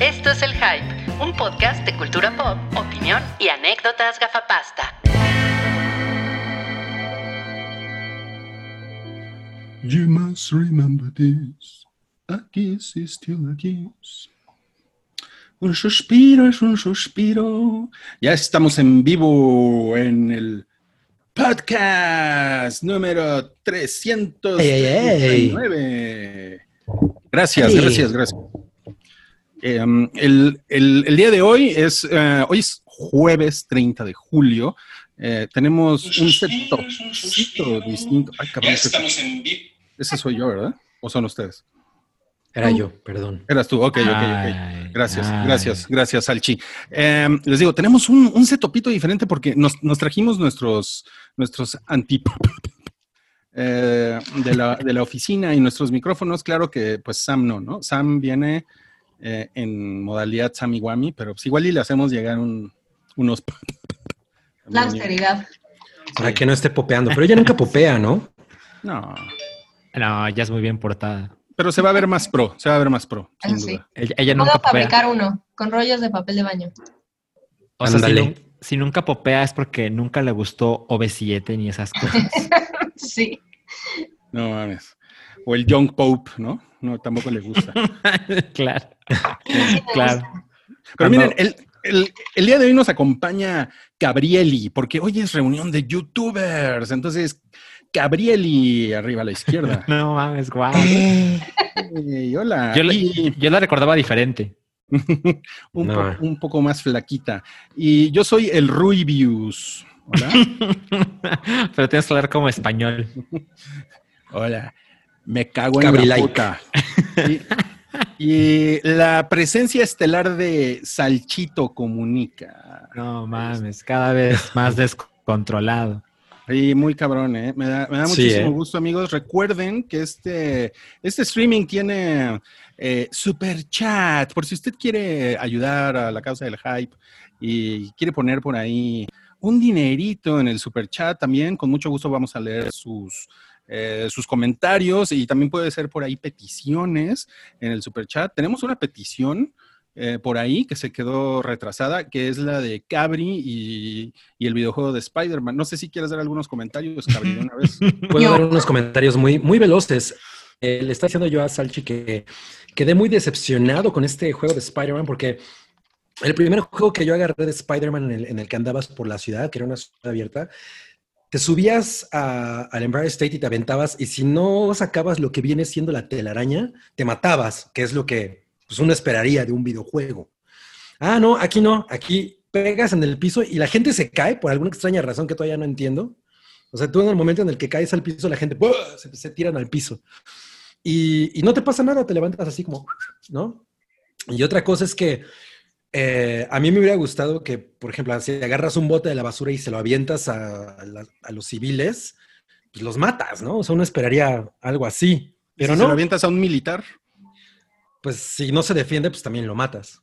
Esto es El Hype, un podcast de cultura pop, opinión y anécdotas gafapasta. You must remember this. A kiss is still a kiss. Un suspiro es un suspiro. Ya estamos en vivo en el podcast número 339. Gracias, Hey. gracias, gracias. Eh, um, el, el- el día de hoy es, eh, hoy es jueves 30 de julio. Eh, tenemos un setupcito distinto. Ay, cabrón, ese, ese soy yo, ¿verdad? ¿O son ustedes? Era yo, perdón. Eras tú, ok, ok, ok. Ay, Gracias, ay. gracias, gracias, Salchi. Eh, les digo, tenemos un, un setopito diferente porque nos, nos trajimos nuestros, nuestros anti eh, de, la, de la oficina y nuestros micrófonos. Claro que, pues, Sam no, ¿no? Sam viene eh, en modalidad Sammy pero pues igual y le hacemos llegar un, unos. La austeridad. Para que no esté popeando. Pero ella nunca popea, ¿no? No, No, ella es muy bien portada. pero se va a ver más pro, se va a ver más pro, sin sí. duda. Ella, ella Puedo popea. fabricar uno con rollos de papel de baño. O sea, si, si nunca popea es porque nunca le gustó OV7 ni esas cosas. Sí. No mames. O el Young Pope, ¿no? No, tampoco le gusta. claro. Claro. Pero miren, el, el- el día de hoy nos acompaña Gabrieli, porque hoy es reunión de youtubers. Entonces, Gabrieli, arriba a la izquierda. No mames, guau. Ey, hola. Yo, Y yo la recordaba diferente. un, No. po- un poco más flaquita. Y yo soy el Ruibius. Hola. Pero tienes que hablar como español. Hola. Me cago en Gabrilike. la puta. Y, y la presencia estelar de Salchito Comunica. No mames, cada vez más descontrolado. Sí, muy cabrón, ¿eh? Me da, me da Sí, muchísimo ¿eh? gusto, amigos. Recuerden que este, este streaming tiene eh, super chat. Por si usted quiere ayudar a la causa del hype y quiere poner por ahí un dinerito en el super chat, también con mucho gusto vamos a leer sus, eh, sus comentarios y también puede ser por ahí peticiones en el super chat. Tenemos una petición eh, por ahí que se quedó retrasada, que es la de Cabri y, el videojuego de Spider-Man. No sé si quieres dar algunos comentarios, Cabri, de una vez. Puedo dar unos comentarios muy, muy veloces. Eh, le está diciendo yo a Salchi que quedé muy decepcionado con este juego de Spider-Man porque el primer juego que yo agarré de Spider-Man en el, en el que andabas por la ciudad, que era una ciudad abierta, te subías al Empire State y te aventabas y si no sacabas lo que viene siendo la telaraña, te matabas, que es lo que pues, uno esperaría de un videojuego. Ah, no, aquí no, aquí pegas en el piso y la gente se cae por alguna extraña razón que todavía no entiendo. O sea, tú en el momento en el que caes al piso, la gente se, se tiran al piso. Y, y no te pasa nada, te levantas así como, ¿no? Y otra cosa es que eh, a mí me hubiera gustado que, por ejemplo, si agarras un bote de la basura y se lo avientas a, a la- a los civiles, pues los matas, ¿no? O sea, uno esperaría algo así. Pero si no, se lo avientas a un militar. pues si no se defiende, pues también lo matas.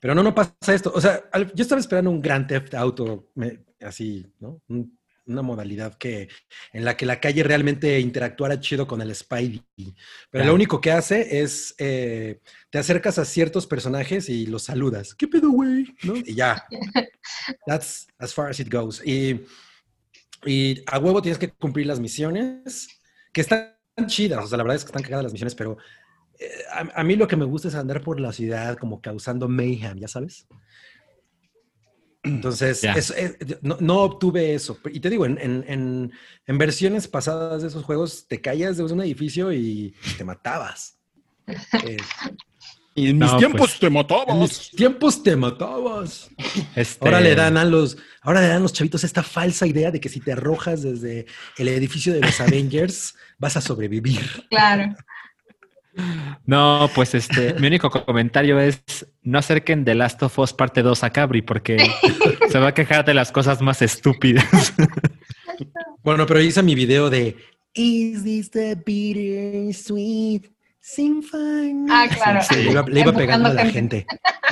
Pero no, no pasa esto. O sea, yo estaba esperando un Grand Theft Auto me- así, ¿no? Un- una modalidad que en la que la calle realmente interactuara chido con el Spidey. Pero Claro. lo único que hace es eh, te acercas a ciertos personajes y los saludas. ¿Qué pedo, güey? ¿No? Y ya. That's as far as it goes. Y, y a huevo tienes que cumplir las misiones que están chidas. O sea, la verdad es que están cagadas las misiones, pero eh, a, a mí lo que me gusta es andar por la ciudad como causando mayhem, ¿ya sabes? Entonces, es- es- no, no obtuve eso. Y te digo, en, en- en- en versiones pasadas de esos juegos, te caías de un edificio y te matabas. Eh, Y en No, mis tiempos pues. te en matabas. mis tiempos te matabas. Este, Ahora le dan a los, ahora le dan a los chavitos esta falsa idea de que si te arrojas desde el edificio de los Avengers, vas a sobrevivir. Claro. No, pues este, mi único comentario es no acerquen The Last of Us parte 2 a Cabri porque se va a quejar de las cosas más estúpidas. Bueno, pero hice mi video de Is this the bitter sweet symphony? Ah, claro. Sí, Le iba, le iba pegando a la gente,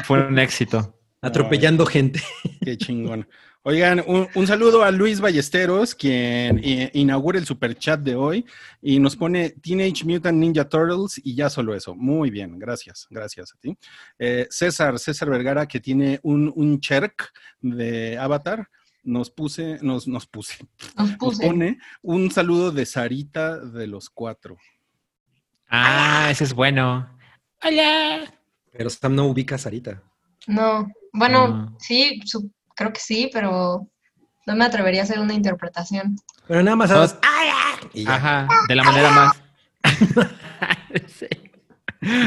Fue un éxito. atropellando gente. Qué chingón. Oigan, un, un saludo a Luis Ballesteros, quien eh, inaugura el super chat de hoy y nos pone Teenage Mutant Ninja Turtles y ya solo eso. Muy bien, gracias, gracias a ti. Eh, César, César Vergara, que tiene un, un cherk de Avatar, nos puse, nos, nos puse, Nos nos puse. pone un saludo de Sarita de los cuatro. Ah, ese es bueno. Hola. Pero Sam no ubica a Sarita. No, bueno, No. sí, su- creo que sí, pero no me atrevería a hacer una interpretación. Pero nada más. Ajá, de la manera más. Sí.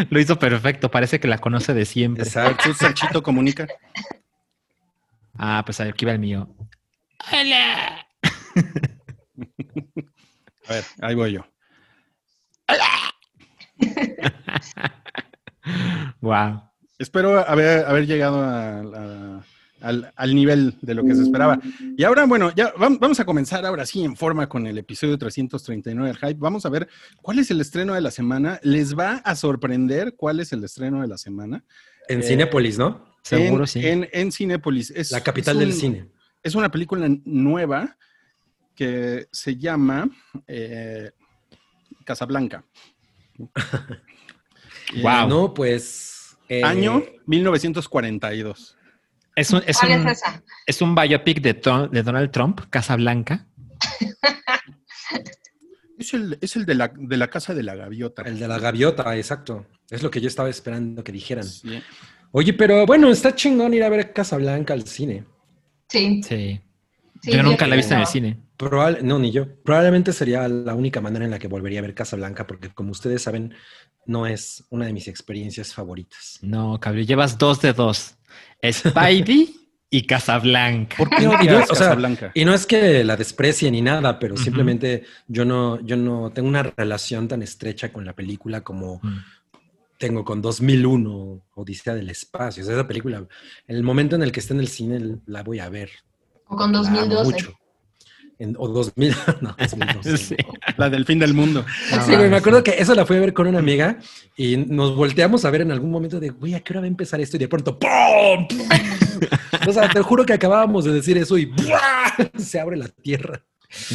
Lo hizo perfecto, parece que la conoce de siempre. Exacto. Sanchito comunica. Ah, pues aquí va el mío. Hola. A ver, ahí voy yo. Wow. Espero haber, haber llegado a la- al, al nivel de lo que se esperaba. Y ahora, bueno, ya vam- vamos a comenzar ahora sí en forma con el episodio 339 del Hype. Vamos a ver cuál es el estreno de la semana. Les va a sorprender cuál es el estreno de la semana. En Eh, Cinépolis, ¿no? Seguro en, sí. En, en Cinépolis. Es, La capital es del un- cine. Es una película nueva que se llama eh, Casablanca. Eh, Wow. No, pues. eh, Año 1942. Es un, es ¿Cuál un, es esa? es un biopic de, Tron- de Donald Trump, Casablanca. Es el, es el de, la, de la Casa de la Gaviota. El de la gaviota, exacto. Es lo que yo estaba esperando que dijeran. Sí. Oye, pero bueno, está chingón ir a ver Casablanca al cine. Sí. Sí. sí, Yo nunca la he visto en el cine. Probable, no, ni yo. Probablemente sería la única manera en la que volvería a ver Casablanca, porque como ustedes saben, no es una de mis experiencias favoritas. No, cabrón, llevas dos de dos. Spidey y Casablanca. ¿Por qué odias yo, o sea, Casablanca? Y no es que la desprecie ni nada, pero simplemente yo no, yo no tengo una relación tan estrecha con la película como Mm. tengo con 2001, Odisea del Espacio. O sea, esa película, el momento en el que esté en el cine, la voy a ver. O con La amo 2012. mucho. En- o 2000, no, 2012. Sí. La del fin del mundo. Sí, güey, me acuerdo que eso la fui a ver con una amiga y nos volteamos a ver en algún momento de, güey, ¿a qué hora va a empezar esto? Y de pronto, ¡pum! ¡pum! o sea, te juro que acabábamos de decir eso y ¡buah! se abre la tierra.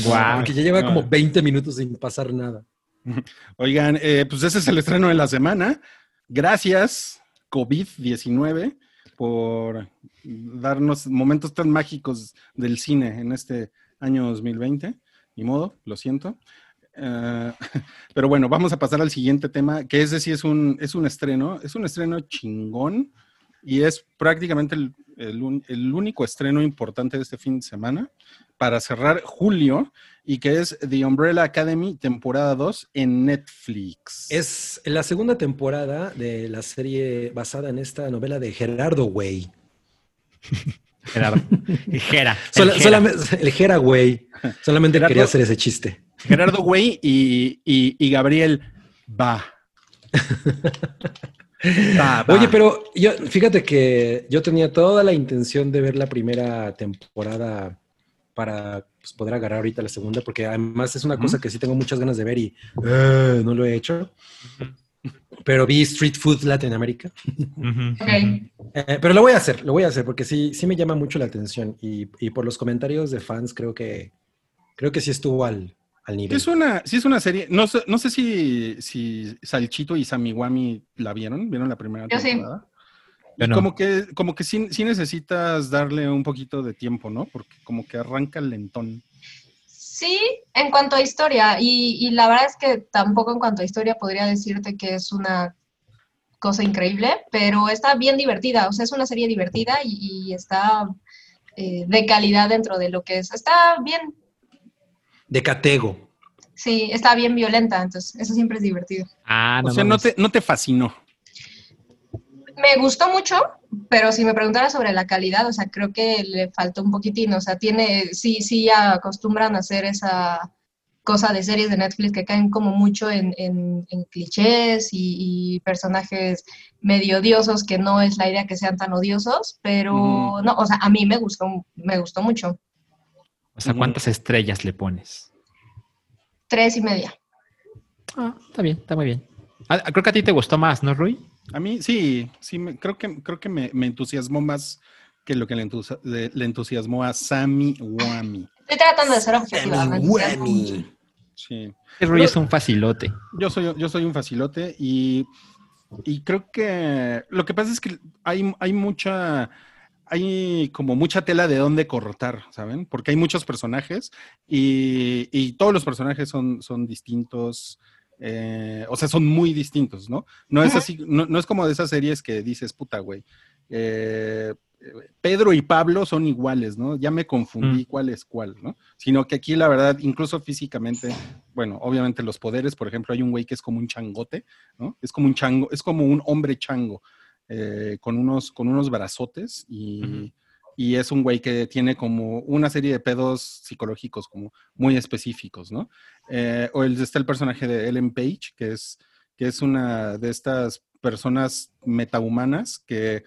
Guau. Porque ya lleva No. como 20 minutos sin pasar nada. Oigan, eh, pues ese es el estreno de la semana. Gracias, COVID-19, por darnos momentos tan mágicos del cine en este año 2020. Ni modo, lo siento. Eh, pero bueno, vamos a pasar al siguiente tema, que ese sí es un, es un estreno, es un estreno chingón y es prácticamente el, el único estreno importante de este fin de semana para cerrar julio y que es The Umbrella Academy temporada 2 en Netflix. Es la segunda temporada de la serie basada en esta novela de Gerardo Way. Gerardo. Jera. el Jera. solamente, el Gera Way. Solamente Gerardo- quería hacer ese chiste. Gerardo Güey y, y- y Gabriel va. Va, va. Oye, pero yo, fíjate que yo tenía toda la intención de ver la primera temporada para pues, poder agarrar ahorita la segunda, porque además es una cosa que sí tengo muchas ganas de ver y eh, no lo he hecho. Pero vi Street Food Latinoamérica. Ujú, Ok. ujú. Eh, pero lo voy a hacer, lo voy a hacer, porque sí, sí me llama mucho la atención. Y, y por los comentarios de fans, creo que creo que sí estuvo al, al nivel. es una, sí es una serie. No sé, no sé si, si Salchito y Samiwami la vieron. ¿Vieron la primera Yo sí. temporada? Y no. como que, como que sí, sí necesitas darle un poquito de tiempo, ¿no? Porque como que arranca lentón. Sí, en cuanto a historia, y, y la verdad es que tampoco en cuanto a historia podría decirte que es una cosa increíble, pero está bien divertida, o sea, es una serie divertida y, y está eh, de calidad dentro de lo que es. Está bien, De Catego. sí, está bien violenta, entonces eso siempre es divertido. Ah, o no sea, no te, no te fascinó. Me gustó mucho, pero si me preguntara sobre la calidad, o sea, creo que le faltó un poquitín, o sea, tiene, sí, sí acostumbran a hacer esa cosa de series de Netflix que caen como mucho en, en- en clichés y, y personajes medio odiosos, que no es la idea que sean tan odiosos, pero no, o sea, a mí me gustó, me gustó mucho. O sea, ¿cuántas estrellas le pones? Tres y media. Ah, está bien, está muy bien. Ah, creo que a ti te gustó más, ¿no, Rui? A mí sí, sí, me- creo que, creo que me, me entusiasmó más que lo que le, entusi- le- le entusiasmó a Sammy Wami. Estoy tratando de ser objetiva. entusiasma mucho. Sí. Este Rui es un facilote. Yo soy, yo soy un facilote y, y creo que lo que pasa es que hay, hay mucha, hay como mucha tela de dónde cortar, ¿saben? Porque hay muchos personajes y, y todos los personajes son, son distintos. Eh, o sea, son muy distintos, ¿no? No es así, no, no es como de esas series que dices, puta, güey. eh, Pedro y Pablo son iguales, ¿no? Ya me confundí Mm. cuál es cuál, ¿no? Sino que aquí la verdad, incluso físicamente, bueno, obviamente los poderes, por ejemplo, hay un güey que es como un changote, ¿no? Es como un chango, es como un hombre chango, eh, con, unos, con unos brazotes y, y es un güey que tiene como una serie de pedos psicológicos como muy específicos, ¿no? Eh, o el, está el personaje de Ellen Page, que es, que es una de estas personas metahumanas que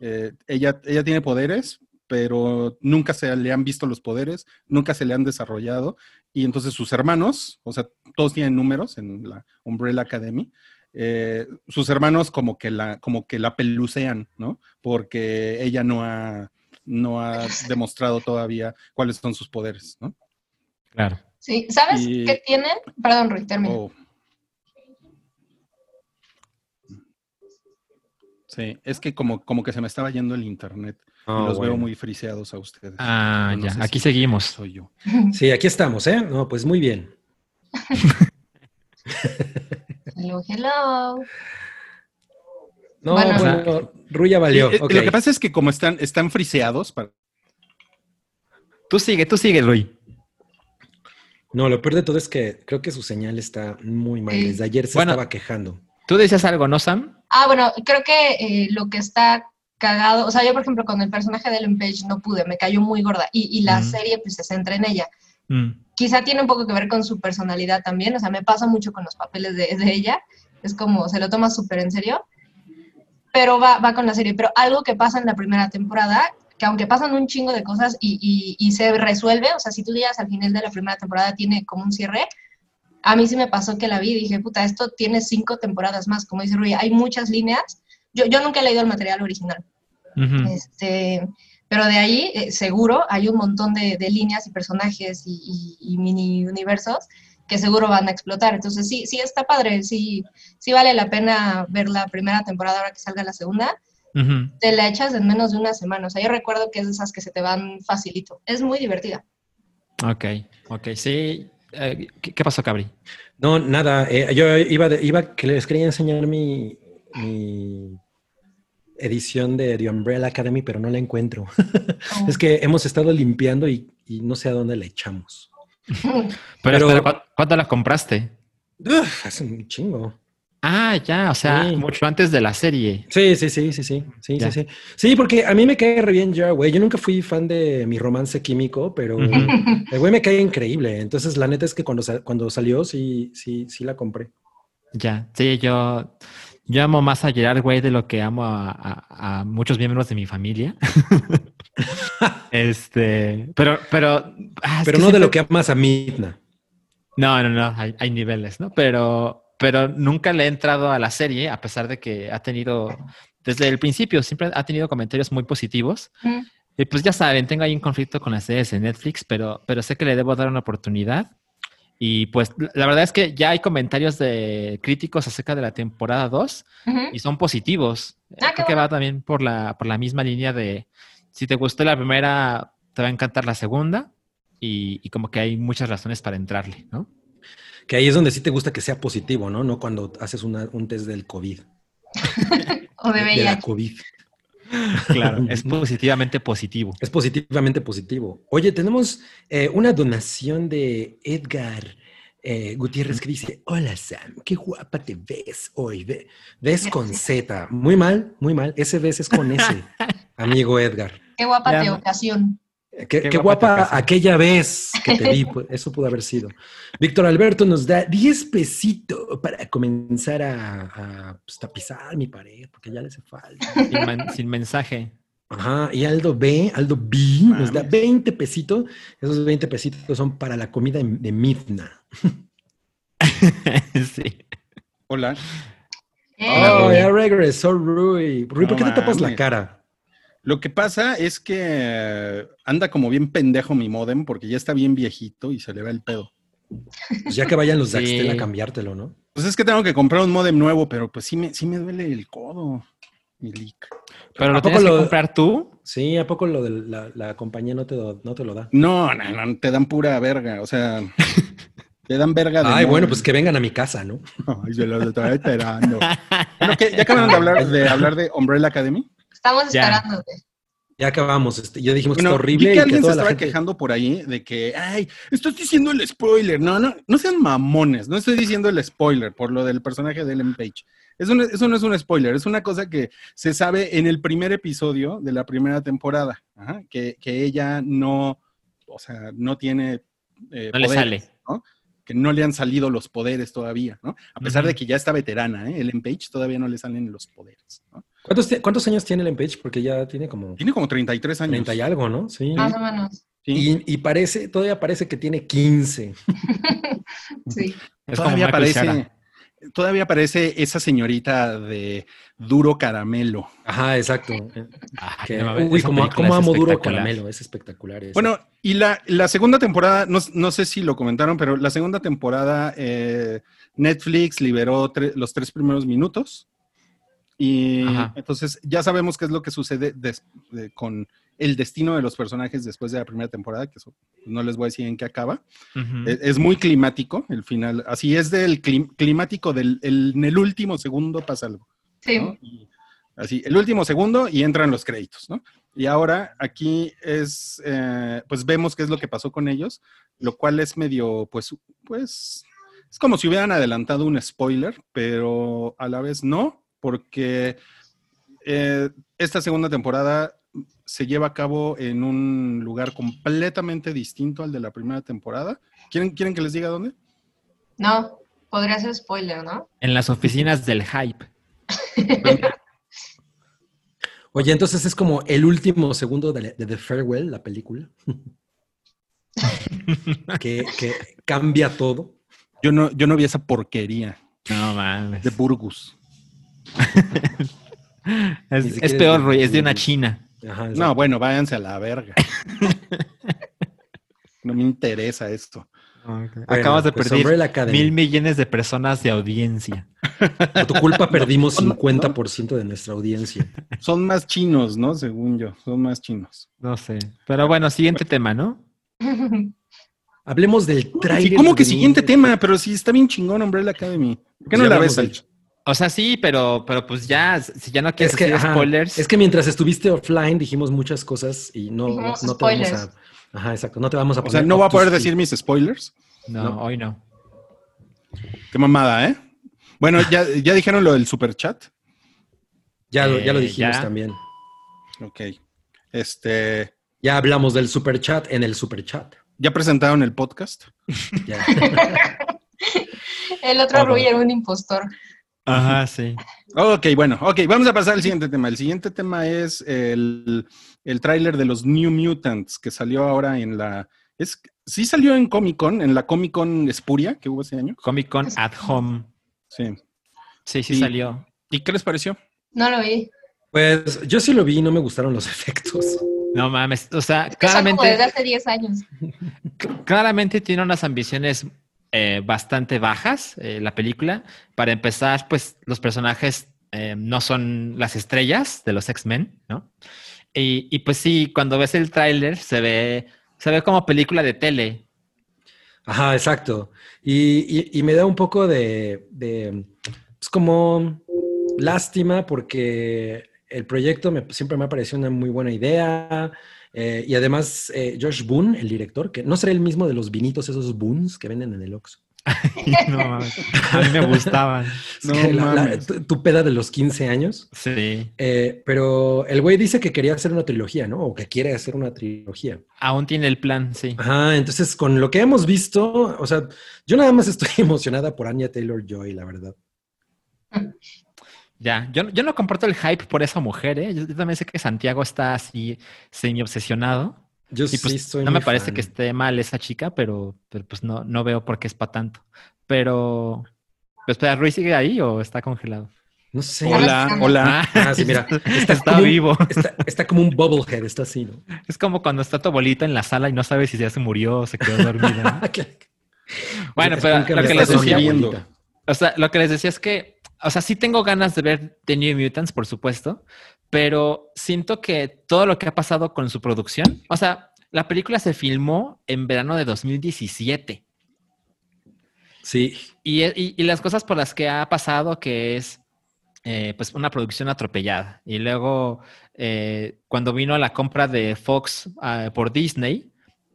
eh, ella, ella tiene poderes, pero nunca se le han visto los poderes, nunca se le han desarrollado, y entonces sus hermanos, o sea, todos tienen números en la Umbrella Academy, eh, sus hermanos como que la, como que la pelucean, ¿no? Porque ella no ha, no ha demostrado todavía cuáles son sus poderes, ¿no? Claro. Sí, ¿sabes Y- qué tienen? Perdón, Rui, termina. Oh. Sí, es que como, como que se me estaba yendo el internet y Ah, los bueno. veo muy friseados a ustedes. Ah, No ya. sé Aquí si seguimos. Soy yo. Sí, aquí estamos, ¿eh? No, pues muy bien. Hello, hello. No, Bueno. bueno, Ruya valió. Sí, eh. Lo que pasa es que como están, están friseados, para- Tú sigue, tú sigue, Rui. No, lo peor de todo es que creo que su señal está muy mal. Desde ayer se Bueno. estaba quejando. Tú decías algo, ¿no, Sam? Ah, bueno, creo que eh, lo que está cagado, o sea, yo por ejemplo con el personaje de Ellen Page no pude, me cayó muy gorda y, y la serie pues se centra en ella. Mm. Quizá tiene un poco que ver con su personalidad también, o sea, me pasa mucho con los papeles de, de ella, es como se lo toma súper en serio, pero va, va con la serie. Pero algo que pasa en la primera temporada, que aunque pasan un chingo de cosas y, y- y se resuelve, o sea, si tú llegas al final de la primera temporada tiene como un cierre, a mí sí me pasó que la vi y dije, puta, esto tiene cinco temporadas más, como dice Rui, hay muchas líneas. Yo, yo nunca he leído el material original, este, pero de ahí eh, seguro hay un montón de, de líneas y personajes y, y- y mini universos que seguro van a explotar. Entonces sí, sí está padre, sí, sí vale la pena ver la primera temporada ahora que salga la segunda. Te la echas en menos de una semana. O sea, yo recuerdo que es de esas que se te van facilito. Es muy divertida. Ok, ok, sí. Eh, ¿qué, qué pasó, Cabri? No, nada. eh, yo iba, de- iba que les quería enseñar mi, mi edición de The Umbrella Academy, pero no la encuentro. es que hemos estado limpiando y, y no sé a dónde la echamos. Pero, Pero- espera, ¿cu- ¿cuándo la compraste? Uf, hace un chingo. Ah, ya, o sea, Sí. mucho antes de la serie. Sí, sí, sí, sí, sí, sí, Ya. sí, sí. Sí, porque a mí me cae re bien ya, güey. Yo nunca fui fan de mi romance químico, pero el güey me cae increíble. Entonces, la neta es que cuando, sa- cuando salió, sí, sí, sí la compré. Ya, sí, yo, yo amo más a Gerard Way de lo que amo a, a- a muchos miembros de mi familia. este, pero, pero, ah, Pero no de lo que amas a Midna. No, no, no, hay, hay niveles, ¿no? Pero, pero nunca le he entrado a la serie, a pesar de que ha tenido, desde el principio, siempre ha tenido comentarios muy positivos. Mm. Y pues ya saben, tengo ahí un conflicto con las series de Netflix, pero, pero sé que le debo dar una oportunidad. Y pues la verdad es que ya hay comentarios de críticos acerca de la temporada 2 Ujú. y son positivos. Ah, Creo que bueno. va también por la, por la misma línea de si te gustó la primera, te va a encantar la segunda. Y, y como que hay muchas razones para entrarle, ¿no? Que ahí es donde sí te gusta que sea positivo, ¿no? No cuando haces una- un test del COVID. O de de la. COVID. Claro, es positivamente positivo. Es positivamente positivo. Oye, tenemos eh, una donación de Edgar eh, Gutiérrez que dice, hola Sam, qué guapa te ves hoy. Ve- ves con Z. Muy mal, muy mal. Ese ves es con S, amigo Edgar. Qué guapa te ocasión. Qué, Qué qué guapa aquella vez que te vi, pues, eso pudo haber sido. Víctor Alberto nos da 10 pesitos para comenzar a, a, pues, tapizar mi pared, porque ya le hace falta. Sin, man- sin mensaje. Ajá, y Aldo B, Aldo B nos da Mames. 20 pesitos. Esos 20 pesitos son para la comida de Midna. sí. Hola. Oh, ya regresó Rui. Rui, ¿por No qué te tapas la cara? Lo que pasa es que anda como bien pendejo mi modem porque ya está bien viejito y se le va el pedo. Pues ya que vayan los de Sí. Axtel a cambiártelo, ¿no? Pues es que tengo que comprar un modem nuevo, pero pues sí me, sí me duele el codo, mi leak. Pero ¿A lo poco tienes que comprar tú. Sí, ¿a poco lo de la, la compañía no te, lo- no te lo da? No, no, no, te dan pura verga, o sea, te dan verga de Ay, bueno, pues que vengan a mi casa, ¿no? Ay, se los estaba esperando. Bueno, ¿qué? ¿Ya acabaron de hablar, de hablar de Umbrella Academy? Estamos Ya. esperándote. Ya acabamos. Este, ya dijimos Bueno, que está horrible vi y que que alguien se estaba gente... quejando por ahí de que, ay, estás diciendo el spoiler. No, no, no sean mamones. No estoy diciendo el spoiler por lo del personaje de Ellen Page. Eso no, eso no es un spoiler, es una cosa que se sabe en el primer episodio de la primera temporada, Ajá, que, que ella no, o sea, no tiene... eh, No le sale. ¿no? Que no le han salido los poderes todavía, ¿no? A pesar de que ya está veterana, ¿eh? Ellen Page todavía no le salen los poderes, ¿no? ¿Cuántos, ti- ¿Cuántos años tiene el Page? Porque ya tiene como Tiene como 33 años. 30 y algo, ¿no? Sí. Más o menos. Sí. Y, y parece, todavía parece que tiene 15. Sí. Es todavía Cera. todavía aparece esa señorita de duro caramelo. Ajá, exacto. Ay, Que- no mames, uy, como, es amo duro caramelo, es espectacular. Bueno, y la, la segunda temporada, no, no sé si lo comentaron, pero la segunda temporada eh, Netflix liberó tre- los tres primeros minutos. Y Ajá. entonces ya sabemos qué es lo que sucede des- de- con el destino de los personajes después de la primera temporada, que eso no les voy a decir en qué acaba. Ujú. Es, es muy climático el final. Así es del clim- climático del el- en el último segundo pasa algo. Sí. ¿no? Y así, el último segundo y entran los créditos, ¿no? Y ahora aquí es, eh, pues vemos qué es lo que pasó con ellos, lo cual es medio, pues, pues, es como si hubieran adelantado un spoiler, pero a la vez no, porque eh, esta segunda temporada se lleva a cabo en un lugar completamente distinto al de la primera temporada. ¿Quieren, ¿quieren que les diga dónde? No, podría ser spoiler, ¿no? En las oficinas del hype. Oye, entonces es como el último segundo de, de The Farewell, la película. que, que cambia todo. Yo no, yo no vi esa porquería No mames. de Burgos. Es, peor, Rui, es de una china. Ajá, No, bueno, váyanse a la verga. no me interesa esto. Bueno, Acabas de pues perder mil millones de personas de audiencia. Por tu culpa perdimos No, no, 50% de nuestra audiencia. Son más chinos, ¿no? Según yo, son más chinos. No sé. Pero bueno, siguiente tema, ¿no? Hablemos del tráiler. Sí, ¿Cómo que siguiente tema? Pero sí, está bien chingón Umbrella Academy. ¿Por qué no Ya la ves, Salch? O sea, sí, pero, pero pues ya, si ya no quieres Es que, decir ajá, spoilers. es que mientras estuvimos offline dijimos muchas cosas y no, no te vamos a. Ajá, exacto. No te vamos a O poner. sea, no voy a poder decir mis spoilers. no, no. hoy no. Qué mamada, ¿eh? Bueno, ya, ya dijeron lo del super chat. Ya, lo- ya lo Eh, dijimos ya. también. Ok. Este. Ya hablamos del super chat en el super chat. Ya presentaron el podcast. Ya. El otro Rui era un impostor. Ajá, sí. Ok, bueno, ok, vamos a pasar al siguiente tema. El siguiente tema es el, el tráiler de los New Mutants que salió ahora en la... Es, sí salió en Comic Con, en la Comic Con Espuria que hubo ese año. Comic Con at Home. Sí. Sí, sí Y- salió. ¿Y qué les pareció? No lo vi. Pues yo sí lo vi y no me gustaron los efectos. No mames. O sea, Es que son como claramente, desde hace 10 años. claramente tiene unas ambiciones eh, bastante bajas eh, la película. Para empezar, pues los personajes eh, no son las estrellas de los X-Men, ¿no? Y, y, pues sí, cuando ves el tráiler se ve, se ve como película de tele. Ajá, exacto. Y, y- me da un poco de, de, pues como lástima porque el proyecto siempre me ha parecido una muy buena idea. Eh, y además, eh, Josh Boone, el director, que no será el mismo de los vinitos, esos Boons que venden en el Oxxo. no mames. A mí me gustaban. Es No que la- la- mames. tu, tu peda de los 15 años. Sí. Eh, pero el güey dice que quería hacer una trilogía, ¿no? O que quiere hacer una trilogía. Aún tiene el plan, sí. Ajá, entonces con lo que hemos visto, o sea, yo nada más estoy emocionada por Anya Taylor Joy, la verdad. Ya, yo, yo no comparto el hype por esa mujer, ¿eh? Yo, yo también sé que Santiago está así semi obsesionado. Yo Y pues sí soy no me parece que esté mal esa chica, pero, pero pues no, no veo por qué es para tanto. Pero, pues, espera, ¿Ruiz sigue ahí o está congelado? No sé. Hola, hola. Ah, sí, mira. Está, como un- vivo. Está, está como un bubblehead, está así, ¿no? Es como cuando está tu abuelita en la sala y no sabes si ya se murió o se quedó dormida. ¿no? Bueno, pero lo que les decía, o sea, lo que les decía es que, o sea, sí tengo ganas de ver The New Mutants, por supuesto, pero siento que todo lo que ha pasado con su producción, o sea, la película se filmó en verano de 2017 Sí. y, y- y las cosas por las que ha pasado, que es eh, pues una producción atropellada. Y luego, eh, cuando vino la compra de Fox ah, por Disney,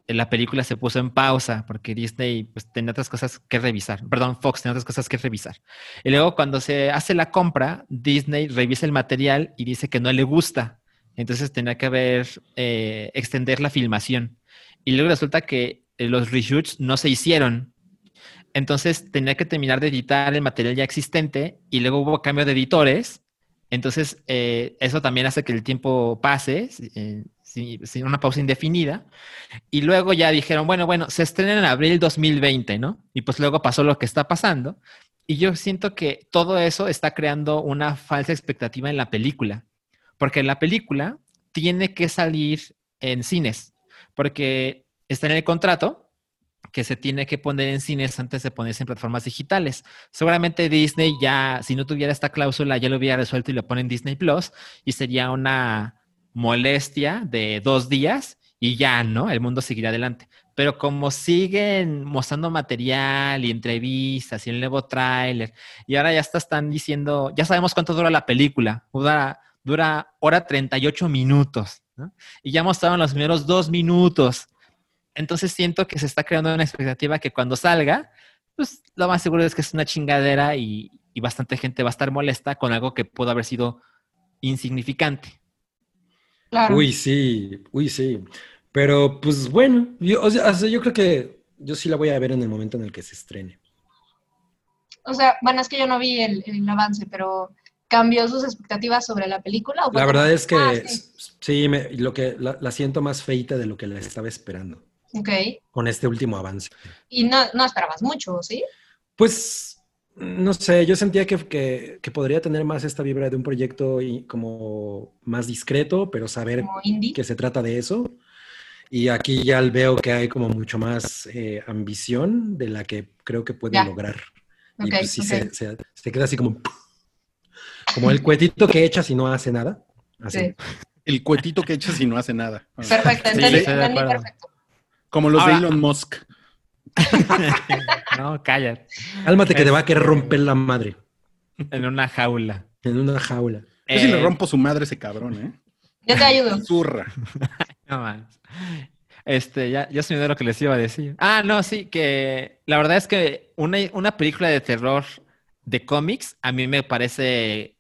la película se puso en pausa porque Disney pues, tenía otras cosas que revisar. Perdón, Fox tenía otras cosas que revisar. Y luego, cuando se hace la compra, Disney revisa el material y dice que no le gusta. Entonces tenía que haber, eh, extender la filmación. Y luego resulta que eh, los reshoots no se hicieron. Entonces tenía que terminar de editar el material ya existente y luego hubo cambio de editores. Entonces eh, eso también hace que el tiempo pase eh, sin, una pausa indefinida. Y luego ya dijeron, bueno, bueno, se estrena en abril 2020, ¿no? Y pues luego pasó lo que está pasando. Y yo siento que todo eso está creando una falsa expectativa en la película. Porque la película tiene que salir en cines. Porque está en el contrato que se tiene que poner en cines antes de ponerse en plataformas digitales. Seguramente Disney ya, si no tuviera esta cláusula, ya lo hubiera resuelto y lo pone en Disney Plus y sería una molestia de dos días y ya, ¿no? El mundo seguirá adelante. Pero como siguen mostrando material y entrevistas y el nuevo tráiler y ahora ya hasta están diciendo, ya sabemos cuánto dura la película, dura, dura hora 38 minutos, ¿no? Y ya mostraron los primeros dos minutos. Entonces siento que se está creando una expectativa que cuando salga, pues lo más seguro es que es una chingadera y, y bastante gente va a estar molesta con algo que pudo haber sido insignificante. Claro. Uy, sí, uy, sí. Pero pues bueno, yo, o sea, yo creo que yo sí la voy a ver en el momento en el que se estrene. O sea, bueno, es que yo no vi el, el avance, pero ¿cambió sus expectativas sobre la película? o La verdad es que Ah, sí, sí. me- lo que la, la siento más feita de lo que la estaba esperando Ok. con este último avance. Y no, no esperabas mucho, ¿sí? Pues, no sé, yo sentía que, que- que podría tener más esta vibra de un proyecto y como más discreto, pero saber que se trata de eso. Y aquí ya veo que hay como mucho más eh, ambición de la que creo que puede Ya. lograr. y Ok, pues sí se, se- se queda así como... Como el cuetito que echas y no hace nada. Así. Sí. El cuetito que echas y no hace nada. Perfecto, Sí, perfecto. Como los Ahora- de Elon Musk. no, cállate. Cálmate que te va a querer romper la madre En una jaula. en una jaula. Yo sí le Eh, rompo su madre ese cabrón, ¿eh? Yo te ayudo. Zurra. No más. Este, ya, ya se me dio lo que les iba a decir. Ah, no, sí, que la verdad es que una, una película de terror de cómics a mí me parece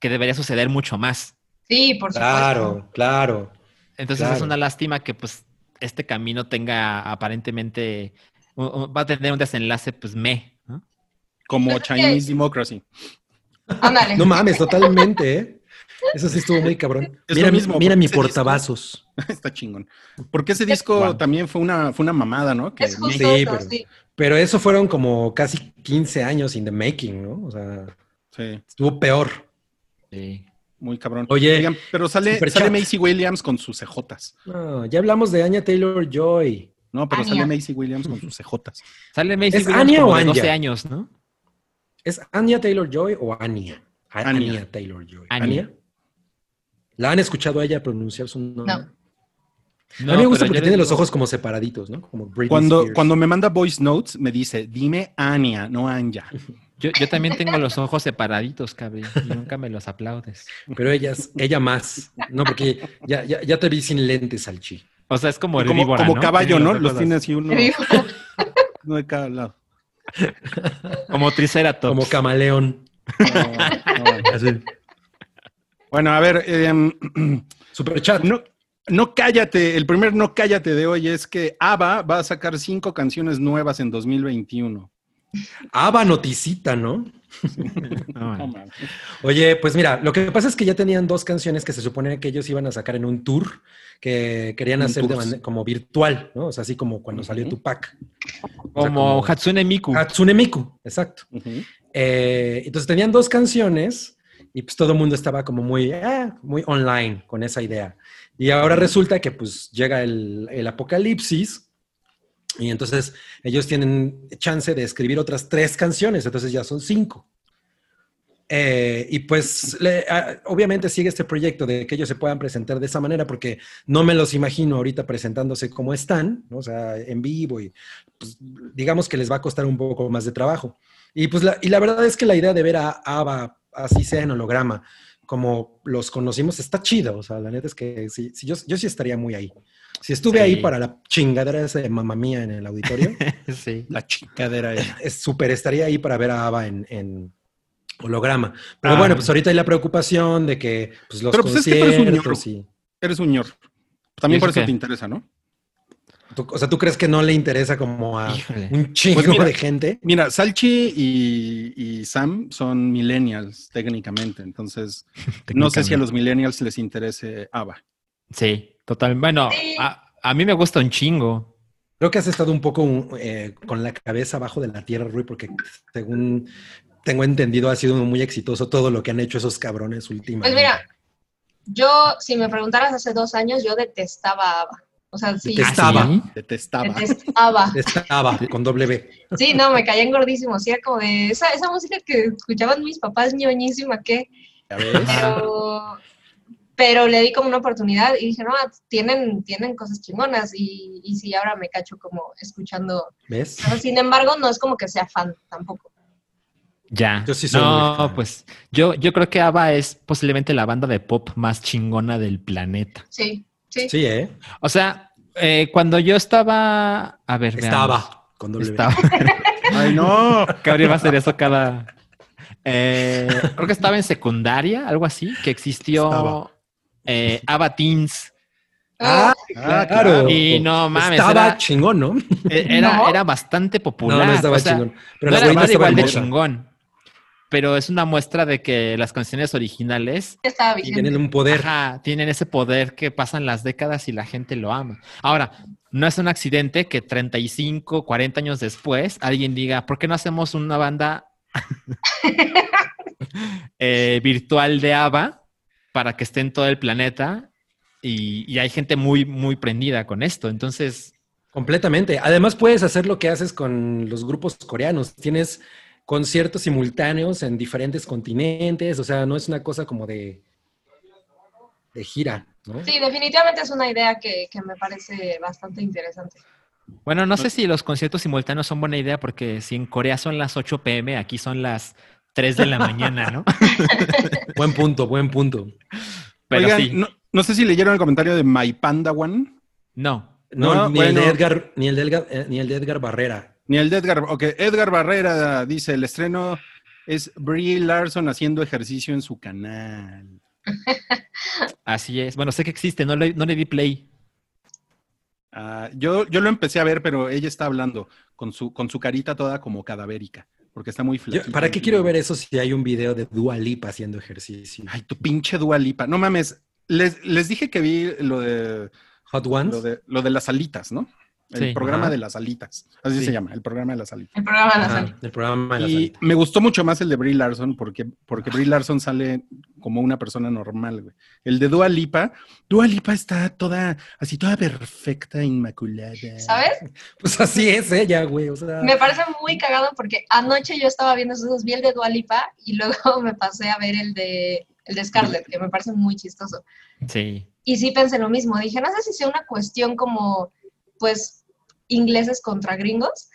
que debería suceder mucho más. Sí, por supuesto. Claro, claro. Entonces Claro. es una lástima que pues este camino tenga aparentemente, va a tener un desenlace pues me. ¿no? Como Chinese Democracy. Ándale. No mames, totalmente, ¿eh? Eso sí estuvo muy cabrón. Es mira mismo, mira mi disco- portavasos. Está chingón. Porque ese disco Wow. también fue una, fue una mamada, ¿no? Que Es justo Sí, pero- sí. Pero eso fueron como casi 15 años in the making, ¿no? O sea, Sí, estuvo peor. Sí. muy cabrón. Oye, Oigan, pero sale, sale Macy Williams con sus cejotas. No, ya hablamos de Anya Taylor Joy. No, pero Anya. sale Macy Williams con sus cejotas. Sale Macy ¿Es Williams Anya como o de 12 Anya? años, ¿no? ¿Es Anya Taylor Joy o Anya? Anya. Anya Taylor Joy. Anya. ¿La han escuchado a ella pronunciar su nombre? No. a mí me gusta porque tiene los ojos como separaditos, ¿no? Como Britney Cuando, Spears. cuando me manda voice notes, me dice, dime Anya, no Anya. Yo, yo también tengo los ojos separaditos, cabrón, y nunca me los aplaudes. Pero ellas, ella más. No, porque ya, ya, ya te vi sin lentes, Salchi. O sea, es como Como, herbívora, como ¿no? caballo, ¿no? Los tiene así. uno, uno de cada lado. Como triceratops. Como camaleón. No, no. Bueno, a ver, em, Super chat. no, no cállate. El primer no cállate de hoy es que ABBA va a sacar cinco canciones nuevas en 2021. Ava noticita, ¿no? Oye, pues mira, lo que pasa es que ya tenían dos canciones que se supone que ellos iban a sacar en un tour que querían hacer de como virtual, ¿no? O sea, así como cuando salió. Tupac. como como- Hatsune Miku. Hatsune Miku, exacto. Eh, entonces tenían dos canciones y pues todo el mundo estaba como muy, ah, muy online con esa idea. Y ahora resulta que pues llega el, el apocalipsis y entonces ellos tienen chance de escribir otras tres canciones, entonces ya son cinco. Eh, y pues obviamente sigue este proyecto de que ellos se puedan presentar de esa manera porque no me los imagino ahorita presentándose como están, ¿no? o sea, en vivo y pues, digamos que les va a costar un poco más de trabajo. Y pues la, y la verdad es que la idea de ver a ABBA así sea en holograma, como los conocimos, está chido. O sea, la neta es que sí, sí, yo, yo sí estaría muy ahí. Si estuve Sí. ahí para la chingadera esa de mamá mía en el auditorio, Sí. La chingadera esa. es súper, estaría ahí para ver a ABBA en, en holograma. Pero Ah. bueno, pues ahorita hay la preocupación de que pues, los Pero, pues, es que eres un conciertos y... Eres un ñor. También ¿Y por eso qué? te interesa, ¿no? tú- o sea, ¿tú crees que no le interesa como a Híjole. un chingo Pues mira, de gente? Mira, Salchi y, y Sam son millennials técnicamente, entonces no sé si a los millennials les interese ABBA. Sí, total. Bueno, Sí. a, a mí me gusta un chingo. Creo que has estado un poco eh, con la cabeza abajo de la tierra, Rui, porque según tengo entendido ha sido muy exitoso todo lo que han hecho esos cabrones últimamente. Pues mira, yo, si me preguntaras hace dos años, yo detestaba a ABBA. O sea, sí, Detestaba. ¿Ah, sí? Detestaba. detestaba. Estaba con doble B. Sí, no, me caían gordísimos. Sí, era como de esa, esa música que escuchaban mis papás, ñoñísima, ¿qué? Pero, pero le di como una oportunidad y dije, no, tienen, tienen cosas chingonas. Y, y sí, ahora me cacho como escuchando. ¿Ves? Pero, sin embargo, no es como que sea fan tampoco. Ya. Yo sí soy no, pues yo, yo creo que ABBA es posiblemente la banda de pop más chingona del planeta. Sí, sí. Sí, ¿eh? O sea, eh, cuando yo estaba. A ver, veamos. Estaba con doble B. Estaba. Ay, no. Gabriel va a hacer eso cada. Eh, creo que estaba en secundaria, algo así, que existió Estaba. Eh, ABBA Teens. Ah, Ah, claro. claro. Y no mames, Estaba era- chingón, ¿no? Eh, Era, No. era bastante popular. No, no estaba o sea, chingón. Pero no la era, estaba igual de chingón. Pero es una muestra de que las canciones originales Estaba Y vigente. tienen un poder. ajá, tienen ese poder que pasan las décadas y la gente lo ama. Ahora, no es un accidente que 35, 40 años después alguien diga, ¿por qué no hacemos una banda eh, virtual de ABBA para que esté en todo el planeta? Y, y hay gente muy, muy prendida con esto. Entonces, Completamente. Además, puedes hacer lo que haces con los grupos coreanos. Tienes conciertos simultáneos en diferentes continentes. O sea, no es una cosa como de, de gira, ¿no? Sí, definitivamente es una idea que, que me parece bastante interesante. Bueno, no sé si los conciertos simultáneos son buena idea porque si en Corea son las 8 pm, aquí son las 3 de la mañana, ¿no? Buen punto, buen punto. Pero Oigan, sí, no, no sé si leyeron el comentario de My Panda One. no. No, No, ni, el de Edgar, ni, el de Edgar, eh, ni el de Edgar Barrera. Ni el de Edgar. Ok, Edgar Barrera dice: el estreno es Brie Larson haciendo ejercicio en su canal. Así es. Bueno, sé que existe, no le, no le di play. Ah, yo, yo lo empecé a ver, pero ella está hablando con su, con su carita toda como cadavérica, porque está muy flaquita. ¿Para qué quiero ver eso si hay un video de Dua Lipa haciendo ejercicio? Ay, tu pinche Dua Lipa. No mames. Les, les dije que vi lo de, Hot Ones. lo de, lo de las alitas, ¿no? El Sí. programa Ajá. de las alitas. Así Sí. se llama, el programa de las alitas. El programa de la Ajá, sal. el programa de la Y salita. me gustó mucho más el de Brie Larson porque, porque Brie Larson sale como una persona normal, güey. El de Dua Lipa, Dua Lipa está toda, así toda perfecta, inmaculada. ¿Sabes? Pues así es ella, güey. O sea, Me parece muy cagado porque anoche yo estaba viendo esos dos, vi el de Dualipa y luego me pasé a ver el de, el de Scarlett, que me parece muy chistoso. Sí. Y sí pensé lo mismo, dije, no sé si sea una cuestión como, pues, ingleses contra gringos,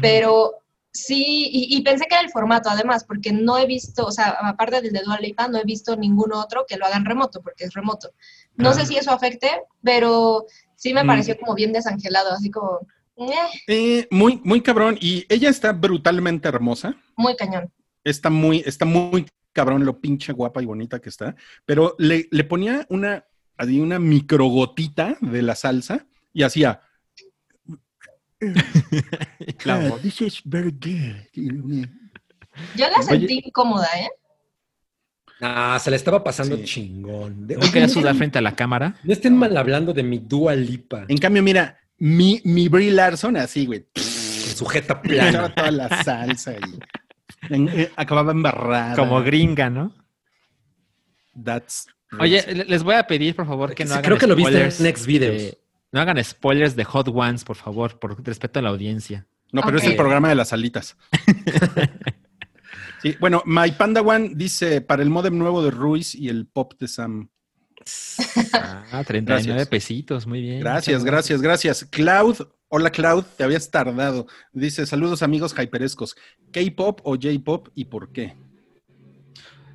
pero sí, y, y pensé que era el formato además, porque no he visto, o sea, aparte del de Dua Lipa, no he visto ningún otro que lo hagan remoto, porque es remoto. No sé si eso afecte, pero sí me Mm. pareció como bien desangelado, así como, eh, Eh, muy, muy cabrón. Y ella está brutalmente hermosa. muy cañón. Está muy, está muy cabrón lo pinche guapa y bonita que está. Pero le, le ponía una, así una microgotita de la salsa y hacía. La "Ah, this is very good. Yo la sentí incómoda, ¿eh? Ah, se le estaba pasando Sí. chingón. No quería sudar frente a la cámara. No estén mal hablando de mi Dua Lipa. En cambio, mira, mi, mi Brie Larson así, güey. Sujeta plana. toda la salsa y en- eh, acababa embarrada. Como gringa, ¿no? That's Oye, les voy a pedir, por favor, que no Sí, hagan creo que lo viste en Next Videos. de- no hagan spoilers de Hot Ones, por favor, por respeto a la audiencia. No, pero es el programa de las alitas. Sí, bueno, My Panda One dice para el modem nuevo de Ruiz y el pop de Sam. Ah, 39 Gracias. pesitos, muy bien. Gracias, gracias, gracias. Cloud, hola Cloud, te habías tardado. Dice, saludos amigos hyperescos. ¿K-pop o J-pop y por qué?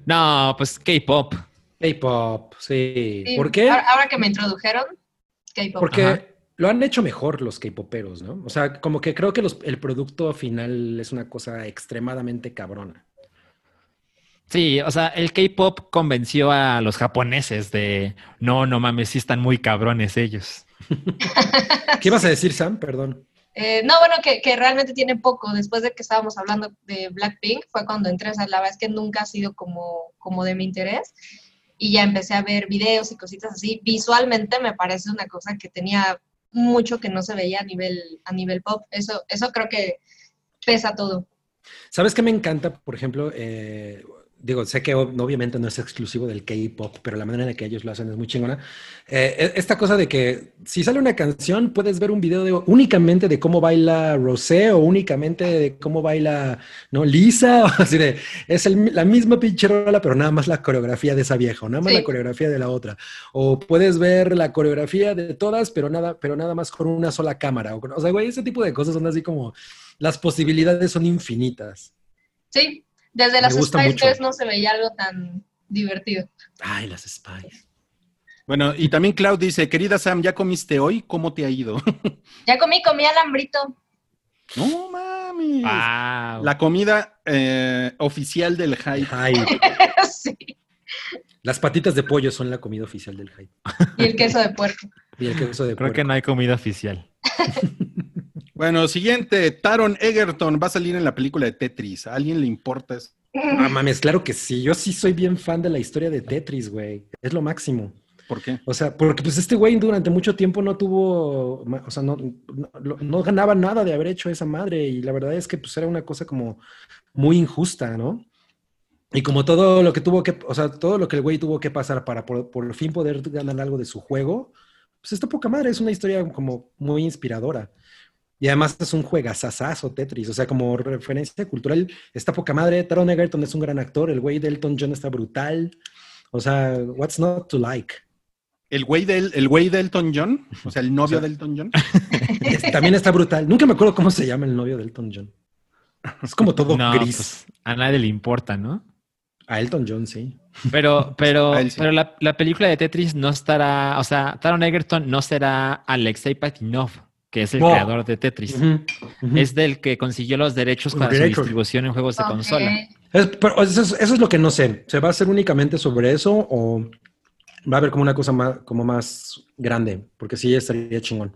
No, pues K-pop. K-pop, sí. Sí, ¿Por qué? Ahora, ahora que me introdujeron. Porque Ajá. lo han hecho mejor los K-poperos, ¿no? O sea, como que creo que los- el producto final es una cosa extremadamente cabrona. Sí, o sea, el K-pop convenció a los japoneses de no, no mames, sí están muy cabrones ellos. ¿Qué ibas a decir, Sam? Perdón. Eh, no, bueno, que, que realmente tiene poco. Después de que estábamos hablando de Blackpink, fue cuando entré. O sea, la verdad es que nunca ha sido como, como de mi interés. Y ya empecé a ver videos y cositas así. Visualmente me parece una cosa que tenía mucho que no se veía a nivel, a nivel pop. Eso, eso creo que pesa todo. ¿Sabes qué me encanta? Por ejemplo, eh, digo, sé que ob- obviamente no es exclusivo del K-pop, pero la manera en la que ellos lo hacen es muy chingona. Eh, e- esta cosa de que si sale una canción, puedes ver un video de, únicamente de cómo baila Rosé o únicamente de cómo baila no Lisa, o así de, es el- la misma pinche rola, pero nada más la coreografía de esa vieja, o nada más Sí. la coreografía de la otra. O puedes ver la coreografía de todas, pero nada, pero nada más con una sola cámara. O, o sea, güey, ese tipo de cosas son así como las posibilidades son infinitas. Sí, desde las Spice mucho. Girls no se veía algo tan divertido. Ay, las Spice. Bueno, y también Cloud dice, querida Sam, ¿ya comiste hoy? ¿Cómo te ha ido? Ya comí, comí alambrito. no mami. Wow. La comida eh, oficial del hype. Sí. las patitas de pollo son la comida oficial del hype. Y el queso de puerco. Y el queso de Creo que no hay comida oficial. Bueno, siguiente, Taron Egerton va a salir en la película de Tetris. ¿A alguien le importa eso? Ah, mames, claro que sí. Yo sí soy bien fan de la historia de Tetris, güey. Es lo máximo. ¿Por qué? O sea, porque pues este güey durante mucho tiempo no tuvo, o sea, no, no ganaba nada de haber hecho esa madre y la verdad es que pues era una cosa como muy injusta, ¿no? Y como todo lo que tuvo que, o sea, todo lo que el güey tuvo que pasar para por, por fin poder ganar algo de su juego, pues está poca madre, es una historia como muy inspiradora. Y además es un juegazazazo Tetris, o sea, como referencia cultural, está poca madre. Taron Egerton es un gran actor, el güey de Elton John está brutal. O sea, what's not to like? ¿El güey del, el güey de Elton John? O sea, el novio O sea- de Elton John. Es- También está brutal. Nunca me acuerdo cómo se llama el novio de Elton John. Es como todo no, gris. pues, a nadie le importa, ¿no? A Elton John, sí. Pero, pero, A él sí. pero la, la película de Tetris no estará, o sea, Taron Egerton no será Alexei Patinov, que es el creador de Tetris. Es del que consiguió los derechos para su derechos. distribución en juegos de consola. Es- pero eso, es, eso es lo que no sé. ¿Se va a hacer únicamente sobre eso o va a haber como una cosa más, como más grande? Porque sí, estaría chingón.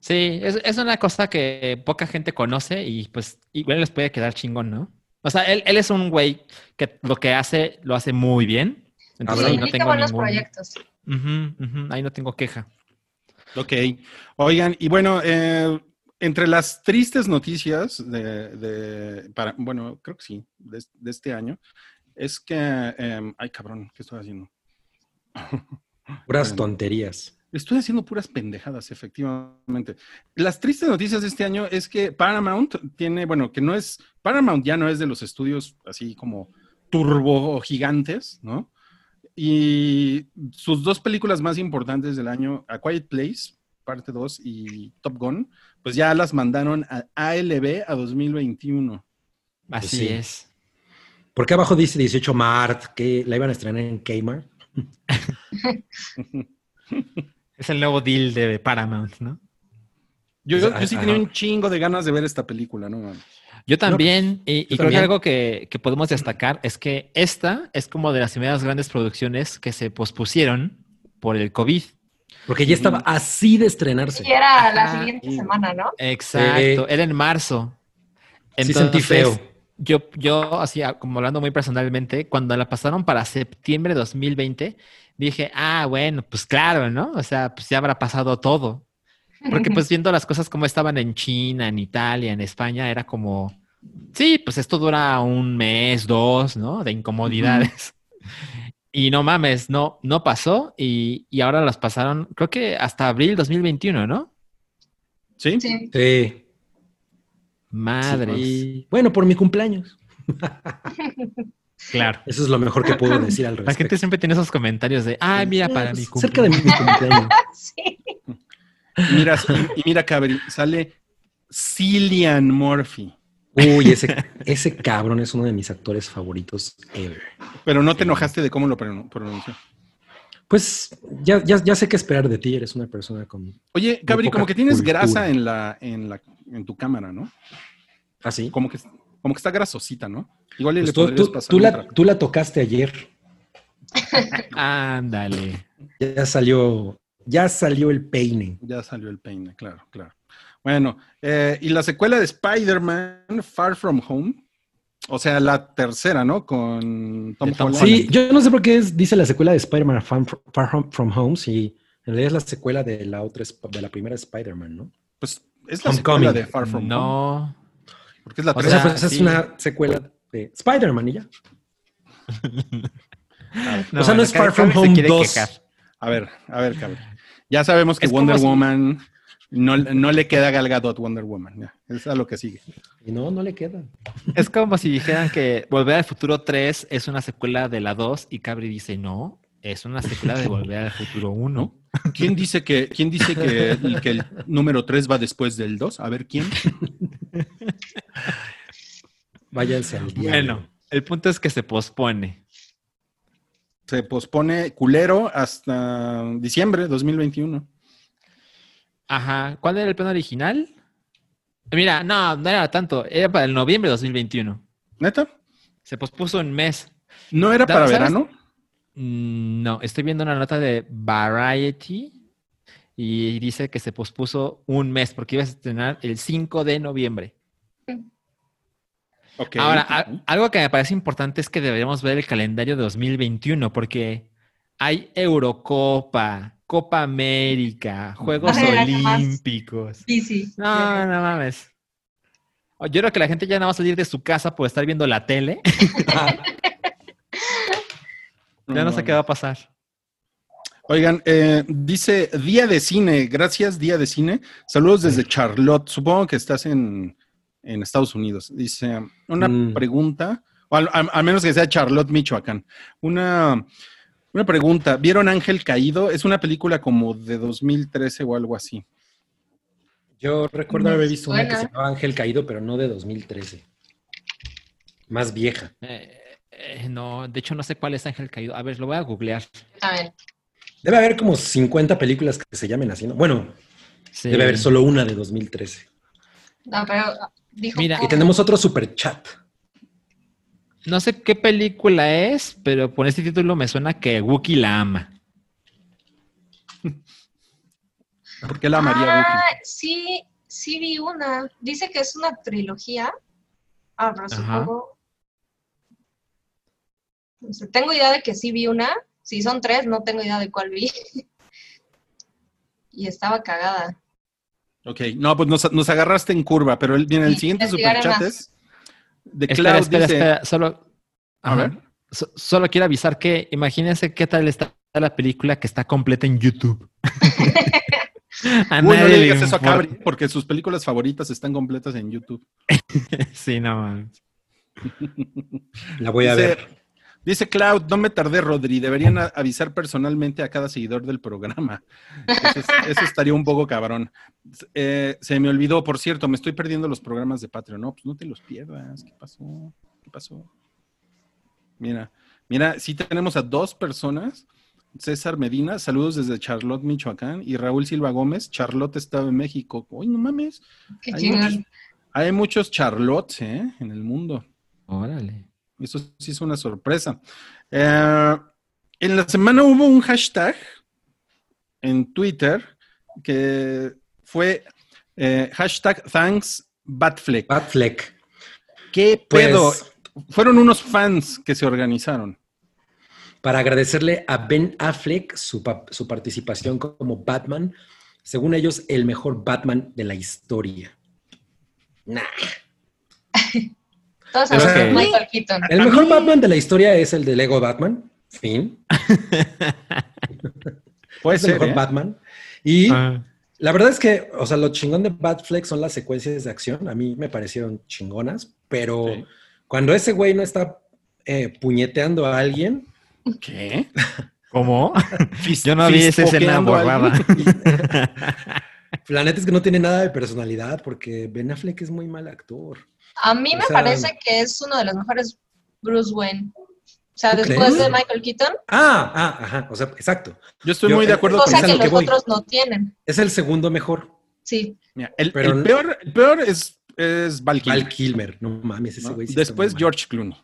Sí, es, es una cosa que poca gente conoce y pues igual les puede quedar chingón, ¿no? O sea, él, él es un güey que lo que hace, lo hace muy bien. Entonces Ah, ahí no tengo buenos ningún... proyectos. Ujú, ahí no tengo queja. Ok. Oigan, y bueno, eh, entre las tristes noticias de, de- para, bueno, creo que sí, de, de este año, es que, em, ay cabrón, ¿qué estoy haciendo? Puras Bueno. tonterías. Estoy haciendo puras pendejadas, efectivamente. Las tristes noticias de este año es que Paramount tiene, bueno, que no es, Paramount ya no es de los estudios así como turbo gigantes, ¿no? Y sus dos películas más importantes del año, A Quiet Place, parte 2, y Top Gun, pues ya las mandaron a ALB a 2021. Así sí. es. ¿Por qué abajo dice 18 Mart? que la iban a estrenar en Kmart? Es el nuevo deal de Paramount, ¿no? Yo, Pues, yo sí ajá. tenía un chingo de ganas de ver esta película, ¿no? Yo también, y, y creo que algo que, que podemos destacar es que esta es como de las primeras grandes producciones que se pospusieron por el COVID. Porque ya estaba así de estrenarse. Y era la Ajá. siguiente semana, ¿no? Exacto, era en marzo. Sí sentí feo. Yo, yo, así ah, como hablando muy personalmente, cuando la pasaron para septiembre de 2020, dije, ah, bueno, pues claro, ¿no? O sea, pues ya habrá pasado todo. Porque pues viendo las cosas como estaban en China, en Italia, en España, era como, sí, pues esto dura un mes, dos, ¿no? De incomodidades. Y no mames, no, no pasó y, y ahora las pasaron, creo que hasta abril 2021, ¿no? ¿Sí? Sí. Sí. Madres. Bueno, por mi cumpleaños. Claro. Eso es lo mejor que puedo decir al La respecto. gente siempre tiene esos comentarios de, ay, mira, para mi Cerca de mi cumpleaños. Sí. Y mira, y mira, Cabri, sale Cillian Murphy. Uy, ese, ese cabrón es uno de mis actores favoritos ever. Pero no te enojaste de cómo lo pronun- pronunció. Pues ya, ya, ya sé qué esperar de ti. Eres una persona con. Oye, Cabri, poca como que tienes cultura. grasa en la, en la, en tu cámara, ¿no? Así. Como que, como que está grasosita, ¿no? Igual y Pues le tú, podrías tú- pasar tú la, tú la tocaste ayer. Ándale. Ya salió, ya salió el peine. Ya salió el peine, claro, claro. Bueno, eh, y la secuela de Spider-Man, Far From Home, o sea, la tercera, ¿no? Con Tom, Tom Holland. Sí, yo no sé por qué es- dice la secuela de Spider-Man Far, From Home si en realidad es la secuela de la otra, de la primera Spider-Man, ¿no? Pues es la Homecoming. secuela de Far From Home. No. Porque es la O sea, pues sí. es una secuela de Spider-Man y ya. No, O sea, no es Far From Home quiere 2. quejar. A ver, a ver, cabrón. Ya sabemos que Es Wonder si- Woman no, no le queda a Gal Gadot Wonder Woman. Ya, es a lo que sigue. Y no, no le queda. Es como si dijeran que Volver al Futuro 3 es una secuela de la 2 y Cabri dice, no, es una secuela de Volver al Futuro 1. ¿Quién dice que, quién dice que, el, que el número 3 va después del 2? A ver, ¿quién? Váyanse al diablo. Bueno, el punto es que se pospone. Se pospone culero hasta diciembre de 2021. Ajá. ¿Cuál era el plan original? Mira, no, no era tanto. Era para el noviembre de 2021. ¿Neta? Se pospuso un mes. ¿No era para ¿sabes? verano? Mm, No, estoy viendo una nota de Variety y dice que se pospuso un mes porque iba a estrenar el 5 de noviembre. Ok. Ahora, a- algo que me parece importante es que deberíamos ver el calendario de 2021 porque hay Eurocopa, Copa América, Juegos. Olímpicos. Sí, sí. No, no mames. Oh, Yo creo que la gente ya no va a salir de su casa por estar viendo la tele. ya no sé qué va a pasar. Oigan, eh, dice Día de Cine. Gracias, Día de Cine. Saludos desde Charlotte. Supongo que estás en, en Estados Unidos. Dice, una Mm. pregunta, o al, al- al menos que sea Charlotte, Michoacán. Una, una pregunta. ¿Vieron Ángel Caído? Es una película como de 2013 o algo así. Yo recuerdo haber visto una que se llamaba Ángel Caído, pero no de 2013. Más vieja. Eh, eh, no, de hecho no sé cuál es Ángel Caído. A ver, lo voy a googlear. A ver. Debe haber como 50 películas que se llamen así, ¿no? Bueno, Sí. debe haber solo una de 2013. No, pero dijo. Mira, Y tenemos otro super chat. No sé qué película es, pero por este título me suena que Wookiee la ama. ¿Por qué la María Ah, sí, sí vi una. Dice que es una trilogía. Ah, pero Ajá. supongo. Tengo idea de que sí vi una. Si son tres, no tengo idea de cuál vi. y estaba cagada. Ok, no, pues nos, nos agarraste en curva, pero el, bien, el Sí, siguiente superchat es de Espera, Cloud espera, dice, espera. Solo, A ver. So- solo quiero avisar que imagínense qué tal está la película que está completa en YouTube. A Uy, no nadie le le digas eso a. Cabri, porque sus películas favoritas están completas en YouTube. Sí, no mames. La voy a Dice- ver. Dice Cloud, no me tardé, Rodri. Deberían avisar personalmente a cada seguidor del programa. Eso, es- eso estaría un poco cabrón. Eh, se me olvidó, por cierto, me estoy perdiendo los programas de Patreon. No, pues no te los pierdas. ¿Qué pasó? ¿Qué pasó? Mira, mira, sí tenemos a dos personas. César Medina, saludos desde Charlotte, Michoacán. Y Raúl Silva Gómez, Charlotte estaba en México. Uy, no mames. Qué Hay muchos, hay muchos Charlottes ¿eh? en el mundo. Órale. Eso sí es una sorpresa. Eh, en la semana hubo un hashtag en Twitter que fue eh, hashtag thanks Batfleck. Batfleck. ¿Qué Pues, pedo? Fueron unos fans que se organizaron. para agradecerle a Ben Affleck su, su participación como Batman, según ellos, el mejor Batman de la historia. Nah. Todos sabemos que es Michael Keaton. El mejor Batman de la historia es el de Lego Batman, Fin. Puede es el ser. mejor ¿eh? Batman. Y Ah, la verdad es que, o sea, lo chingón de Batfleck son las secuencias de acción. A mí me parecieron chingonas, pero Sí. cuando ese güey no está eh, puñeteando a alguien, ¿Qué? ¿Cómo? Yo no vi esa escena borrada. la neta es que no tiene nada de personalidad porque Ben Affleck es muy mal actor. A mí O me sea- parece que es uno de los mejores Bruce Wayne. O sea, ¿Tú después crees? de Michael Keaton, Ah, ah, ajá, o sea, exacto. Yo estoy Yo- muy de acuerdo cosa con que lo eso. los que voy. otros no tienen. Es el segundo mejor. Sí. Mira, el, Pero- el peor, el peor es, es Val Kilmer, Val Kilmer. No mames, ese güey. Después. George Clooney.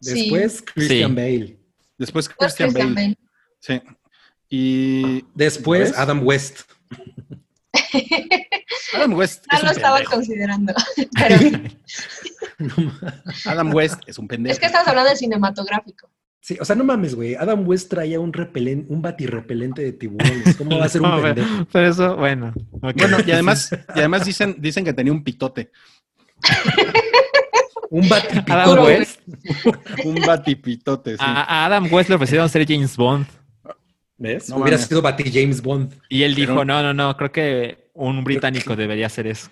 Después Christian Sí. Bale. Después Christian, Christian Bale. Bale. Sí. Y Después. Adam West. Adam West No es lo un estaba pendejo. considerando. Pero Adam West es un pendejo. es que estamos hablando de cinematográfico. sí, o sea, no mames, güey. Adam West traía un repelente, un batirrepelente de tiburones. ¿Cómo va a ser un No, pendejo? pero eso, bueno. Bueno, y además, y además dicen, dicen que tenía un pitote. Un batipitote. Adam West. Un batipitote, sí. A, a Adam West le ofrecieron ser James Bond. ¿Ves? No Hubiera mames. sido Bati James Bond. Y él dijo, Pero- no, no, no, creo que un británico debería hacer eso.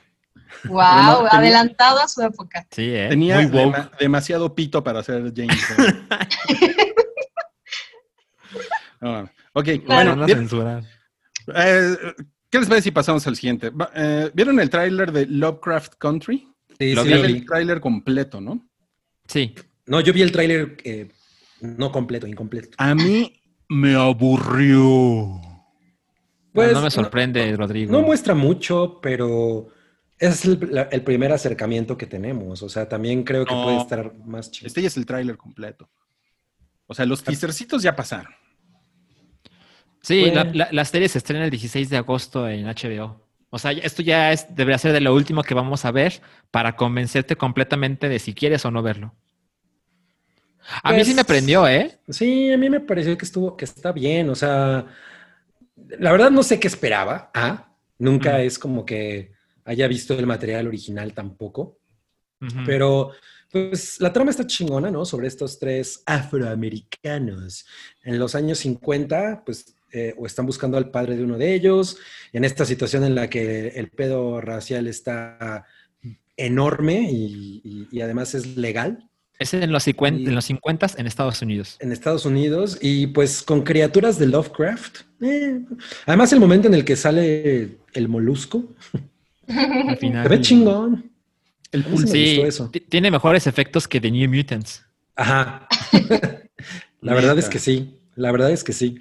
Wow, no, tenía- adelantado a su época. Sí, ¿eh? Tenía Muy woke. dema- demasiado pito para ser James Bond. No, ok, Claro. bueno, eh, ¿qué les parece si pasamos al siguiente? Eh, ¿Vieron el tráiler de Lovecraft Country? Sí, Lo sí, el tráiler completo, ¿no? Sí. No, yo vi el tráiler eh, no completo, incompleto. A mí me aburrió. Pues, no me sorprende, Rodrigo. No muestra mucho, pero es el, la- el primer acercamiento que tenemos. O sea, también creo que No. puede estar más chido. Este ya es el tráiler completo. O sea, los teasercitos ya pasaron. Sí, la, la- la serie se estrena el 16 de agosto en HBO. O sea, esto ya es, debería ser de lo último que vamos a ver para convencerte completamente de si quieres o no verlo. A mí Pues- sí me prendió, ¿eh? Sí, a mí me pareció que estuvo, que está bien. O sea, la verdad no sé qué esperaba. Ah, nunca es como que haya visto el material original tampoco. Pero, pues, la trama está chingona, ¿no? Sobre estos tres afroamericanos. En los años 50, pues, eh, o están buscando al padre de uno de ellos, en esta situación en la que el pedo racial está enorme y, y- y además es legal Es en los, 50, Y- en los 50 en Estados Unidos. en Estados Unidos y pues con criaturas de Lovecraft. eh, Además, el momento en el que sale el molusco, Al final. se ve chingón. El mí sí me eso. ti- tiene mejores efectos que The New Mutants. Ajá. La verdad es que sí. La verdad es que sí.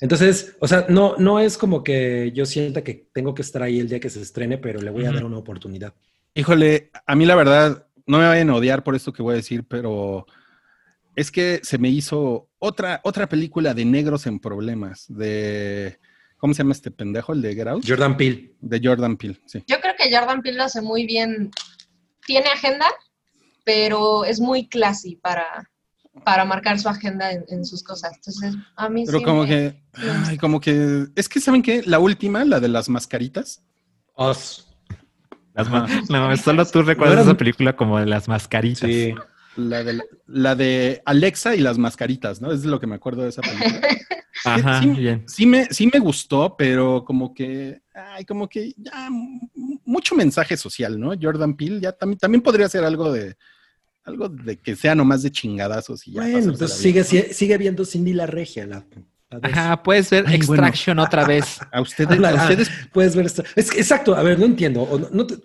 Entonces, o sea, no, no es como que yo sienta que tengo que estar ahí el día que se estrene, pero le voy a dar una oportunidad. Híjole, a mí la verdad, no me vayan a odiar por esto que voy a decir, pero es que se me hizo otra, otra película de negros en problemas, de, ¿cómo se llama este pendejo? El de Get Out? Jordan Peele. De Jordan Peele, sí. Yo creo que Jordan Peele lo hace muy bien. Tiene agenda, pero es muy classy para, para marcar su agenda en, en sus cosas. Entonces, a mí Pero sí como me- que, me ay, como que, es que, ¿saben qué? La última, la de las mascaritas. Us. Las no, solo tú recuerdas No eran- esa película como de las mascaritas. Sí. La de, la de Alexa y las mascaritas, ¿no? Es lo que me acuerdo de esa película. Ajá, Sí, bien. Sí me, sí me gustó, pero como que, ay, como que ya mucho mensaje social, ¿no? Jordan Peele ya también, también podría ser algo de, algo de que sea nomás de chingadazos y ya. Bueno, bien. sigue, sigue, sigue viendo Cindy la Regia. La. Ajá, puedes ver Ay, bueno. Extraction otra vez. A ustedes, a ah, ustedes, Puedes ver esto. Es exacto, a ver, no entiendo. O no, no te,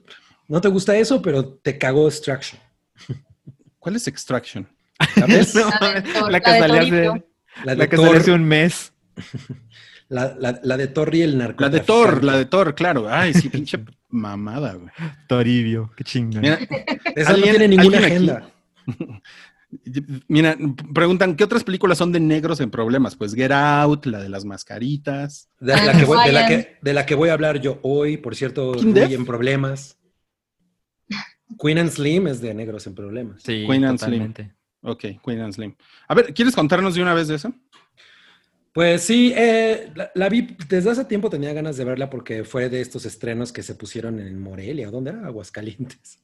no te gusta eso, pero te cagó Extraction. ¿cuál es Extraction? ¿Sabes? No, La la que la de salió. La de, la que Thor, salió hace un mes. la, la- la de Thor y el La narcotraficante. de Thor, la de Thor, claro. Ay, sí, pinche mamada, güey. Toribio, qué chingón. Mira, Esa no ¿Alguien- tiene ninguna aquí? Mira, preguntan, ¿qué otras películas son de negros en problemas? Pues Get Out, la de las mascaritas. De la, que voy, de, la que, de la que voy a hablar yo hoy, por cierto, Rui en problemas. Queen and Slim es de negros en problemas. Sí, Queen and Slim. totalmente. Ok, Queen and Slim. A ver, ¿quieres contarnos de una vez de eso? Pues sí, eh, la, la vi desde hace tiempo, tenía ganas de verla porque fue de estos estrenos que se pusieron en Morelia, ¿dónde era? Aguascalientes.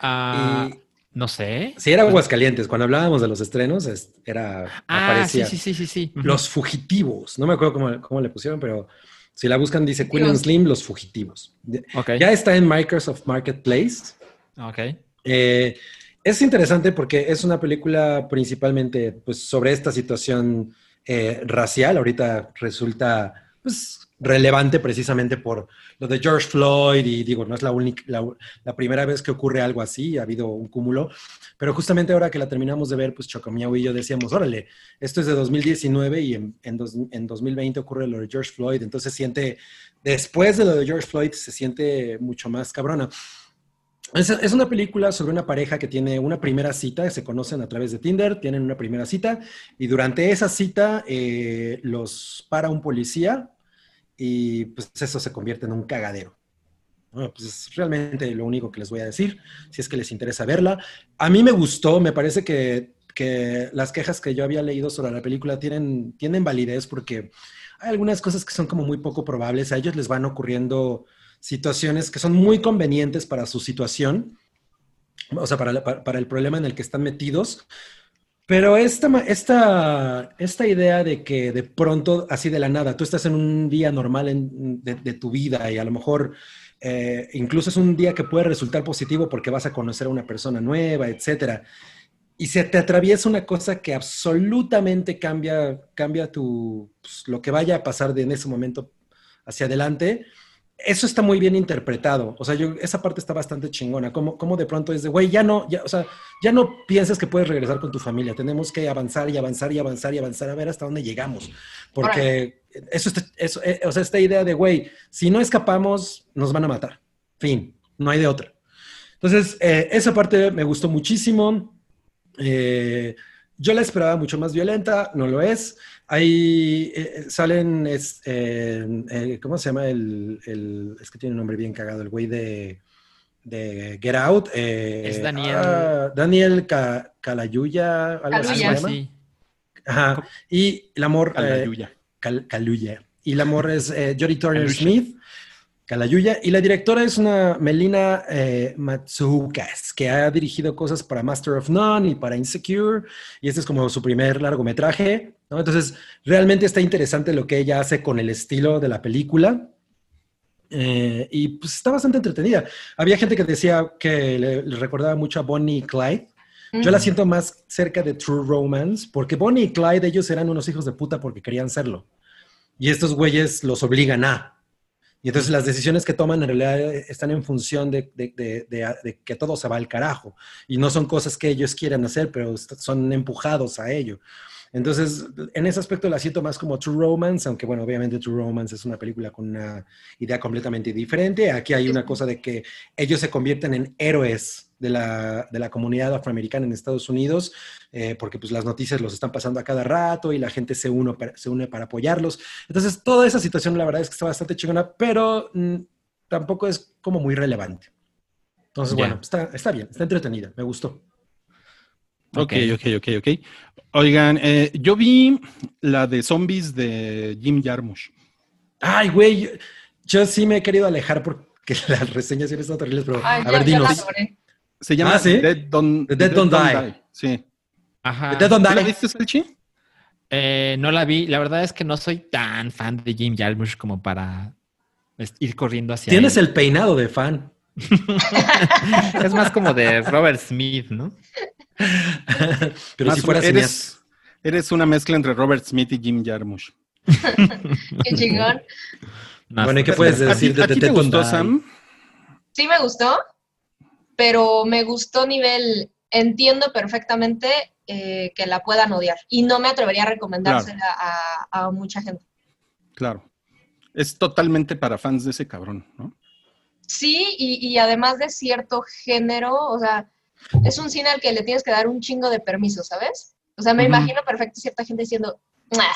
Ah, Y- No sé. Sí, era Aguascalientes. Cuando hablábamos de los estrenos, es- era. Ah, aparecía sí, sí, sí, sí. Los fugitivos. No me acuerdo cómo, cómo le pusieron, pero si la buscan, dice Queen and. Slim, los fugitivos. De- Ok. Ya está en Microsoft Marketplace. Ok. Eh, es interesante porque es una película principalmente pues, sobre esta situación eh, racial. Ahorita resulta pues, relevante precisamente por lo de George Floyd y digo, no es la, única, la, la primera vez que ocurre algo así, ha habido un cúmulo, pero justamente ahora que la terminamos de ver, pues Chocomiao y yo decíamos, órale, esto es de 2019 y en, en, dos- en 2020 ocurre lo de George Floyd, entonces siente, después de lo de George Floyd, se siente mucho más cabrona. Es, una película sobre una pareja que tiene una primera cita, se conocen a través de Tinder, tienen una primera cita y durante esa cita eh, los para un policía y pues eso se convierte en un cagadero. Pues es realmente lo único que les voy a decir, si es que les interesa verla. A mí me gustó, me parece que, que las quejas que yo había leído sobre la película tienen, tienen validez porque hay algunas cosas que son como muy poco probables, a ellos les van ocurriendo situaciones que son muy convenientes para su situación, o sea, para- para el problema en el que están metidos. Pero esta, esta, esta idea de que de pronto, así de la nada, tú estás en un día normal de tu vida y a lo mejor eh, incluso es un día que puede resultar positivo porque vas a conocer a una persona nueva, etcétera. Y se te atraviesa una cosa que absolutamente cambia, cambia tu, pues, lo que vaya a pasar de en ese momento hacia adelante. Eso está muy bien interpretado. O sea, yo, esa parte está bastante chingona. Como, como de pronto es de, güey, ya no, ya, o sea, ya no piensas que puedes regresar con tu familia. Tenemos que avanzar y avanzar y avanzar y avanzar a ver hasta dónde llegamos. Porque eso, está- eso eh, o sea, esta idea de, güey, si no escapamos, nos van a matar. Fin, no hay de otra. Entonces, eh, esa parte me gustó muchísimo. Eh, yo la esperaba mucho más violenta, no lo es. Ahí eh, salen, es, eh, eh, ¿cómo se llama? El, el- es que tiene un nombre bien cagado, el güey de, de Get Out. eh, Es Daniel. ah, Daniel Ca- Calayuya, algo así se llama. así. Ajá. Y el amor... eh, Aleluya. Cal-. Y el amor es eh, Jodie Turner. Smith, Calayuya. Y la directora es una Melina eh, Matsoukas, que ha dirigido cosas para Master of None y para Insecure. Y este es como su primer largometraje. ¿no? Entonces, realmente está interesante lo que ella hace con el estilo de la película. Eh, y pues está bastante entretenida. Había gente que decía que le, le recordaba mucho a Bonnie y Clyde. Yo la siento más cerca de True Romance, porque Bonnie y Clyde, ellos eran unos hijos de puta porque querían serlo. Y estos güeyes los obligan a. Y entonces las decisiones que toman en realidad están en función de, de- de- de- de que todo se va al carajo. Y no son cosas que ellos quieran hacer, pero son empujados a ello. Entonces, en ese aspecto la siento más como True Romance, aunque bueno, obviamente True Romance es una película con una idea completamente diferente. Aquí hay una cosa de que ellos se convierten en héroes de la, de la comunidad afroamericana en Estados Unidos, eh, porque pues las noticias los están pasando a cada rato y la gente se, uno, para- se une para apoyarlos. Entonces, toda esa situación la verdad es que está bastante chingona, pero mm, tampoco es como muy relevante. Entonces, Ya. bueno, está, está bien, está entretenida, me gustó. Ok, ok, ok, ok. Oigan, eh, yo vi la de zombies de Jim Jarmusch. Ay, güey, yo, yo sí me he querido alejar porque las reseñas sí han estado terribles, pero Ay, a ya- ver, ya la dinos. Se llama Ah, ¿sí? Dead Don't, The Dead Don't Die. Sí. Ajá. The Dead Don't ¿Tú la Die. viste, Salchi? Eh, no la vi. La verdad es que no soy tan fan de Jim Jarmusch como para es- ir corriendo hacia Tienes él. el peinado de fan. Es más como de Robert Smith, ¿no? pero Más si o fuera menos, cineasta. eres, eres una mezcla entre Robert Smith y Jim Jarmusch. Qué chingón. Bueno, ¿y qué puedes ¿A decir ti, de a The ti te gustó, Die? Sam? Sí me gustó, pero me gustó nivel, entiendo perfectamente eh, que la puedan odiar y no me atrevería a recomendársela a, a mucha gente. Claro. Es totalmente para fans de ese cabrón, ¿no? Sí, y, y además de cierto género, o sea, es un cine al que le tienes que dar un chingo de permiso, ¿sabes? O sea, me imagino perfecto cierta gente diciendo, "Ah,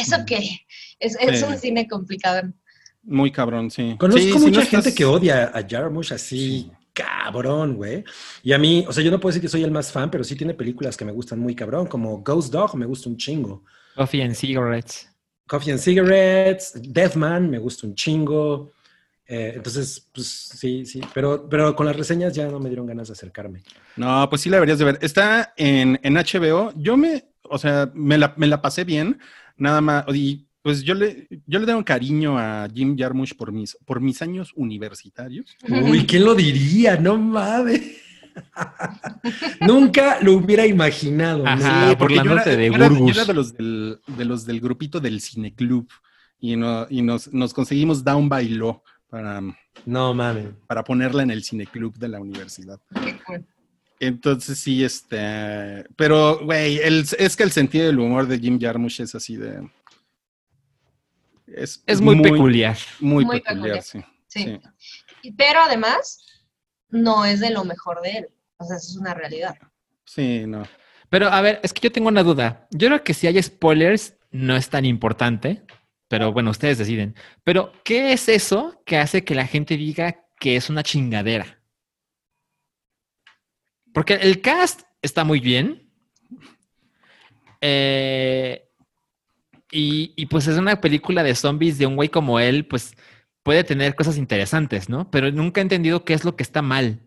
¿eso qué? Es, un cine complicado. Muy cabrón, sí. Conozco Sí, si mucha no gente estás- que odia a Jarmusch así, cabrón, güey. Y a mí, o sea, yo no puedo decir que soy el más fan, pero sí tiene películas que me gustan muy cabrón, como Ghost Dog me gusta un chingo. Coffee and Cigarettes. Coffee and Cigarettes, Deathman me gusta un chingo. Eh, entonces, pues sí, sí, pero, pero con las reseñas ya no me dieron ganas de acercarme. No, pues sí la deberías de ver. Está en, en HBO. Yo me, o sea, me la, me la pasé bien. Nada más, y pues yo le, yo le tengo cariño a Jim Jarmusch por mis, por mis años universitarios. Uy, ¿quién lo diría? No mames. Nunca lo hubiera imaginado. ¿no? Ajá. Sí, porque yo era, burlándote de yo era- yo era de los del, de los del grupito del cineclub y, no, y nos, nos conseguimos Down by Law para, No mames. para ponerla en el cineclub de la universidad. Qué cool. Entonces sí, este, pero güey, es que el sentido del humor de Jim Jarmusch es así de... Es, Es muy, peculiar. Muy, Muy peculiar, peculiar. sí. Sí. sí. Y- Pero además, no es de lo mejor de él. O sea, eso es una realidad. Sí, no. Pero a ver, es que yo tengo una duda. Yo creo que si hay spoilers no es tan importante, pero bueno, ustedes deciden. Pero, ¿qué es eso que hace que la gente diga que es una chingadera? Porque el cast está muy bien. Eh, y, y, pues es una película de zombies de un güey como él, pues puede tener cosas interesantes, ¿no? Pero nunca he entendido qué es lo que está mal.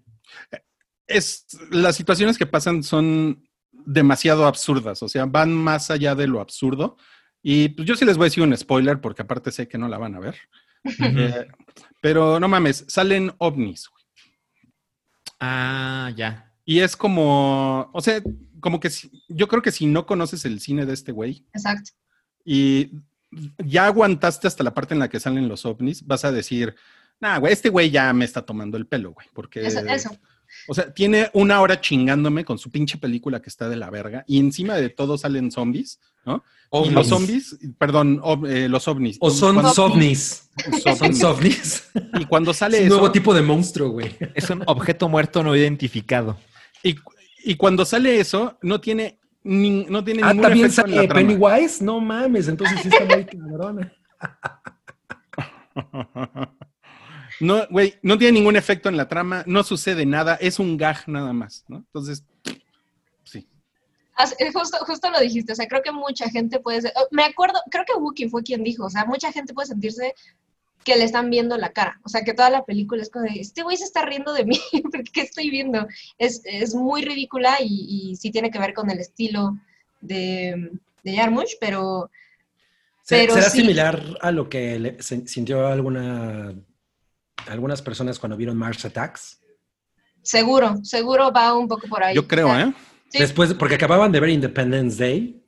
Es, las situaciones que pasan son demasiado absurdas, o sea, van más allá de lo absurdo. Y pues yo sí les voy a decir un spoiler, porque aparte sé que no la van a ver. Eh, pero no mames, salen ovnis. güey. Ah, ya. Y es como, o sea, como que si- yo creo que si no conoces el cine de este güey Exacto. Y ya aguantaste hasta la parte en la que salen los ovnis, vas a decir, nah, güey, este güey ya me está tomando el pelo, güey, porque... Eso, eso. O sea, tiene una hora chingándome con su pinche película que está de la verga y encima de todo salen zombies, ¿no? Y los zombies, perdón, ov- eh, los ovnis. O son Cuando- ovnis. Son ovnis. Y cuando Es sale un eso, nuevo tipo de monstruo, güey. Es un objeto muerto no identificado. y, y cuando sale eso, no tiene, ni- no tiene Ah, ningún también efecto en la trama. Pennywise. No mames, entonces sí está muy cabrona. No, güey, no tiene ningún efecto en la trama, no sucede nada, es un gag nada más, ¿no? Entonces, sí. Eh, Justo, justo lo dijiste, o sea, creo que mucha gente puede ser, oh, me acuerdo, creo que Wookie fue quien dijo, o sea, mucha gente puede sentirse que le están viendo la cara, o sea, que toda la película es como de, este güey se está riendo de mí, porque ¿qué estoy viendo? Es, es muy ridícula y, y sí tiene que ver con el estilo de, de Jarmusch, pero Se- Pero ¿Será sí. similar a lo que le- se- sintió alguna, algunas personas cuando vieron Mars Attacks? seguro, seguro va un poco por ahí. Yo creo, ¿eh? Sí. Después, porque acababan de ver Independence Day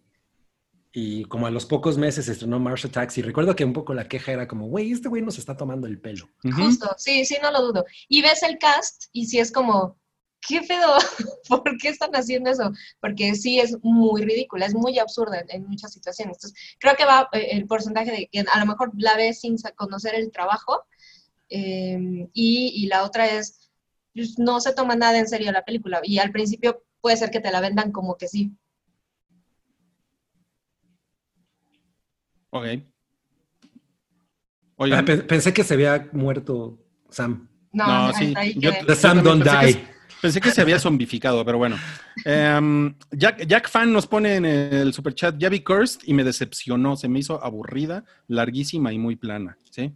y como a los pocos meses se estrenó Mars Attacks y recuerdo que un poco la queja era como, güey, este güey nos está tomando el pelo. Justo, sí, sí, no lo dudo. Y ves el cast y sí es como, ¿qué pedo? ¿Por qué están haciendo eso? Porque sí es muy ridícula, es muy absurda en, muchas situaciones. Entonces, creo que va eh, el porcentaje de que a lo mejor la ves sin conocer el trabajo eh, y, y la otra es, pues, no se toma nada en serio la película y al principio puede ser que te la vendan como que sí. Ok. Oye, Ah, pe- pensé que se había muerto Sam. No, No, sí, yo-. The Sam Don't pensé que Die. Pensé que se había zombificado, pero bueno. Em, Jack, Jack Fan nos pone en el superchat, ya vi Cursed y me decepcionó, se me hizo aburrida, larguísima y muy plana, ¿sí?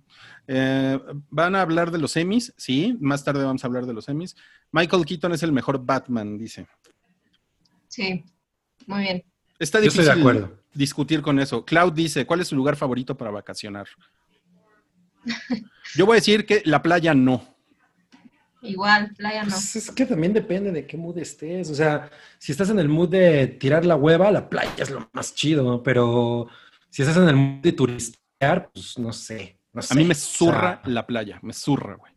Eh, ¿Van a hablar de los Emmys? Sí, más tarde vamos a hablar de los Emmys. Michael Keaton es el mejor Batman, dice. Sí, muy bien. Está Yo estoy difícil de acuerdo. Discutir con eso. Cloud dice, ¿cuál es su lugar favorito para vacacionar? Yo voy a decir que la playa no. Igual, playa no. Pues es que también depende de qué mood estés. O sea, si estás en el mood de tirar la hueva, la playa es lo más chido, ¿no? pero si estás en el mood de turistear, pues no sé. no A mí me O zurra sea, la playa, me zurra, güey.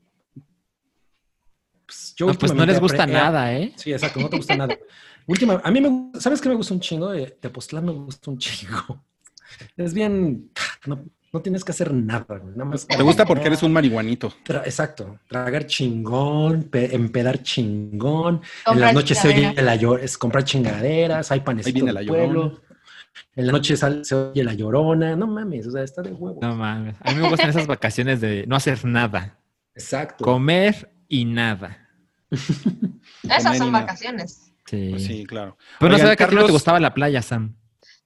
pues, yo No, pues no les gusta nada, ¿eh? Sí, exacto, no te gusta nada. Última, a mí me ¿sabes qué me gusta un chingo? De Tepoztlán me gusta un chingo. Es bien, no, no tienes que hacer nada, güey, nada más. Te gusta porque eres un marihuanito. Tra- exacto, tragar chingón, pe- empedar chingón. en las noches se oye la llor es comprar chingaderas, hay panecito del pueblo. En la noche se oye la llorona. No mames, o sea, está de huevo. No mames. A mí me gustan esas vacaciones de no hacer nada. Exacto. Comer y nada. Esas son nada. vacaciones. Sí. Pues sí, claro. Pero no sabía que a ti no te Carlos- gustaba la playa, Sam.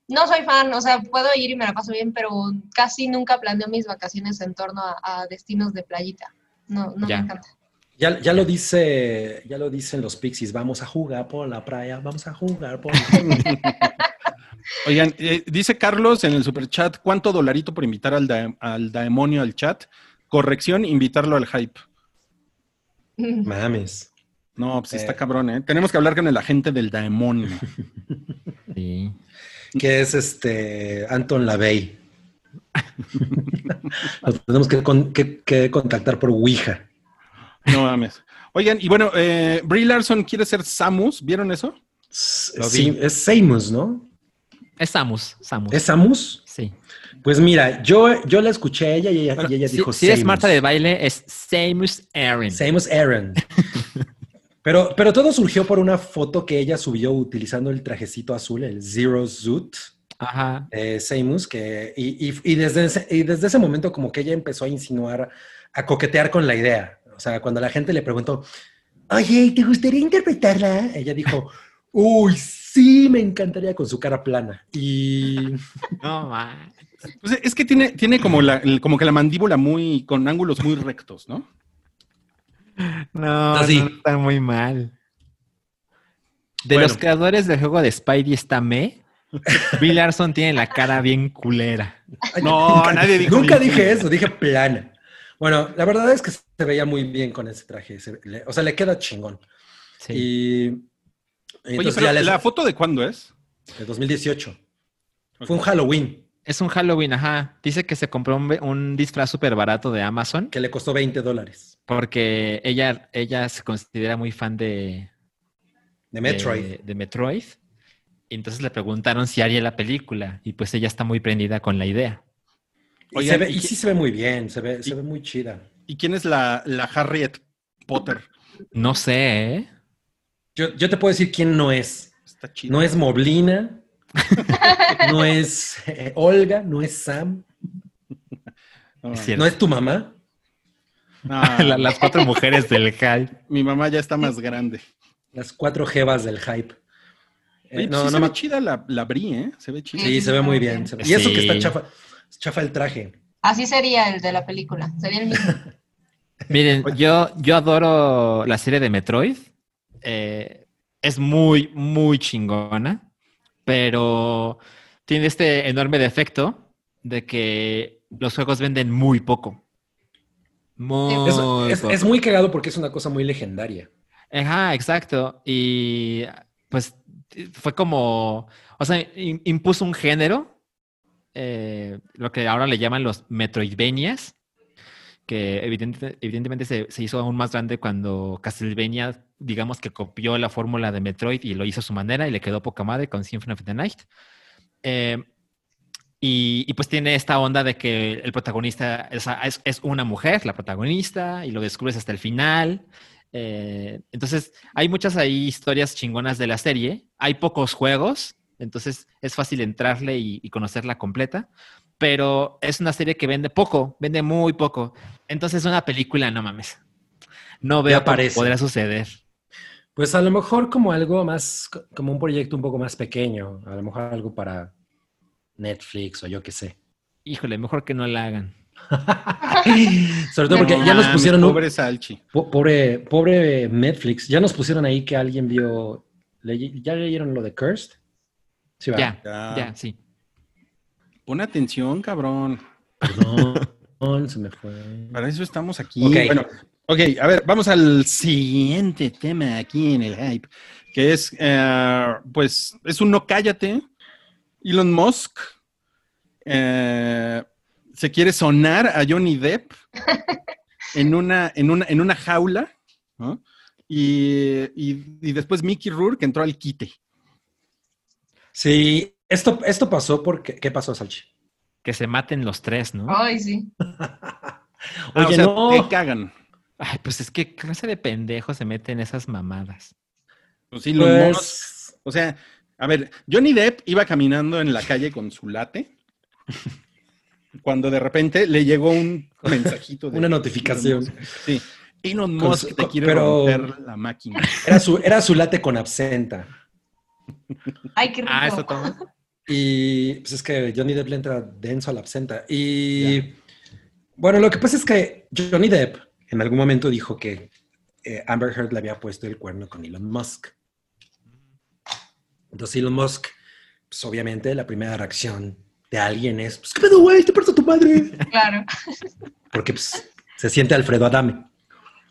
No soy fan, o sea, puedo ir y me la paso bien, pero casi nunca planeo mis vacaciones en torno a, a destinos de playita. No, no Ya. me encanta. Ya, ya lo dice, ya lo dicen los Pixies, vamos a jugar por la playa, vamos a jugar por la Oigan, eh, dice Carlos en el superchat, ¿cuánto dolarito por invitar al, da- al demonio al chat? Corrección, invitarlo al hype. Mames. No, pues está Eh. cabrón, ¿eh? Tenemos que hablar con el agente del demonio. Sí. Que es este Anton LaVey. Lo tenemos que, con- que- que contactar por Ouija. No mames. Oigan, y bueno, eh, Brie Larson quiere ser Samus, ¿vieron eso? Lo Sí, vi. es Samus, ¿no? Es Samus, Samus. ¿Es Samus? Sí. Pues mira, yo, yo la escuché a ella y ella, Bueno, y ella si, dijo si eres Samus. Marta de baile, es Samus Aran. Samus Aran. Pero, pero todo surgió por una foto que ella subió utilizando el trajecito azul, el Zero Zoot. Ajá. eh, que, y, y- y desde ese, y desde ese momento como que ella empezó a insinuar, a coquetear con la idea. O sea, cuando la gente le preguntó, oye, ¿te gustaría interpretarla? Ella dijo, uy, sí, me encantaría con su cara plana. Y No, ma. Pues es que tiene, tiene como, la, como que la mandíbula muy, con ángulos muy rectos, ¿no? No, Así. no, está muy mal. De Bueno. los creadores del juego de Spidey está Me. Bill Larson tiene la cara bien culera. No, nadie dijo Nunca dije eso, dije plana. Bueno, la verdad es que se veía muy bien con ese traje. se- le- o sea, le queda chingón. Sí. Y, Oye, entonces pero ya les- ¿la foto de cuándo es? de 2018. Fue un Halloween Es un Halloween, ajá. Dice que se compró un, un disfraz súper barato de Amazon que le costó 20 dólares. Porque ella, ella se considera muy fan de, De Metroid. de, de Metroid. Y entonces le preguntaron si haría la película y pues ella está muy prendida con la idea. Y, se ve- ¿y y qué- sí se ve muy bien, se ve, se ve muy chida. ¿Y quién es la, la Harriet Potter? No sé, ¿eh? Yo, yo te puedo decir quién no es. Está chido. No es Moblina, no es eh, Olga, no es Sam, No, Es cierto. no es tu mamá. La- las cuatro mujeres del hype. Mi mamá ya está más grande. Las cuatro jevas del hype. Eh, Oye, pues no, sí no se me- ve chida la, la Brie, ¿eh? Se ve chida. Sí, se ve muy bien. Y eso que está chafa, chafa el traje. Así sería el de la película. Sería el mismo. Miren, yo, yo adoro la serie de Metroid. Eh, es muy, muy chingona, pero tiene este enorme defecto de que los juegos venden muy poco. Muy Es, es- muy cagado porque es una cosa muy legendaria. Ajá, exacto. Y pues fue como, o sea, im- impuso un género, eh, lo que ahora le llaman los Metroidvanias, que evidente- evidentemente se, se hizo aún más grande cuando Castlevania, digamos que copió la fórmula de Metroid y lo hizo a su manera y le quedó poca madre con Symphony of the Night. Eh, y, y pues tiene esta onda de que el protagonista es, es- una mujer, la protagonista, y lo descubres hasta el final. Eh, entonces, hay muchas ahí historias chingonas de la serie. Hay pocos juegos, entonces es fácil entrarle y, y conocerla completa. Pero es una serie que vende poco, vende muy poco. Entonces, una película, no mames. No veo cómo podrá suceder. Pues a lo mejor como algo más, co- como un proyecto un poco más pequeño, a lo mejor algo para Netflix o yo qué sé. Híjole, mejor que no la hagan. Sobre todo porque No ya nos pusieron Pobre Salchi. po- pobre, pobre Netflix, ya nos pusieron ahí que alguien vio, le- ¿ya leyeron lo de Cursed? Sí, va. Ya, Ya. ya, sí. Pon atención, cabrón. Perdón, se me fue. Para eso estamos aquí. Ok. Bueno, ok, a ver, vamos al siguiente tema aquí en el hype, que es, eh, pues, es un no cállate. Elon Musk eh, se quiere sonar a Johnny Depp en una, en una, en una jaula, ¿no? Y, y- y después Mickey Rourke entró al quite. Sí, esto, esto pasó porque, ¿qué pasó, Salchi? Que se maten los tres, ¿no? Ay, sí. Ah, o Oye, sea, no. te cagan. Ay, pues es que ¿qué clase de pendejo se mete en esas mamadas. Pues Elon Musk Pues, O sea, a ver, Johnny Depp iba caminando en la calle con su late cuando de repente le llegó un mensajito de Una notificación. Elon Musk. Sí. Elon Musk su- te quiere pero- romper la máquina. era su, era su late con absenta. Ay, qué rico. Ah, eso toma. Y pues es que Johnny Depp le entra denso a la absenta. Y bueno, lo que pasa es que Johnny Depp en algún momento dijo que eh, Amber Heard le había puesto el cuerno con Elon Musk. Entonces Elon Musk, pues obviamente la primera reacción de alguien es, pues, ¿qué pedo, güey? ¿Te parto tu madre? Claro. Porque pues, se siente Alfredo Adame.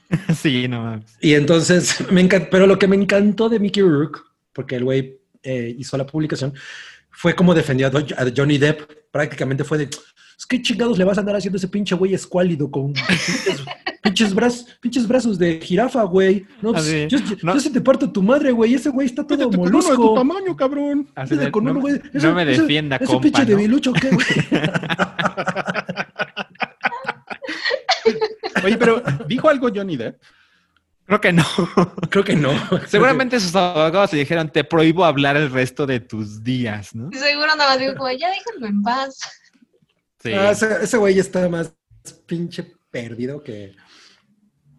sí, no mames. Y entonces, me encanta, pero lo que me encantó de Mickey Rourke, porque el güey eh, hizo la publicación, fue como defendió a Johnny Depp. Prácticamente fue de, es que chingados le vas a andar haciendo ese pinche güey escuálido con pinches, pinches, braz- pinches brazos de jirafa, güey. No, pues, yo, no. yo se te parto tu madre, güey. Ese güey está todo Métete con uno de tu molusco. tamaño, cabrón. Así Métete de, con no, uno, güey. no Ese- me ese- defienda, ese compa, pinche ¿no? debilucho, ¿qué, güey? Oye, pero ¿dijo algo Johnny Depp? Creo que no. Creo que no. Seguramente sus abogados le dijeron, te prohíbo hablar el resto de tus días, ¿no? Seguro nada más digo, como, ya déjenme en paz. Sí. Ah, ese, ese güey está más pinche perdido que...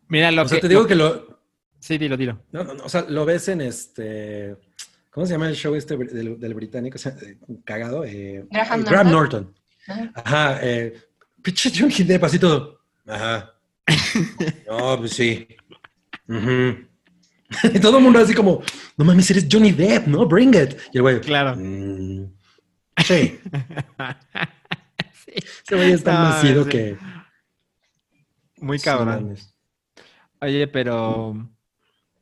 Mira, lo O sea, que... te digo lo- que lo... Sí, dilo, dilo. No, no, no, o sea, lo ves en este... ¿Cómo se llama el show este del, del británico? O sea, eh, cagado. eh, Graham eh, Graham Norton. Norton. Ajá. Eh, pinche Johnny Depp, así todo. Ajá. No, pues sí. Ujú. Y todo el mundo así como, no mames, eres Johnny Depp, ¿no? Bring it. Y el güey, Claro. "Mm, sí. Ese güey está No, nacido sí. que... Muy Sí, cabrón. Oye, pero...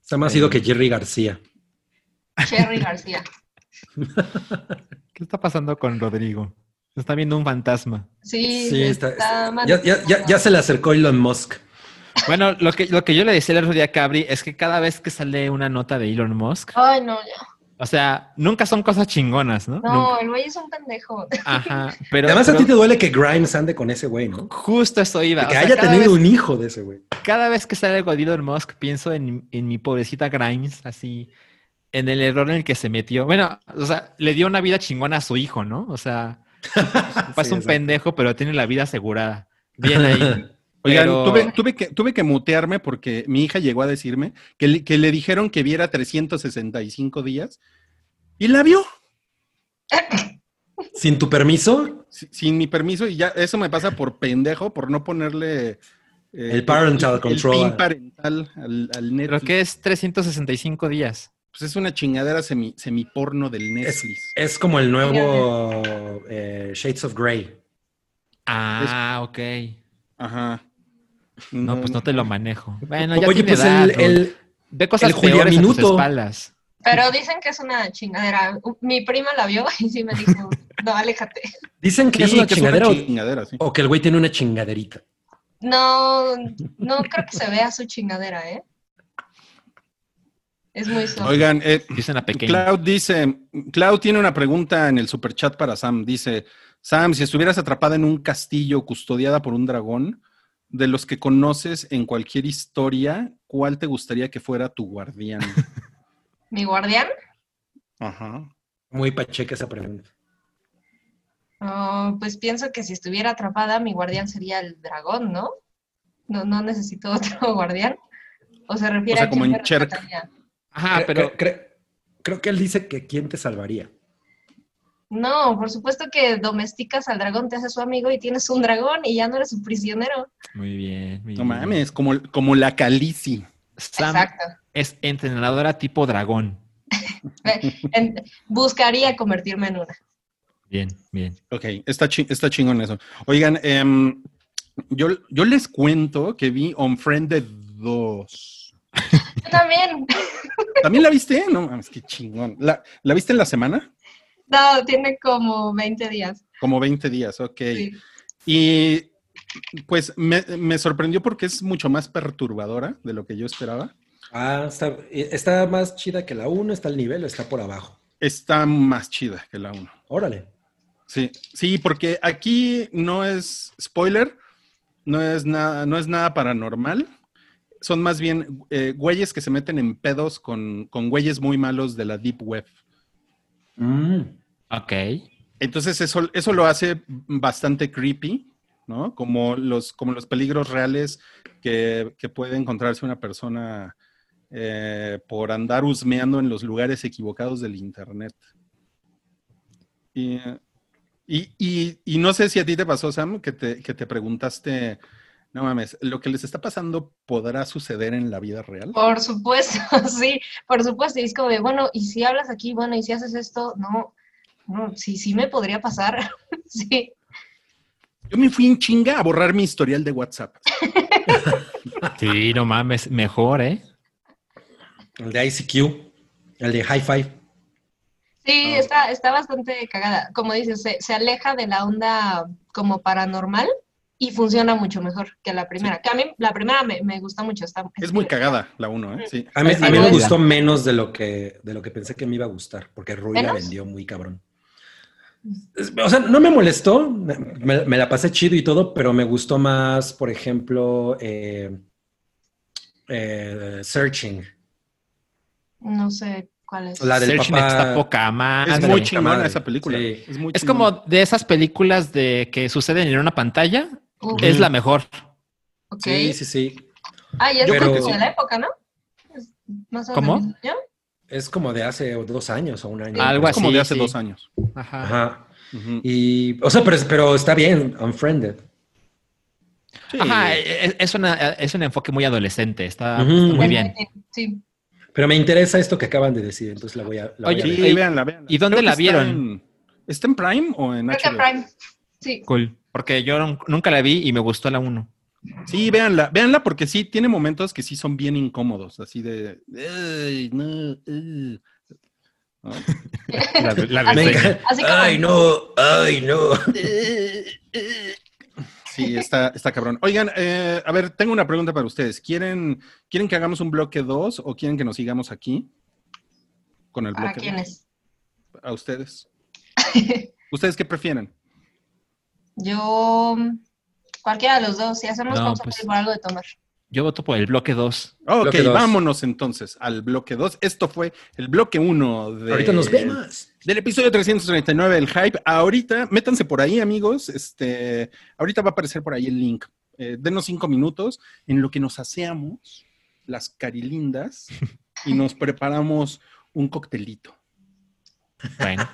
Está más nacido que Jerry García. Cherry García. ¿Qué está pasando con Rodrigo? Está viendo un fantasma. Sí, Sí, está, está, está- ya, ya, ya, ya se le acercó Elon Musk. Bueno, lo que, lo que yo le decía el otro día a Cabri es que cada vez que sale una nota de Elon Musk, Ay, no, ya. O sea, nunca son cosas chingonas, ¿no? No, Nunca. el güey es un pendejo. Ajá, pero, Además, a ti te duele que Grimes ande con ese güey, ¿no? justo eso iba. Que O sea, haya tenido vez- un hijo de ese güey. cada vez que sale de Elon Musk, pienso en, en mi pobrecita Grimes, así, en el error en el que se metió. Bueno, o sea, le dio una vida chingona a su hijo, ¿no? O sea, pues Sí, un exacto. pendejo, pero tiene la vida asegurada. Bien ahí. Oigan, Pero- tuve, tuve, que, tuve que mutearme porque mi hija llegó a decirme que le, que le dijeron que viera 365 días y la vio Sin tu permiso, si- sin mi permiso y ya eso me pasa por pendejo, por no ponerle eh, El parental control. El pin parental al, al Netflix. Creo que es 365 días. Pues es una chingadera semi, semiporno del es, Netflix. es como el nuevo eh, Shades of Grey. Ah, ok. Ajá. No, pues no te lo manejo. Bueno, ya Oye, tiene pues edad, el, el- Ve cosas el peores a tus espaldas. Pero dicen que es una chingadera. Mi prima la vio y sí me dijo, no, aléjate. dicen que es una que chingadera es o- una chingadera, sí. o que el güey tiene una chingaderita. No, no creo que se vea su chingadera, ¿eh? Es muy soft. Oigan, eh, Es una pequeña. Cloud dice, Cloud tiene una pregunta en el superchat para Sam. Dice, Sam, si estuvieras atrapada en un castillo custodiada por un dragón, de los que conoces en cualquier historia, ¿cuál te gustaría que fuera tu guardián? Mi guardián, Ajá. Muy pacheca esa pregunta. oh, pues pienso que si estuviera atrapada, mi guardián sería el dragón, ¿no? No, no necesito otro guardián. O se refiere O sea, a como en Cherk. Ajá, pero cre- cre- creo que él dice que quién te salvaría. No, por supuesto que domesticas al dragón, te haces su amigo y tienes un dragón y ya no eres su prisionero. muy bien. muy No bien. mames, como, como la calici. Sam Exacto. es entrenadora tipo dragón. Buscaría convertirme en una. Bien, bien. Ok, está, chi- está chingón eso. Oigan, em, yo, yo les cuento que vi Unfriended 2. Yo también. ¿También la viste? No mames, qué chingón. ¿La, ¿la viste en la semana? No, tiene como 20 días. Como 20 días, ok. Sí. Y pues me, me sorprendió porque es mucho más perturbadora de lo que yo esperaba. Ah, está, está más chida que la 1, está al nivel o está por abajo. Está más chida que la 1. Órale. Sí, sí, porque aquí no es spoiler, no es nada, no es nada paranormal. Son más bien eh, güeyes que se meten en pedos con, con güeyes muy malos de la Deep Web. Mm. Ok. Entonces eso, eso lo hace bastante creepy, ¿no? Como los, como los peligros reales que, que puede encontrarse una persona eh, por andar husmeando en los lugares equivocados del Internet. Y, y- y- y no sé si a ti te pasó, Sam, que te, que te preguntaste No mames, lo que les está pasando podrá suceder en la vida real. Por supuesto, sí, por supuesto. Y es como de, bueno, y si hablas aquí, bueno, y si haces esto, no, no, sí, sí me podría pasar. sí. Yo me fui en chinga a borrar mi historial de WhatsApp. Sí, no mames, mejor, ¿eh? El de ICQ, el de High Five. Sí, está, está bastante cagada. Como dices, se, se aleja de la onda como paranormal y funciona mucho mejor que la primera. Que a mí la primera me, me gusta mucho. Está, Es muy cagada la uno, ¿eh? Sí. A mí, Sí, a mí me gustó menos de lo que de lo que pensé que me iba a gustar, porque Rui la vendió muy cabrón. O sea, no me molestó, me, me la pasé chido y todo, pero me gustó más, por ejemplo, eh, eh, Searching, No sé cuál es. la del Searching papá. está poca madre. Es muy chingona esa película. Sí. Es, muy Es como de esas películas de que suceden en una pantalla. Es la mejor. Sí, sí, sí. Ah, y es como que de la época, ¿no? Es más o ¿Cómo? Es como de hace dos años o un año. Algo Es como así, de hace sí. dos años. Ajá. Ajá. Y, o sea, pero, pero está bien, Unfriended. Sí. Ajá, es, es una, es un enfoque muy adolescente. Está, muy bien. Sí. Pero me interesa esto que acaban de decir, entonces la voy a, la voy Oye, a ver. Sí, ¿y- véanla, véanla. y dónde Creo que la está vieron? en- ¿Está en Prime o en Creo que HBO? Prime. Sí. Cool. Porque yo nun- nunca la vi y me gustó la 1. Sí, véanla, véanla porque sí tiene momentos que sí son bien incómodos, así de "Ay, no, uh". ¿No? La, la Así- Ay, no, ay, no. Sí, está, está cabrón. Oigan, eh, a ver, tengo una pregunta para ustedes. ¿Quieren, ¿Quieren que hagamos un bloque 2 o quieren que nos sigamos aquí? Con el ¿Para bloque quiénes? dos? A ustedes. ¿Ustedes qué prefieren? Yo, cualquiera de los dos. Si hacemos, No, pues- por algo de tomar. Yo voto por el bloque 2. Ok, Bloque dos. vámonos entonces al bloque 2. Esto fue el bloque 1 de... Ahorita nos vemos. Del episodio 339 del Hype. Ahorita, métanse por ahí, amigos. Este, ahorita va a aparecer por ahí el link. Eh, denos cinco minutos en lo que nos aseamos las carilindas y nos preparamos un coctelito. Bueno,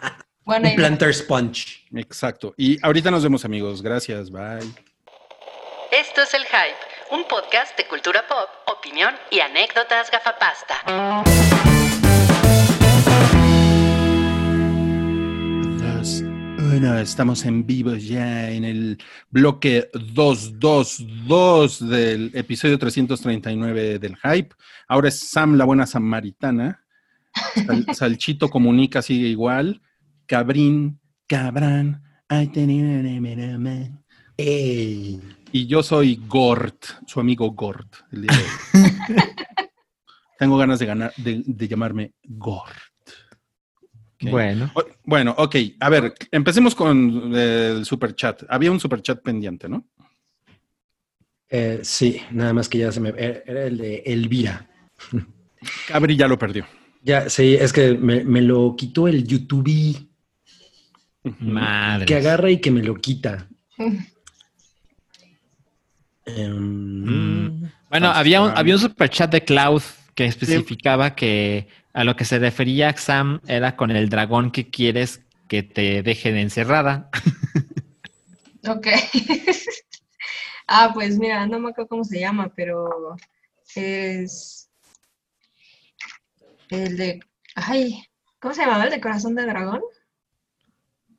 Bueno, Un planter sponge. Exacto. Y ahorita nos vemos, amigos. Gracias. Bye. Esto es El Hype, un podcast de cultura pop, opinión y anécdotas gafapasta. Dos, uno. Estamos en vivo ya en el bloque 222 del episodio 339 del Hype. Ahora es Sam, la buena samaritana. Sal- Salchito comunica, sigue igual. Cabrín, cabrán. Ey. Y yo soy Gort, su amigo Gort. el día de hoy. Tengo ganas de, ganar, de, de llamarme Gort. Bueno. O- Bueno, ok. A ver, empecemos con eh, el super chat. Había un super chat pendiente, ¿no? Eh, sí, nada más que ya se me... Era era el de Elvira. Cabri ya lo perdió. Ya, sí, es que me, me lo quitó el YouTube Madre. que agarra y que me lo quita. Em, Mm. Bueno, había un, había un super chat de Cloud que especificaba que a lo que se refería Sam era con el dragón que quieres que te dejen encerrada. Ok. ah, pues mira, no me acuerdo cómo se llama, pero es el de. Ay, ¿cómo se llamaba el de corazón de dragón?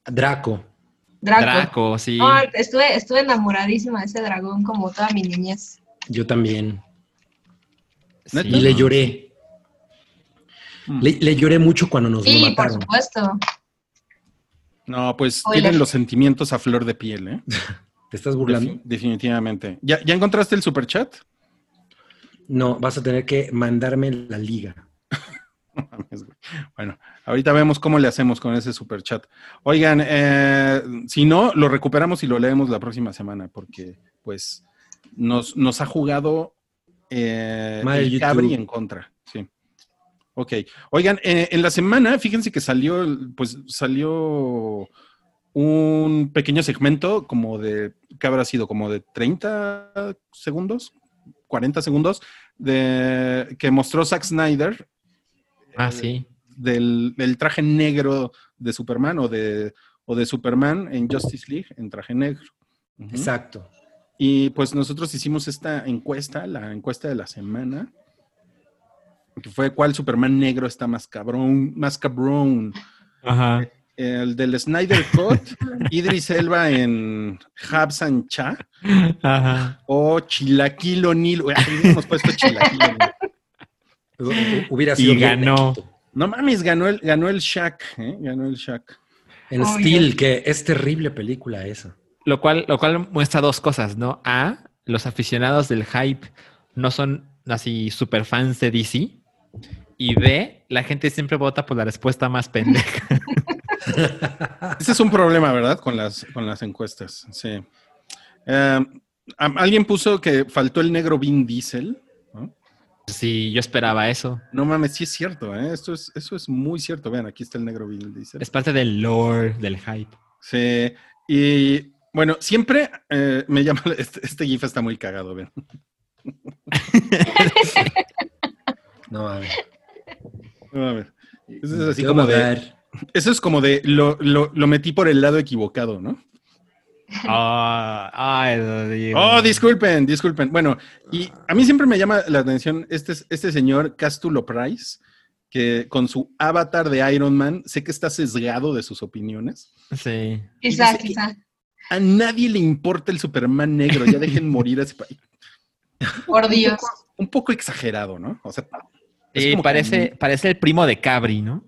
Draco. Draco. Draco, sí. No, estuve, estuve enamoradísima de ese dragón como toda mi niñez. Yo también. Sí. Y le lloré. Mm. Le, le lloré mucho cuando nos lo Sí, por mataron. supuesto. No, pues tienen los sentimientos a flor de piel, ¿eh? ¿Te estás burlando? Defi- definitivamente. ¿Ya, ¿Ya encontraste el super chat? No, vas a tener que mandarme la liga. No mames, güey. Bueno, ahorita vemos cómo le hacemos con ese super chat. Oigan, eh, si no, lo recuperamos y lo leemos la próxima semana, porque pues nos, nos ha jugado eh, el. Cabri en contra. Sí. Ok. Oigan, eh, en la semana, fíjense que salió, pues salió un pequeño segmento como de, ¿qué habrá sido? Como de 30 segundos, 40 segundos, de, que mostró Zack Snyder Ah, eh, sí. Del, del traje negro de Superman o de, o de Superman en Justice League en traje negro. Exacto. Y pues nosotros hicimos esta encuesta, la encuesta de la semana, que fue cuál Superman negro está más cabrón, más cabrón. Ajá. El del Snyder Cut, Idris Elba en Habs and Cha, Ajá. o Chilaquil. Uy, Hubiéramos puesto Chilaquil Hubiera Y sido bien ganó. No mames, ganó el, ganó el Shaq, ¿eh? Ganó el Shaq. En Obvio. Steel, que es terrible película esa. Lo cual, lo cual muestra dos cosas, ¿no? A, los aficionados del hype no son así super fans de DC. Y B, la gente siempre vota por la respuesta más pendeja. Ese es un problema, ¿verdad? Con las, con las encuestas, sí. Eh, alguien puso que faltó el negro Vin Diesel. ¿No? Sí, yo esperaba eso. No mames, sí es cierto, ¿eh? Esto es, eso es muy cierto. Vean, aquí está el negro Vin Diesel. Es parte del lore del hype. Sí, y bueno, siempre eh, me llama, este, este GIF está muy cagado, vean. No, a ver. A ver. Eso es así Yo como de, ver. eso es como de, lo, lo, lo metí por el lado equivocado, ¿no? Ah, ay. Oh, disculpen, disculpen. Bueno, y a mí siempre me llama la atención este, este señor Castulo Price, que con su avatar de Iron Man, sé que está sesgado de sus opiniones. Sí. Quizá. A nadie le importa el Superman negro, ya dejen morir a ese país. Por Dios. Un poco exagerado, ¿no? O sea, como parece, que- parece el primo de Cabri, ¿no?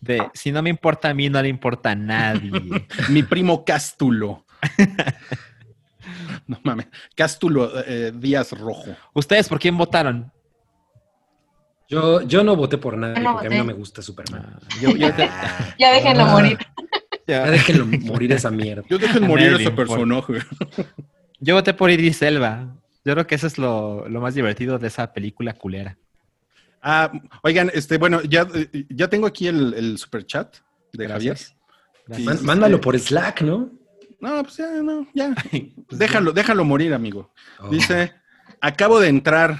De si no me importa a mí, no le importa a nadie. mi primo Cástulo. no mames, Cástulo eh, Díaz Rojo. ¿Ustedes por quién votaron? Yo, yo no voté por nadie no porque a mí no me gusta Superman. Ah, yo, yo te- Ya déjenlo Ah. morir. Ya déjenlo morir esa mierda. Yo dejen A morir a ese personaje. yo voté por Idris Elba. Yo creo que eso es lo, lo más divertido de esa película culera. Ah, oigan, este, bueno, ya, ya tengo aquí el, el super chat de Gracias. Javier. Gracias. Man- Sí, mándalo sí. por Slack, ¿no? No, pues ya, no, ya. Pues Déjalo, déjalo morir, amigo. Oh. Dice, acabo de entrar,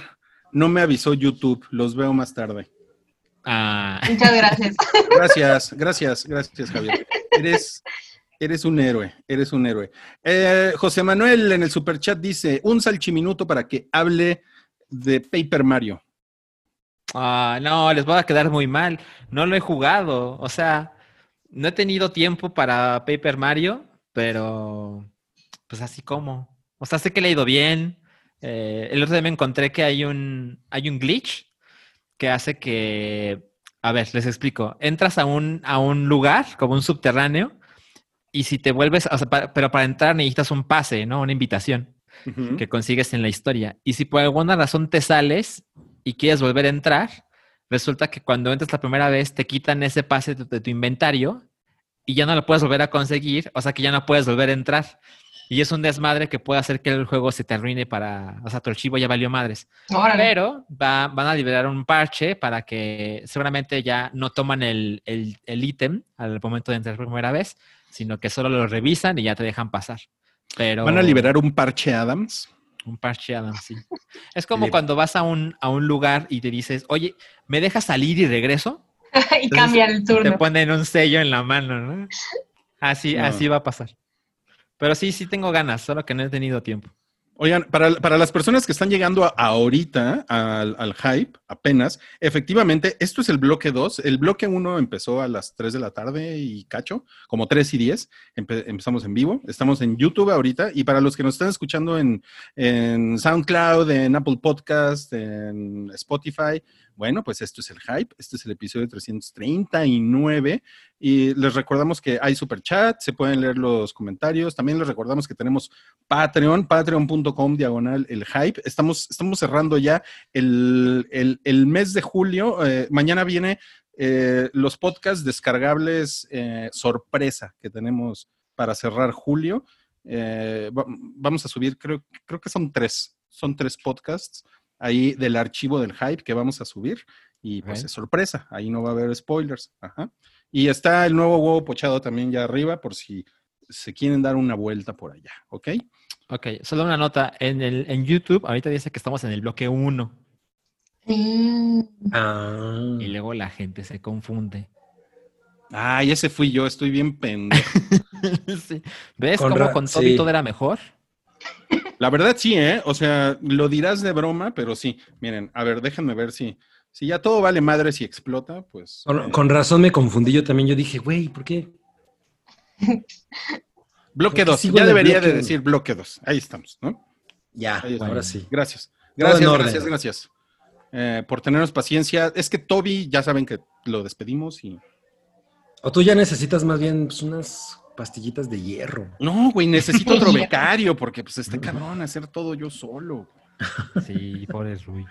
no me avisó YouTube, los veo más tarde. Ah, Muchas gracias. Gracias, gracias, gracias, Javier. Eres, eres un héroe, eres un héroe. Eh, José Manuel en el superchat dice, un salchiminuto para que hable de Paper Mario. ah, no, les va a quedar muy mal. No lo he jugado. O sea, no he tenido tiempo para Paper Mario, pero pues así como. O sea, sé que le ha ido bien. Eh, el otro día me encontré que hay un, hay un glitch que hace que. A ver, les explico. Entras a un, a un lugar, como un subterráneo, y si te vuelves, o sea, pa- pero para entrar necesitas un pase, ¿no? Una invitación que consigues en la historia. Y si por alguna razón te sales y quieres volver a entrar, resulta que cuando entras la primera vez te quitan ese pase de, de tu inventario y ya no lo puedes volver a conseguir, o sea que ya no puedes volver a entrar. Y es un desmadre que puede hacer que el juego se te arruine para, o sea, tu archivo ya valió madres. Órale. Pero va- van a liberar un parche para que seguramente ya no toman el, el, el ítem al momento de entrar por primera vez, sino que solo lo revisan y ya te dejan pasar. Pero Van a liberar un parche Adams. un parche Adams, sí. Es como cuando vas a un, a un lugar y te dices, oye, ¿me dejas salir y regreso? y cambia el Te turno. ponen un sello en la mano, ¿no? Así, No. así va a pasar. Pero sí, sí tengo ganas, solo que no he tenido tiempo. Oigan, para, para las personas que están llegando a- ahorita al, al hype, apenas, efectivamente, esto es el bloque 2. El bloque 1 empezó a las 3 de la tarde y cacho, como 3 y 10. Empe- empezamos en vivo. Estamos en YouTube ahorita. Y para los que nos están escuchando en, en SoundCloud, en Apple Podcast, en Spotify, bueno, pues esto es el hype. Este es el episodio 339. Y les recordamos que hay super chat, se pueden leer los comentarios. También les recordamos que tenemos Patreon, patreon.com diagonal el hype. Estamos, estamos cerrando ya el, el- mes de julio. Eh, mañana viene eh, los podcasts descargables eh, sorpresa que tenemos para cerrar julio. Va- vamos a subir, creo, creo que son tres, son tres podcasts ahí del archivo del hype que vamos a subir. Y pues es sorpresa, ahí no va a haber spoilers. Ajá. Y está el nuevo huevo pochado también ya arriba por si se quieren dar una vuelta por allá, ¿ok? Ok, solo una nota. En, el, en YouTube, ahorita dice que estamos en el bloque 1 Mm, Ah. y luego la gente se confunde. Ay, ese fui yo, estoy bien pendejo. Sí. ¿Ves Con cómo con todo sí. y todo era mejor? La verdad sí, ¿eh? O sea, lo dirás de broma, pero sí. Miren, a ver, déjenme ver si, si ya todo vale madre si explota, pues... Con, eh, con razón me confundí yo también. Yo dije, güey, ¿por qué? bloque porque 2, sigo ya debería de decir bloque 2. Ahí estamos, ¿no? Ya, ahora sí. Gracias. Gracias, gracias, gracias. Eh, por tenernos paciencia. Es que Toby, ya saben que lo despedimos y... O tú ya necesitas más bien pues, unas pastillitas de hierro. No, güey, necesito otro becario porque pues está cabrón hacer todo yo solo. Sí, pobre Rui.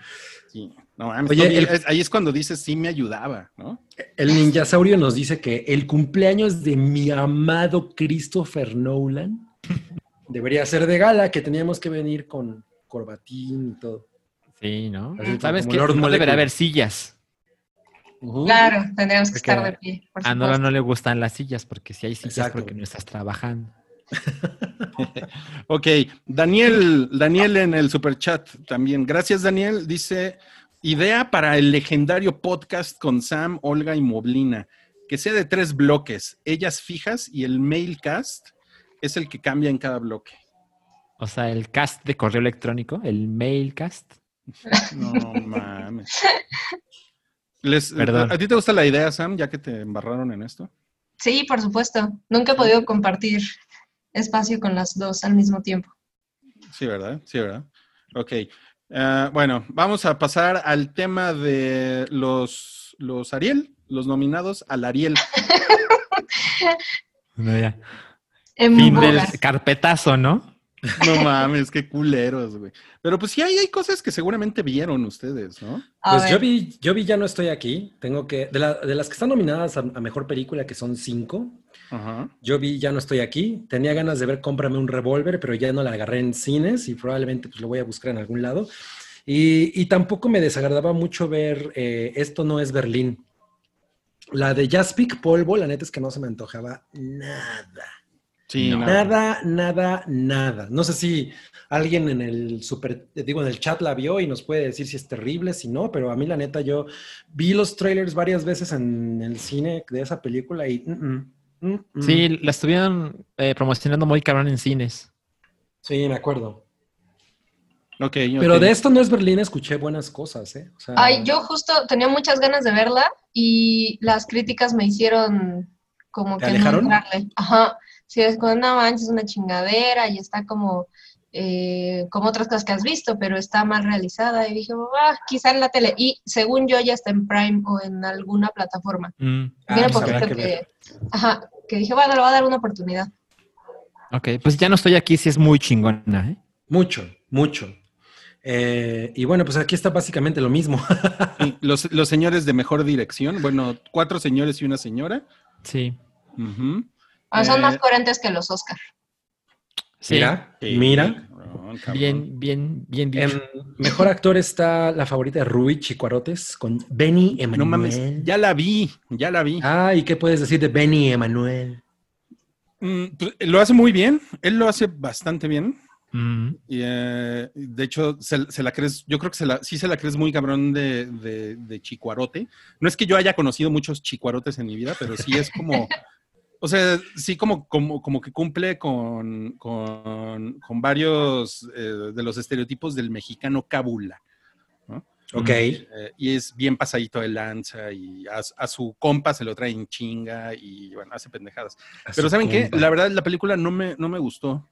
Sí. No, mames, Oye, Toby, el- es- ahí es cuando dices sí me ayudaba, ¿no? El ninjasaurio nos dice que el cumpleaños de mi amado Christopher Nolan debería ser de gala, que teníamos que venir con corbatín y todo. Sí, ¿no? Así ¿Sabes que Lord no debería haber sillas? Claro, tendríamos que estar de pie. por A Nora no le gustan las sillas porque si hay sillas Exacto. porque no estás trabajando. Ok, Daniel, Daniel en el superchat también. Gracias, Daniel. Dice, idea para el legendario podcast con Sam, Olga y Moblina. Que sea de tres bloques, ellas fijas y el mailcast es el que cambia en cada bloque. O sea, el cast de correo electrónico, el mailcast. No mames. Les- Perdón. ¿A ti te gusta la idea, Sam, ya que te embarraron en esto? Sí, por supuesto. Nunca he podido compartir espacio con las dos al mismo tiempo. Sí, ¿verdad? Sí, ¿verdad? Ok. Ah, bueno, vamos a pasar al tema de los, los Ariel, los nominados al Ariel. No, ya. En Fin boga. del carpetazo, ¿no? No mames, qué culeros, güey. Pero pues sí, hay, hay cosas que seguramente vieron ustedes, ¿no? A Pues ver, yo vi, yo vi Ya no estoy aquí. Tengo que, de, la- de las que están nominadas a, a mejor película, que son cinco, Ajá. yo vi Ya no estoy aquí. Tenía ganas de ver Cómprame un revólver, pero ya no la agarré en cines y probablemente pues, lo voy a buscar en algún lado. Y, y tampoco me desagradaba mucho ver eh, Esto no es Berlín. La de Speak Polvo, la neta es que no se me antojaba nada. Sí, No. nada. Nada, nada. No sé si alguien en el super, digo, en el chat la vio y nos puede decir si es terrible, si no, pero a mí la neta yo vi los trailers varias veces en el cine de esa película y mm, mm, mm. Sí, la estuvieron eh, promocionando muy cabrón en cines. sí, me acuerdo. Pero de esto no es Berlín, escuché buenas cosas, ¿eh? O sea, Ay, yo justo tenía muchas ganas de verla y las críticas me hicieron como ¿Te que alejaron? no entrarle. Ajá. Sí, es como, no manches, es una chingadera y está como, eh, como otras cosas que has visto, pero está mal realizada. Y dije, ah, quizá en la tele. Y según yo ya está en Prime o en alguna plataforma. Mm, ah, pues que que, ajá, que dije, bueno, le voy a dar una oportunidad. ok, pues ya no estoy aquí, sí es muy chingona, ¿eh? Mucho, mucho. Eh, y bueno, pues aquí está básicamente lo mismo. Los, los señores de mejor dirección, bueno, cuatro señores y una señora. Sí. Ujú. Ah, son Eh, más coherentes que los Oscar. Sí. Mira, Sí, mira. Bien, bien, bien dicho. En mejor actor está la favorita de Rui Chicuarotes con Benny Emanuel. No mames, ya la vi, ya la vi. Ah, ¿y qué puedes decir de Benny Emanuel? Mm, pues, lo hace muy bien, él lo hace bastante bien. Mm. Y, eh, de hecho, se, se la crees, yo creo que se la, sí se la crees muy cabrón de, de, de chicuarote. No es que yo haya conocido muchos chicuarotes en mi vida, pero sí es como, o sea, sí como, como, como que cumple con, con, con varios eh, de los estereotipos del mexicano cabula. Ok. Eh, y es bien pasadito de lanza y a, a su compa se lo trae en chinga y bueno, hace pendejadas. Pero ¿saben qué? La verdad, la película no me, no me gustó.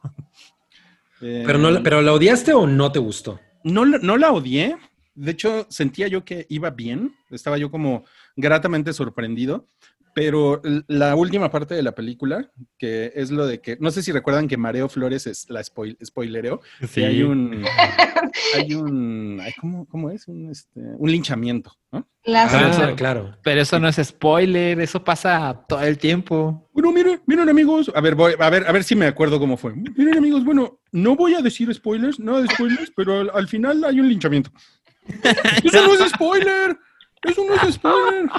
Eh, ¿Pero, no, la- ¿Pero la odiaste o no te gustó? no, no la odié. De hecho, sentía yo que iba bien. Estaba yo como gratamente sorprendido. Pero la última parte de la película, que es lo de que, no sé si recuerdan que Mareo Flores es la spoil, spoilereo, Sí. hay un, hay un, ay, ¿cómo, cómo es? Un, este, un linchamiento, ¿no? Ah, claro. Pero eso no es spoiler, eso pasa todo el tiempo. Bueno, miren, miren amigos, a ver, voy, a ver, a ver si me acuerdo cómo fue. Miren amigos, bueno, no voy a decir spoilers, nada de spoilers, pero al, al final hay un linchamiento. Eso no es spoiler, eso no es spoiler.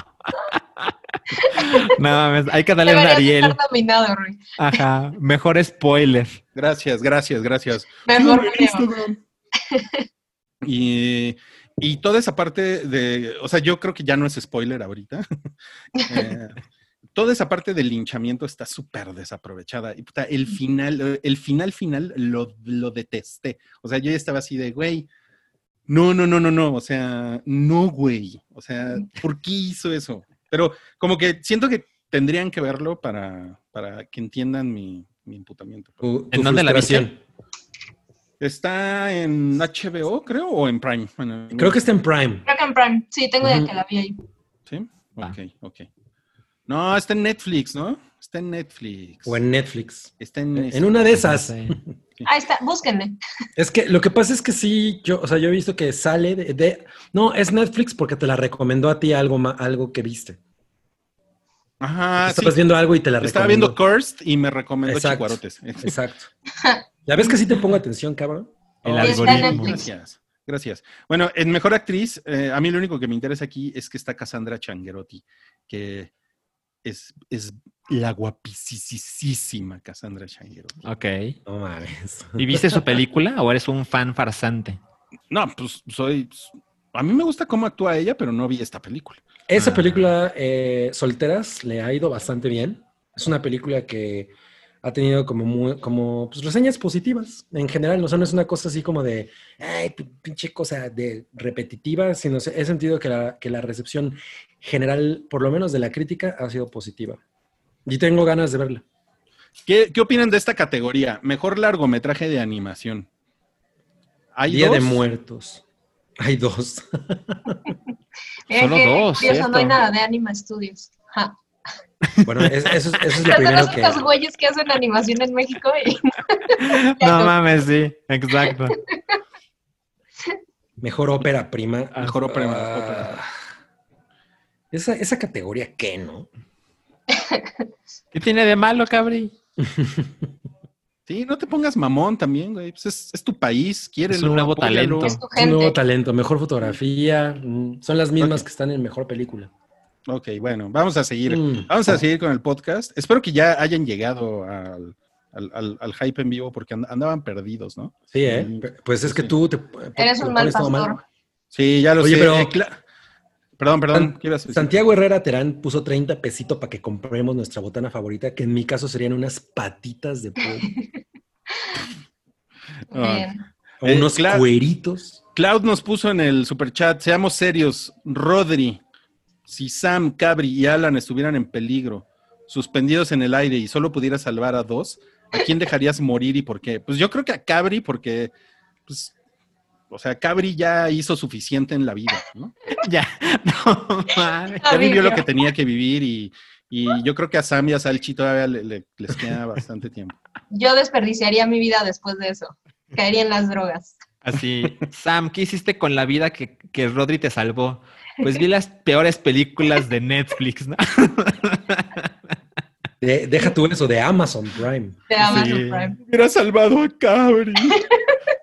No mames, hay que darle un Deberías Ariel. estar nominado, Rui. Ajá, mejor spoiler. Gracias, gracias, gracias. Mejor. Y, y toda esa parte de, o sea, yo creo que ya no es spoiler ahorita. Eh, toda esa parte del linchamiento está súper desaprovechada. Y puta, el final, el final final lo, lo detesté. O sea, yo ya estaba así de, güey, no, no, no, no, no. O sea, no, güey. O sea, ¿por qué hizo eso? Pero como que siento que tendrían que verlo para, para que entiendan mi, mi imputamiento. Tu- ¿En tu dónde la frustración. Está en HBO, creo, o en Prime. Bueno, Creo que está en Prime. Creo que en Prime. Sí, tengo idea Ujú. que la vi ahí. Sí, ok, ok. No, está en Netflix, ¿no? Está en Netflix. O en Netflix. Está en, En una de esas. Sí. Ahí está, búsquenle. Es que lo que pasa es que sí, yo, o sea, yo he visto que sale de, de- no, es Netflix porque te la recomendó a ti algo, algo que viste. Ajá, Estabas sí. viendo algo y te la Estaba recomendó. viendo Cursed y me recomendó Exacto. Chicuarotes. Exacto. Ya ves que sí te pongo atención, cabrón. El Oh, algoritmo. Netflix. Gracias. Gracias. Bueno, en Mejor Actriz, eh, a mí lo único que me interesa aquí es que está Cassandra Changuerotti, que es, es la guapísima Cassandra Changuerotti. Ok. No mames. ¿Y viste su película o eres un fan farsante? No, pues soy... A mí me gusta cómo actúa ella, pero no vi esta película. Esa Ah. película, eh, Solteras, le ha ido bastante bien. Es una película que ha tenido como, muy- como pues, reseñas positivas en general. O sea, no es una cosa así como de, ay, pi- pinche cosa de repetitiva, sino he sentido que la, que la recepción general, por lo menos de la crítica, ha sido positiva. Y tengo ganas de verla. ¿Qué, qué opinan de esta categoría? Mejor largometraje de animación. ¿Hay Día de dos? Muertos. Hay dos. Solo dos, curioso, no hay nada de Anima Studios. Ja. Bueno, es- eso, es- eso es lo Los primero que... únicos güeyes que hacen animación en México y No mames, sí, exacto. Mejor ópera prima. Mejor ópera, Ah, ópera. Esa, esa categoría, ¿qué, no? ¿Qué tiene de malo, cabri? Sí, no te pongas mamón también, güey. Pues es, es tu país, quiérelo, Es un nuevo apóyalo. talento. es un nuevo talento, mejor fotografía. mm, Son las mismas que están en mejor película. Ok, bueno, vamos a seguir. Mm. Vamos a seguir con el podcast. Espero que ya hayan llegado al, al- al- al hype en vivo porque and- andaban perdidos, ¿no? Sí, ¿eh? P- Pues es que Sí. tú te. Eres un mal pastor. Sí, ya lo Oye, sé. pero- Eh, Perdón, perdón. San- ¿qué ibas a decir? Santiago Herrera Terán puso 30 pesito para que compremos nuestra botana favorita, que en mi caso serían unas patitas de pollo Ah. O Eh, unos claro. cueritos. Cloud nos puso en el superchat, seamos serios, Rodri, si Sam, Cabri y Alan estuvieran en peligro, suspendidos en el aire y solo pudieras salvar a dos, ¿a quién dejarías morir y por qué? Pues yo creo que a Cabri porque, pues, o sea, Cabri ya hizo suficiente en la vida, ¿no? Ya, no. Ya vivió lo que tenía que vivir y, y yo creo que a Sam y a Salchi todavía le- le- les queda bastante tiempo. Yo desperdiciaría mi vida después de eso. Caería en las drogas. Así, Sam, ¿qué hiciste con la vida que, que Rodri te salvó? Pues vi las peores películas de Netflix, ¿no? De- deja tú eso de Amazon Prime. Te amas Sí. Prime. Hubiera salvado a Cabri.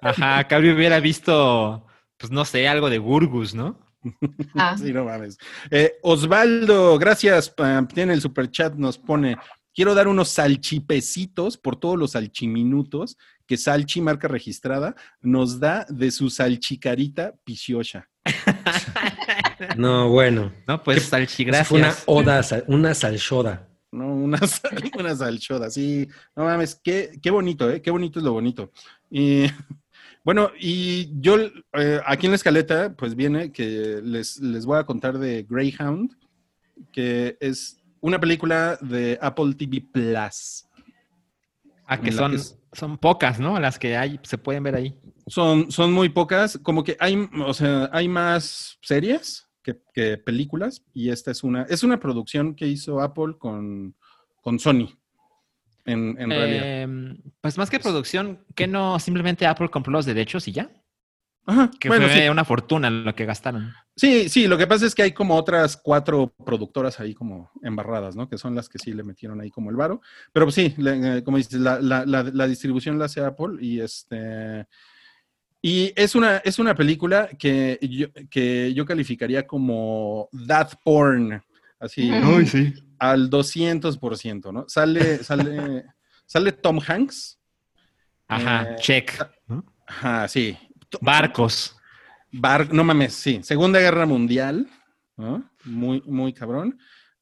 Ajá, Cabri hubiera visto, pues no sé, algo de Gurgus, ¿no? Ah. Sí, no mames. Eh, Osvaldo, gracias. Tiene el superchat, nos pone. Quiero dar unos salchipecitos por todos los salchiminutos que Salchi, marca registrada, nos da de su salchicarita piciosa. No, bueno. No, pues Salchi, Fue una gracias. oda, una salchoda. ¿no? Una, sal- una salchoda, sí. No mames, qué, qué bonito, ¿eh? Qué bonito es lo bonito. Y bueno, y yo eh, aquí en la escaleta, pues viene que les, les voy a contar de Greyhound, que es una película de Apple TV Plus. Ah, que son, que es- son pocas, ¿no? Las que hay, se pueden ver ahí. Son, son muy pocas, como que hay, o sea, hay más series que, que películas, y esta es una, es una producción que hizo Apple con, con Sony, en, en realidad. Eh, pues más que producción, que no simplemente Apple compró los derechos y ya? Ajá, Que bueno, fue sí. una fortuna lo que gastaron. Sí, sí, lo que pasa es que hay como otras cuatro productoras ahí como embarradas, ¿no? Que son las que sí le metieron ahí como el varo. Pero pues sí, le- eh, como dices, la, la- la- la distribución la hace Apple y este... Y es una, es una película que yo, que yo calificaría como that porn, así. Uy, sí. Al 200%, ¿no? Sale, sale, sale Tom Hanks. Ajá, Eh, check. ¿no? Ajá, sí. Barcos. Bar, no mames, sí. Segunda Guerra Mundial, ¿no? Muy, muy cabrón.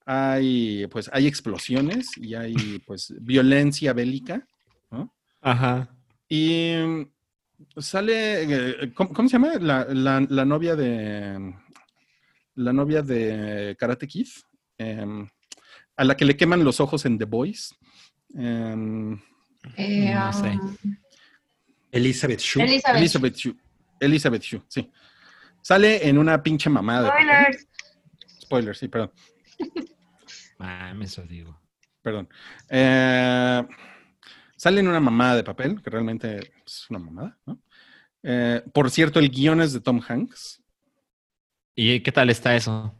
hay, pues, hay explosiones y hay, pues, violencia bélica, ¿no? Ajá. Y sale, eh, ¿cómo, cómo se llama? La, la- la novia de, la novia de Karate Kid, em, a la que le queman los ojos en The Boys. Em, Eh, No sé. um, Elizabeth Shue. Elizabeth. Elizabeth Shue. Elizabeth Shue, sí. Sale en una pinche mamada. Spoilers. Spoiler, sí, perdón. Mames, eso digo. Perdón. Eh, sale en una mamada de papel, que realmente es una mamada, ¿no? Eh, por cierto, el guion es de Tom Hanks. ¿Y qué tal está eso?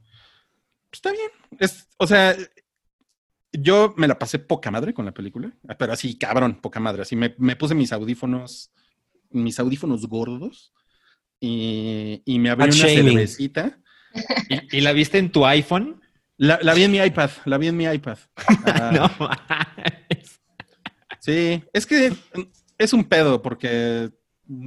Pues está bien. Es, o sea, yo me la pasé poca madre con la película, pero así, cabrón, poca madre. Así me, me puse mis audífonos, mis audífonos gordos y, y me abrí una shaming. cervecita. ¿Y, y la viste en tu iPhone? La, la vi en mi iPad, la vi en mi iPad. Ah, No mames. Sí, es que es un pedo porque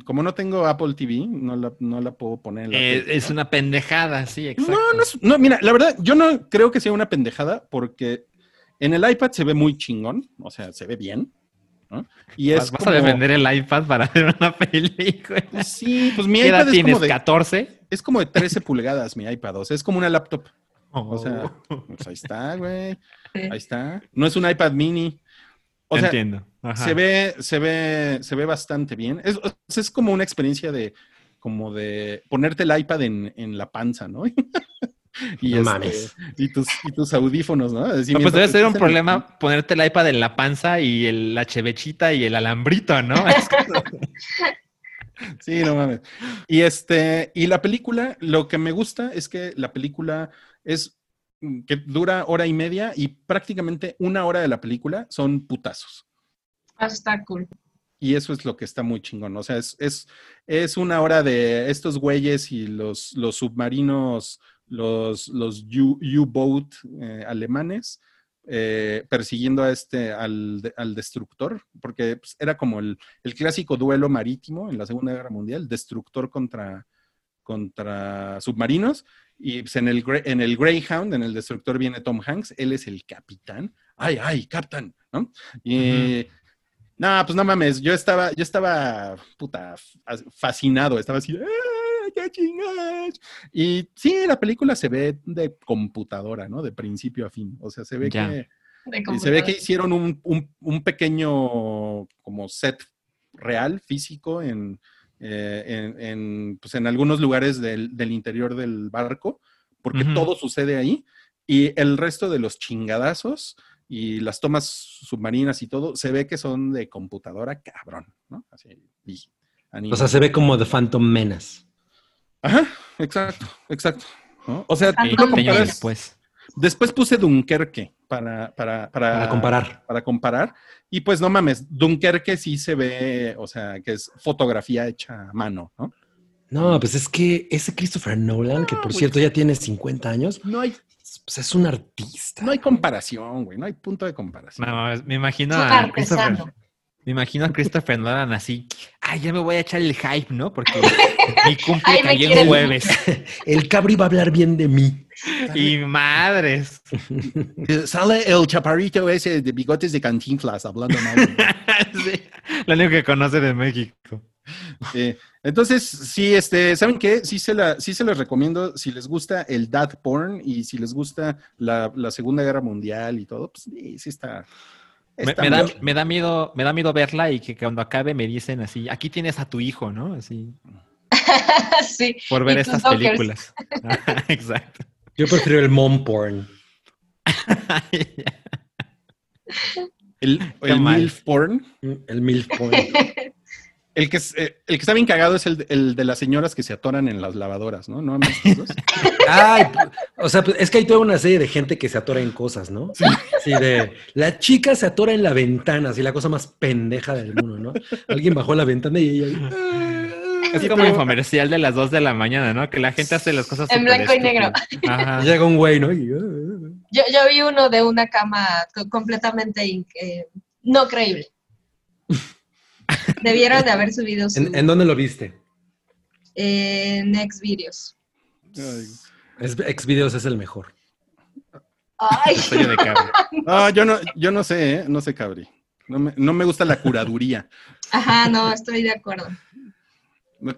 como no tengo Apple TV, no la, no la puedo poner en la Eh, es una pendejada, sí, exacto. No, no, es- no, mira, la verdad, yo no creo que sea una pendejada porque en el iPad se ve muy chingón, o sea, se ve bien, ¿no? Y es ¿Vas, como- a defender el iPad para ver una película? Sí, pues mi ¿Qué edad iPad es tienes? como, de, ¿14? es como de 13 pulgadas mi iPad, o sea, es como una laptop. O Oh. sea, pues ahí está, güey, ahí está. No es un iPad mini. O sea, Entiendo. Ajá. se ve, se ve, se ve bastante bien. O es como una experiencia de, como de ponerte el iPad en, en la panza, ¿no? y, No este, mames. y tus, y tus audífonos, ¿no? Así No, pues debe ser un el- problema ponerte el iPad en la panza y el- la chevechita y el alambrito, ¿no? Sí, no mames. Y este, y la película, lo que me gusta es que la película es mm, que dura hora y media y prácticamente una hora de la película son putazos. Ah, está cool. Y eso es lo que está muy chingón. O sea, es, es, es una hora de estos güeyes y los, los submarinos, los, los U-boat eh, alemanes, eh, persiguiendo a este, al, de- al destructor, porque pues, era como el, el clásico duelo marítimo en la Segunda Guerra Mundial, destructor contra, contra submarinos. Y pues, en, el, en el Greyhound, en el destructor, viene Tom Hanks, él es el capitán. ¡Ay, ay, capitán! ¿no? Y. No, pues no mames, yo estaba, yo estaba, puta, fa- fascinado, estaba así, ¡ah, Y sí, la película se ve de computadora, ¿no? De principio a fin, o sea, se ve Ya. que, De y se ve que hicieron un, un- un pequeño como set real, físico, en, eh, en, en, pues, en algunos lugares del, del interior del barco, porque todo sucede ahí, y el resto de los chingadazos y las tomas submarinas y todo, se ve que son de computadora, cabrón, ¿no? Así, y. O sea, se ve como The Phantom Menace. Ajá, exacto, exacto. ¿no? O sea, Ah, tú comparas- después. Después puse Dunkerque para, para, para, Para comparar. para comparar. Y pues no mames, Dunkerque sí se ve, o sea, que es fotografía hecha a mano, ¿no? No, pues es que ese Christopher Nolan, que por güey. cierto ya tiene 50 años, No hay, pues es un artista. no hay comparación, güey, no hay punto de comparación. No, mames, me imagino a. Christopher. Me imagino a Christopher Nolan así. Ay, ya me voy a echar el hype, ¿no? Porque mi cumple Ay, cayó jueves. El cabri va a hablar bien de mí. Y madres. Eh, Sale el chaparrito ese de bigotes de cantinflas hablando mal. Sí, Lo único que conoce de México. Sí. Entonces, sí, este, ¿saben qué? Sí se, la, sí se les recomiendo, si les gusta el dad porn y si les gusta la, la Segunda Guerra Mundial y todo, pues sí, sí está. Me, da, me da miedo, me da miedo verla y que cuando acabe me dicen así, aquí tienes a tu hijo, ¿no? Así, sí. por ver estas dockers. películas. Exacto. Yo prefiero el mom porn. El, el. MILF porn. El milf porn. El que, es- eh, el que está bien cagado es el, de- el de las señoras que se atoran en las lavadoras, ¿no? ¿No han visto esos? Ay, o sea, pues, es que hay toda una serie de gente que se atora en cosas, ¿no? Sí. de la chica se atora en la ventana, así la cosa más pendeja del mundo, ¿no? Alguien bajó la ventana y ella. Es como un infomercial de las 2 de la mañana, ¿no? Que la gente hace las cosas En blanco y negro. Ajá. Llega un güey, ¿no? Y, Yo, yo vi uno de una cama co- completamente eh, no creíble. Debieron de haber subido su, ¿En, en dónde lo viste? en Xvideos. Xvideos es el mejor. Ay, de Cabri. Ah, yo no, yo no sé, ¿eh? no sé, Cabri. No me, no me gusta la curaduría. ajá, no, estoy de acuerdo.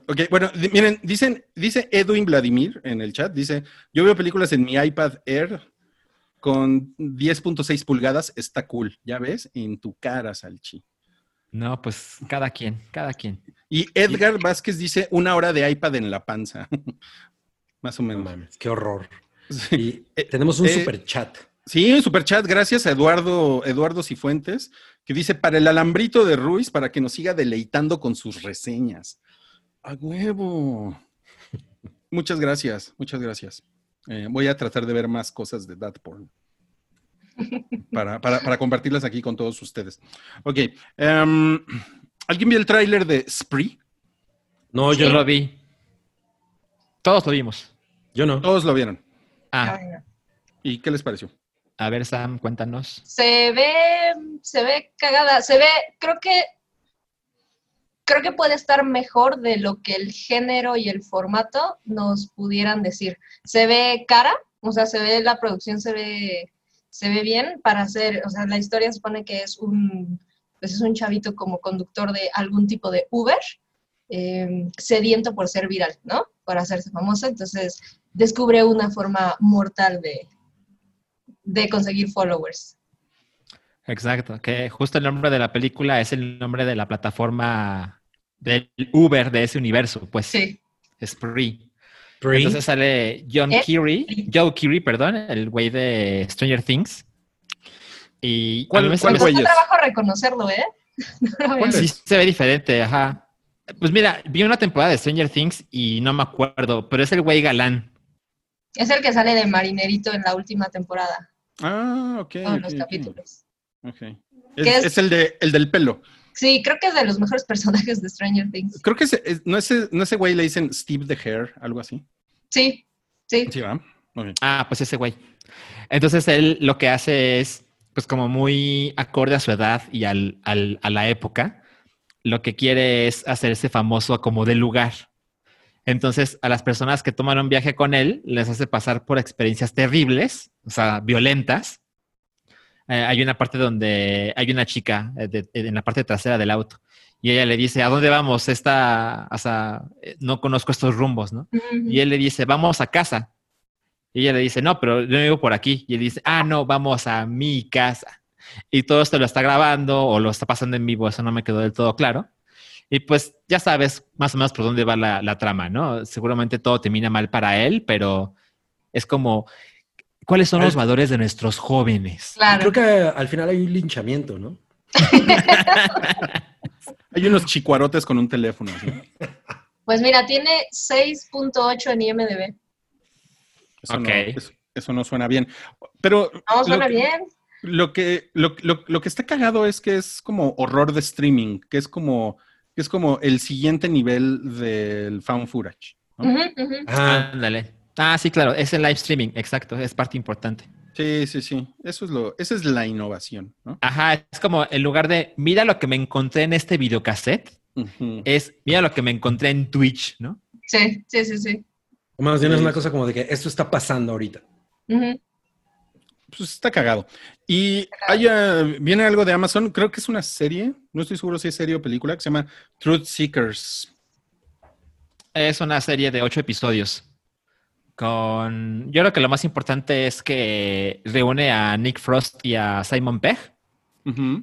Ok, bueno, miren, dicen, dice Edwin Vladimir en el chat, dice, yo veo películas en mi iPad Air con 10.6 pulgadas, está cool, ¿ya ves? En tu cara, Salchi. No, pues cada quien, cada quien. Y Edgar Vázquez dice, una hora de iPad en la panza. Más o No menos. mames, qué horror. Sí. Y tenemos un eh, super chat. Sí, super chat, gracias a Eduardo, Eduardo Cifuentes, que dice para el alambrito de Ruiz para que nos siga deleitando con sus reseñas. A huevo. Muchas gracias, muchas gracias. Eh, voy a tratar de ver más cosas de that porn. Para, para- para compartirlas aquí con todos ustedes. Ok. em, ¿Alguien vio el tráiler de Spree? No, Yo yo lo no. vi. Todos lo vimos. Yo no. Todos lo vieron. Ah, no. ¿Y qué les pareció? a ver, Sam, cuéntanos. Se ve, se ve cagada, se ve, creo que, creo que puede estar mejor de lo que el género y el formato nos pudieran decir. Se ve cara, o sea, se ve la producción, se ve, se ve bien para hacer, o sea, la historia supone que es un, pues es un chavito como conductor de algún tipo de Uber, eh, sediento por ser viral, ¿no? Por hacerse famoso, entonces descubre una forma mortal de, de conseguir followers. Exacto, que justo el nombre de la película es el nombre de la plataforma del Uber de ese universo, pues Sí. Spree. Entonces sale John ¿Eh? Keary, Joe Keary, perdón, el güey de Stranger Things. Y a ¿Cuál- mí me cuál sale- trabajo reconocerlo, ¿eh? No. Sí, se ve diferente, ajá. Pues mira, vi una temporada de Stranger Things y no me acuerdo, pero es el güey galán. Es el que sale de marinerito en la última temporada, Ah, ok. todos ok, los capítulos. Ok. ¿Qué Es, es? es el, de, el del pelo. Sí, creo que es de los mejores personajes de Stranger Things. Creo que ese, es- no, ese, no ese güey le dicen Steve the Hair, algo así. Sí, sí. Sí, ¿va? Ok. Ah, pues ese güey. Entonces él lo que hace es, pues como muy acorde a su edad y al, al- a la época, lo que quiere es hacerse famoso como del lugar. Entonces a las personas que toman un viaje con él les hace pasar por experiencias terribles, o sea, violentas. Eh, hay una parte donde hay una chica eh, de- en la parte trasera del auto y ella le dice, ¿a dónde vamos? Esta, o sea, eh, no conozco estos rumbos, ¿no? Y él le dice, vamos a casa. Y ella le dice, no, pero yo vivo por aquí. Y él dice, ah, no, vamos a mi casa. Y todo esto lo está grabando o lo está pasando en vivo, eso no me quedó del todo claro. Y pues ya sabes más o menos por dónde va la, la trama, ¿no? Seguramente todo termina mal para él, pero es como, ¿cuáles son los valores de nuestros jóvenes? Claro. Creo que al final hay un linchamiento, ¿no? Hay unos chicuarotes con un teléfono. ¿sí? Pues mira, tiene 6.8 en IMDB. Eso, Ok. no, eso, eso no suena bien. Pero No, suena lo, que- bien. Lo que, lo, lo- lo que está cagado es que es como horror de streaming, que es como, que es como el siguiente nivel del found footage. Ah, Ándale. Ah, sí, claro, es el live streaming, exacto, es parte importante. Sí, sí, sí. Eso es lo, esa es la innovación, ¿no? Ajá, es como en lugar de, mira lo que me encontré en este videocassette, Ujú. es, mira lo que me encontré en Twitch, ¿no? Sí, sí, sí, sí. o más bien es una cosa como de que esto está pasando ahorita. Pues está cagado. Y hay, eh, viene algo de Amazon, creo que es una serie, no estoy seguro si es serie o película, que se llama Truth Seekers. Es una serie de ocho episodios. Con. Yo creo que lo más importante es que reúne a Nick Frost y a Simon Pegg,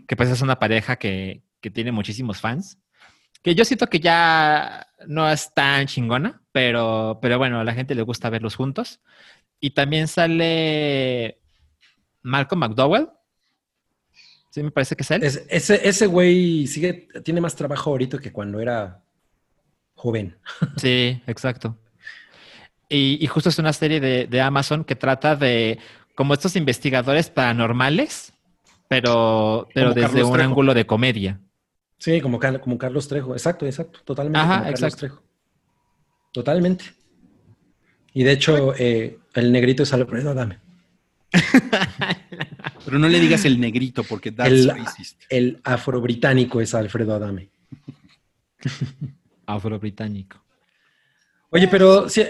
que pues es una pareja que, que tiene muchísimos fans. Que yo siento que ya no es tan chingona, pero, pero bueno, a la gente le gusta verlos juntos. Y también sale Malcolm McDowell. Sí, me parece que es él. Es- ese, ese güey sigue, tiene más trabajo ahorita que cuando era joven. Sí, exacto. Y, y justo es una serie de, de Amazon que trata de como estos investigadores paranormales, pero, pero Como desde Carlos un Trejo. ángulo de comedia. Sí, como, Car- como Carlos Trejo. Exacto, exacto. Totalmente. Ajá, como Carlos exacto. Trejo. Totalmente. Y de hecho, eh, el negrito es Alfredo Adame. Pero no le digas el negrito porque that's El- racist. El afro-británico es Alfredo Adame. Afro-británico. Oye, pero sí,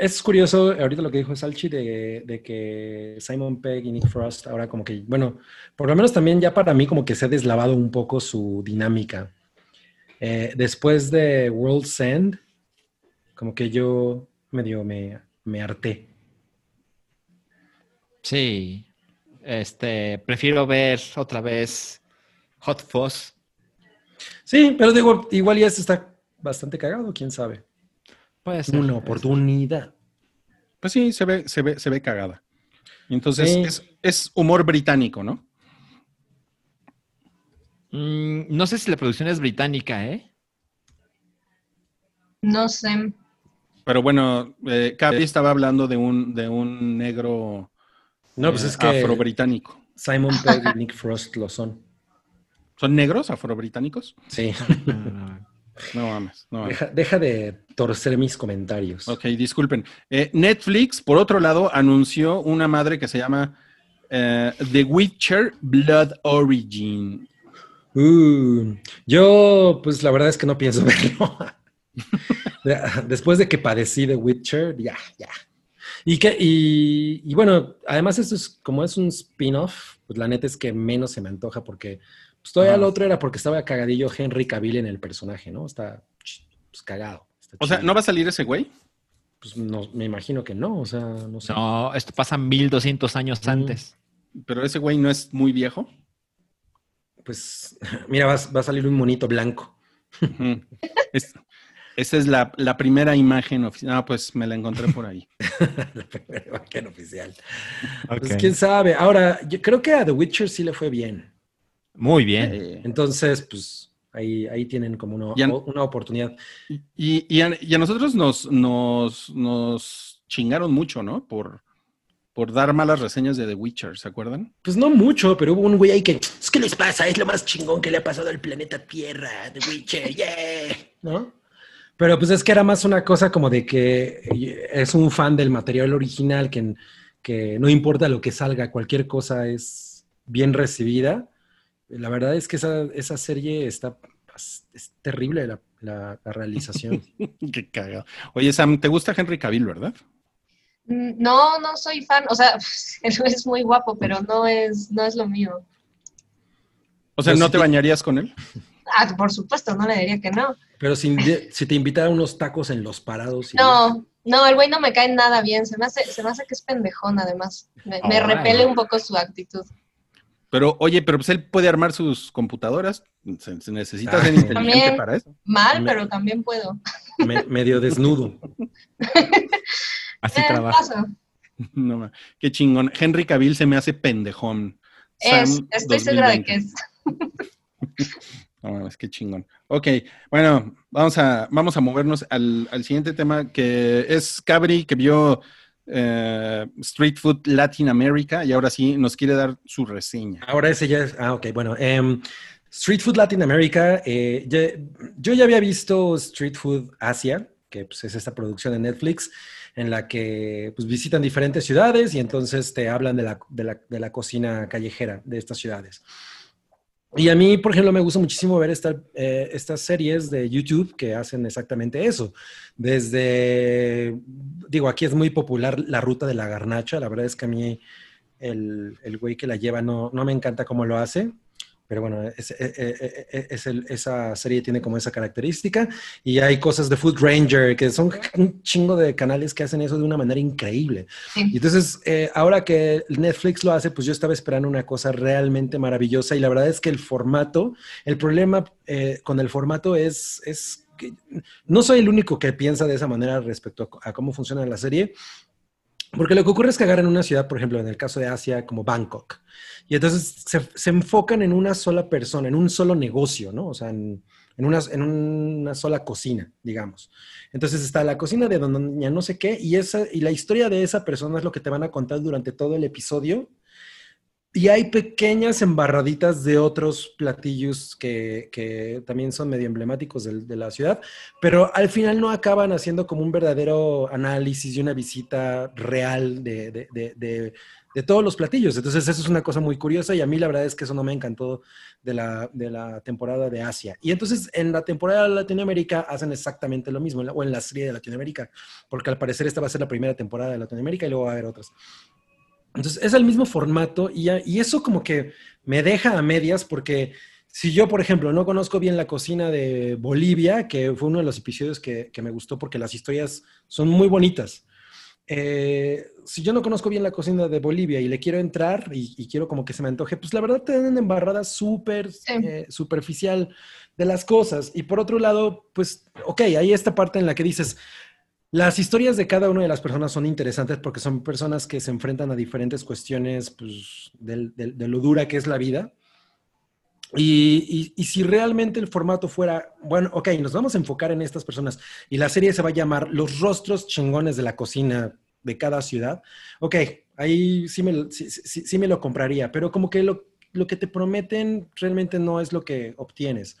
es curioso ahorita lo que dijo Salchi de, de que Simon Pegg y Nick Frost ahora como que, bueno, por lo menos también ya para mí como que se ha deslavado un poco su dinámica. Eh, después de World's End, como que yo medio me, me harté. Sí. Este, prefiero ver otra vez Hot Fuzz. Sí, pero digo, igual ya está bastante cagado, quién sabe. Puede ser. Una oportunidad. Pues sí, se ve, se ve, se ve cagada. Entonces, Sí. es, es humor británico, ¿no? Mm, no sé si la producción es británica, ¿eh? No sé. Pero bueno, eh, Cavi estaba hablando de un, de un negro No, pues eh, es que afrobritánico. Simon Pegg y Nick Frost lo son. ¿Son negros afrobritánicos? Sí. No mames, no mames. Deja, deja de torcer mis comentarios. Ok, disculpen. Eh, Netflix, por otro lado, anunció una madre que se llama eh, The Witcher Blood Origin. Uh, yo, pues la verdad es que no pienso verlo. Después de que padecí de Witcher, ya, ya. Y, que, y, y bueno, además esto es como es un spin-off, pues la neta es que menos se me antoja porque pues todavía lo otro era porque estaba cagadillo Henry Cavill en el personaje, ¿no? Está pues, cagado. está O sea. ¿no va a salir ese güey? Pues no, me imagino que no, o sea, no sé. No, esto pasa 1200 años Mm. antes. Pero ese güey no es muy viejo. Pues mira, va, va a salir un monito blanco. Es- esa es la, la primera imagen oficial. Ah, pues me la encontré por ahí. la primera imagen oficial. Pues quién sabe. Ahora, yo creo que a The Witcher sí le fue bien. Muy bien. Eh, Entonces, pues ahí, ahí tienen como una, una oportunidad. y, y a, y a nosotros nos, nos, nos chingaron mucho, ¿no? Por, por dar malas reseñas de The Witcher, ¿se acuerdan? Pues no mucho, pero hubo un güey ahí que, "Es ¿qué les pasa? Es lo más chingón que le ha pasado al planeta Tierra, The Witcher, yeah. ¿No? Pero pues es que era más una cosa como de que es un fan del material original, que, que no importa lo que salga, cualquier cosa es bien recibida. La verdad es que esa, esa serie está es, es terrible la, la- la realización. Qué cagado. Oye, Sam, ¿te gusta Henry Cavill, verdad? Mm, No, no soy fan. O sea, él es muy guapo, pero no es, no es lo mío. O sea, ¿no te bañarías con él? Ah, por supuesto, no le diría que no. Pero si, si te invitara unos tacos en los parados. y- No, no, el güey no me cae nada bien. Se me hace, se me hace que es pendejón, además. Me, repele un poco su actitud. Pero, oye, pero pues él puede armar sus computadoras. Se, se necesita ser Ah, inteligente También. para eso. Mal, Me- pero también puedo. me- medio desnudo. Así Eh, trabaja. No, qué chingón. Henry Cavill se me hace pendejón. Es, Sam estoy segura de 2020. que es. No mames, qué chingón. Ok, bueno, vamos a, vamos a movernos al, al siguiente tema que es Cabri, que vio eh, Street Food Latin America y ahora sí nos quiere dar su reseña. Ahora ese ya es. Ah, ok, bueno. em, Street Food Latin America. eh, yo ya había visto Street Food Asia, que pues, es esta producción de Netflix, en la que pues, visitan diferentes ciudades y entonces te hablan de la, de la- de la cocina callejera de estas ciudades. Y a mí, por ejemplo, me gusta muchísimo ver esta- eh, estas series de YouTube que hacen exactamente eso. Desde, digo, aquí es muy popular la ruta de la garnacha. La verdad es que a mí el, el güey que la lleva no, no me encanta cómo lo hace. Pero bueno, es, eh, eh, eh, es el- esa serie tiene como esa característica. Y hay cosas de Food Ranger, que son un chingo de canales que hacen eso de una manera increíble. Sí. Y entonces, eh, ahora que Netflix lo hace, pues yo estaba esperando una cosa realmente maravillosa. Y la verdad es que el formato, el problema eh, con el formato es, es que no soy el único que piensa de esa manera respecto a, a cómo funciona la serie. Porque lo que ocurre es que agarran una ciudad, por ejemplo, en el caso de Asia, como Bangkok, y entonces se, se enfocan en una sola persona, en un solo negocio, ¿no? O sea, en, en una, en una sola cocina, digamos. Entonces está la cocina de doña no sé qué, y, esa, y la historia de esa persona es lo que te van a contar durante todo el episodio. Y hay pequeñas embarraditas de otros platillos que, que también son medio emblemáticos de, la ciudad, pero al final no acaban haciendo como un verdadero análisis y una visita real de, de- de- todos los platillos. Entonces eso es una cosa muy curiosa y a mí la verdad es que eso no me encantó de la, de la temporada de Asia. Y entonces en la temporada de Latinoamérica hacen exactamente lo mismo, o en la serie de Latinoamérica, porque al parecer esta va a ser la primera temporada de Latinoamérica y luego va a haber otras. Entonces es el mismo formato y, eso como que me deja a medias porque si yo, por ejemplo, no conozco bien la cocina de Bolivia, que fue uno de los episodios que, que me gustó porque las historias son muy bonitas. eh, si yo no conozco bien la cocina de Bolivia y le quiero entrar y, y quiero como que se me antoje, pues la verdad te dan una embarrada súper eh, superficial de las cosas. Y por otro lado, pues, ok, hay esta parte en la que dices, las historias de cada una de las personas son interesantes porque son personas que se enfrentan a diferentes cuestiones pues, de lo dura que es la vida. Y, si realmente el formato fuera, bueno, ok, nos vamos a enfocar en estas personas y la serie se va a llamar Los rostros chingones de la cocina de cada ciudad, ok, ahí sí me, sí- sí me lo compraría, pero como que lo, lo que te prometen realmente no es lo que obtienes.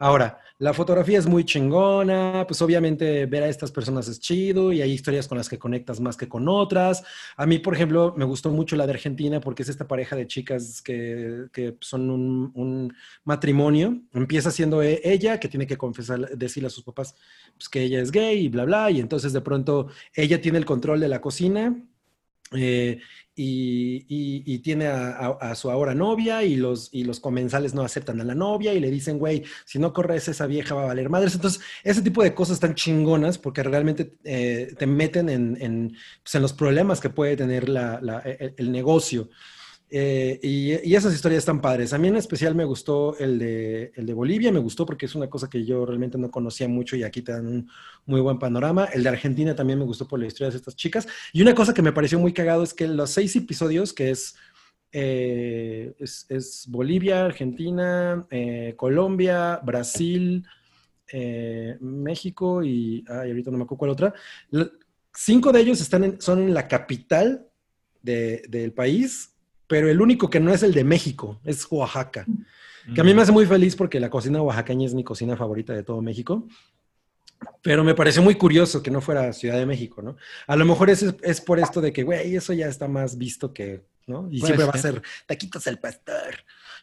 Ahora, la fotografía es muy chingona, pues obviamente ver a estas personas es chido y hay historias con las que conectas más que con otras. A mí, por ejemplo, me gustó mucho la de Argentina porque es esta pareja de chicas que, que son un, matrimonio. Empieza siendo e- ella que tiene que confesar, decirle a sus papás pues, que ella es gay y bla, bla, y entonces de pronto ella tiene el control de la cocina. Eh, y, tiene a, su ahora novia y los, y los comensales no aceptan a la novia y le dicen, güey, si no corres esa vieja va a valer madres. Entonces, ese tipo de cosas están chingonas porque realmente eh, te meten en, pues, en los problemas que puede tener la- la- el, el negocio. Eh, y, esas historias están padres. A mí en especial me gustó el de, el de Bolivia, me gustó porque es una cosa que yo realmente no conocía mucho y aquí te dan un muy buen panorama. El de Argentina también me gustó por la historia de estas chicas. Y una cosa que me pareció muy cagado es que los seis episodios, que es, eh, es, Bolivia, Argentina, eh, Colombia, Brasil, México y ahorita no me acuerdo cuál otra. Cinco de ellos están son en la capital de- del país, pero el único que no es el de México, es Oaxaca. Que a mí me hace muy feliz porque la cocina oaxaqueña es mi cocina favorita de todo México. Pero me pareció muy curioso que no fuera Ciudad de México, ¿no? A lo mejor es, es por esto de que, güey, eso ya está más visto que, ¿no? Y Puede siempre va a ser. taquitos al pastor.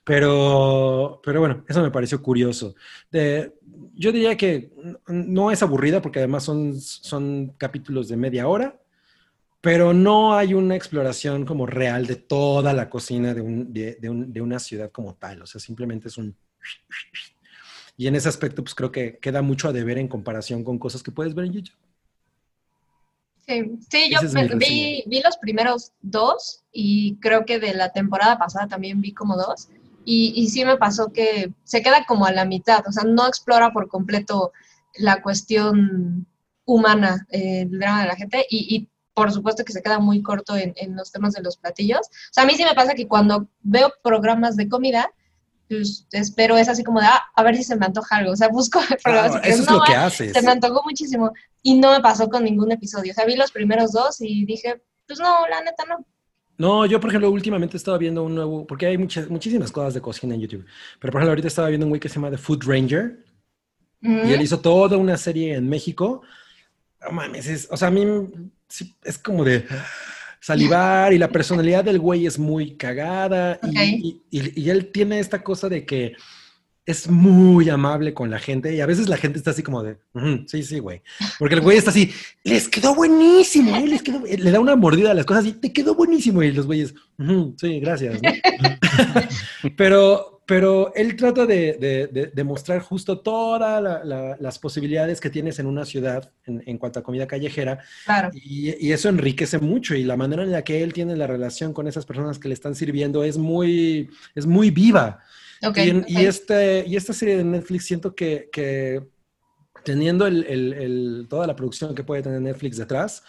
Pero, pero bueno, eso me pareció curioso. De- yo diría que no es aburrida porque además son, son capítulos de media hora, pero no hay una exploración como real de toda la cocina de, un- de- de un- de una ciudad como tal. O sea, simplemente es un... Y en ese aspecto, pues creo que queda mucho a deber en comparación con cosas que puedes ver en YouTube. Sí, sí, yo me- vi, vi los primeros dos y creo que de la temporada pasada también vi como dos. Y, y sí me pasó que se queda como a la mitad, o sea, no explora por completo la cuestión humana, eh, el drama de la gente y, y por supuesto que se queda muy corto en, en los temas de los platillos. O sea, a mí sí me pasa que cuando veo programas de comida, pues espero es así como de, ah, a ver si se me antoja algo, o sea, busco programas Claro, que eso es no lo que hay, haces. se me antojó muchísimo y no me pasó con ningún episodio. O sea, vi los primeros dos y dije, pues no, la neta no. No, yo, por ejemplo, últimamente estaba viendo un nuevo, porque hay muchas, muchísimas cosas de cocina en YouTube, pero por ejemplo, ahorita estaba viendo un güey que se llama The Food Ranger y él hizo toda una serie en México. No mames, es- o sea, a mí sí, es como de salivar y la personalidad del güey es muy cagada y- Ok. y, y- y él tiene esta cosa de que es muy amable con la gente y a veces la gente está así como de, "Ujú, sí, sí, güey. Porque el güey está así, les quedó buenísimo, ¿eh? les quedó, le da una mordida a las cosas y te quedó buenísimo y los güeyes, "Ujú, sí, gracias. ¿no? pero, pero él trata de, de- de- de mostrar justo todas la- la- las posibilidades que tienes en una ciudad en, en cuanto a comida callejera Claro. y, y eso enriquece mucho y la manera en la que él tiene la relación con esas personas que le están sirviendo es muy, es muy viva. Ok. Y, en- ok. y este, y esta serie de Netflix siento que, que teniendo el- el- el- toda la producción que puede tener Netflix detrás,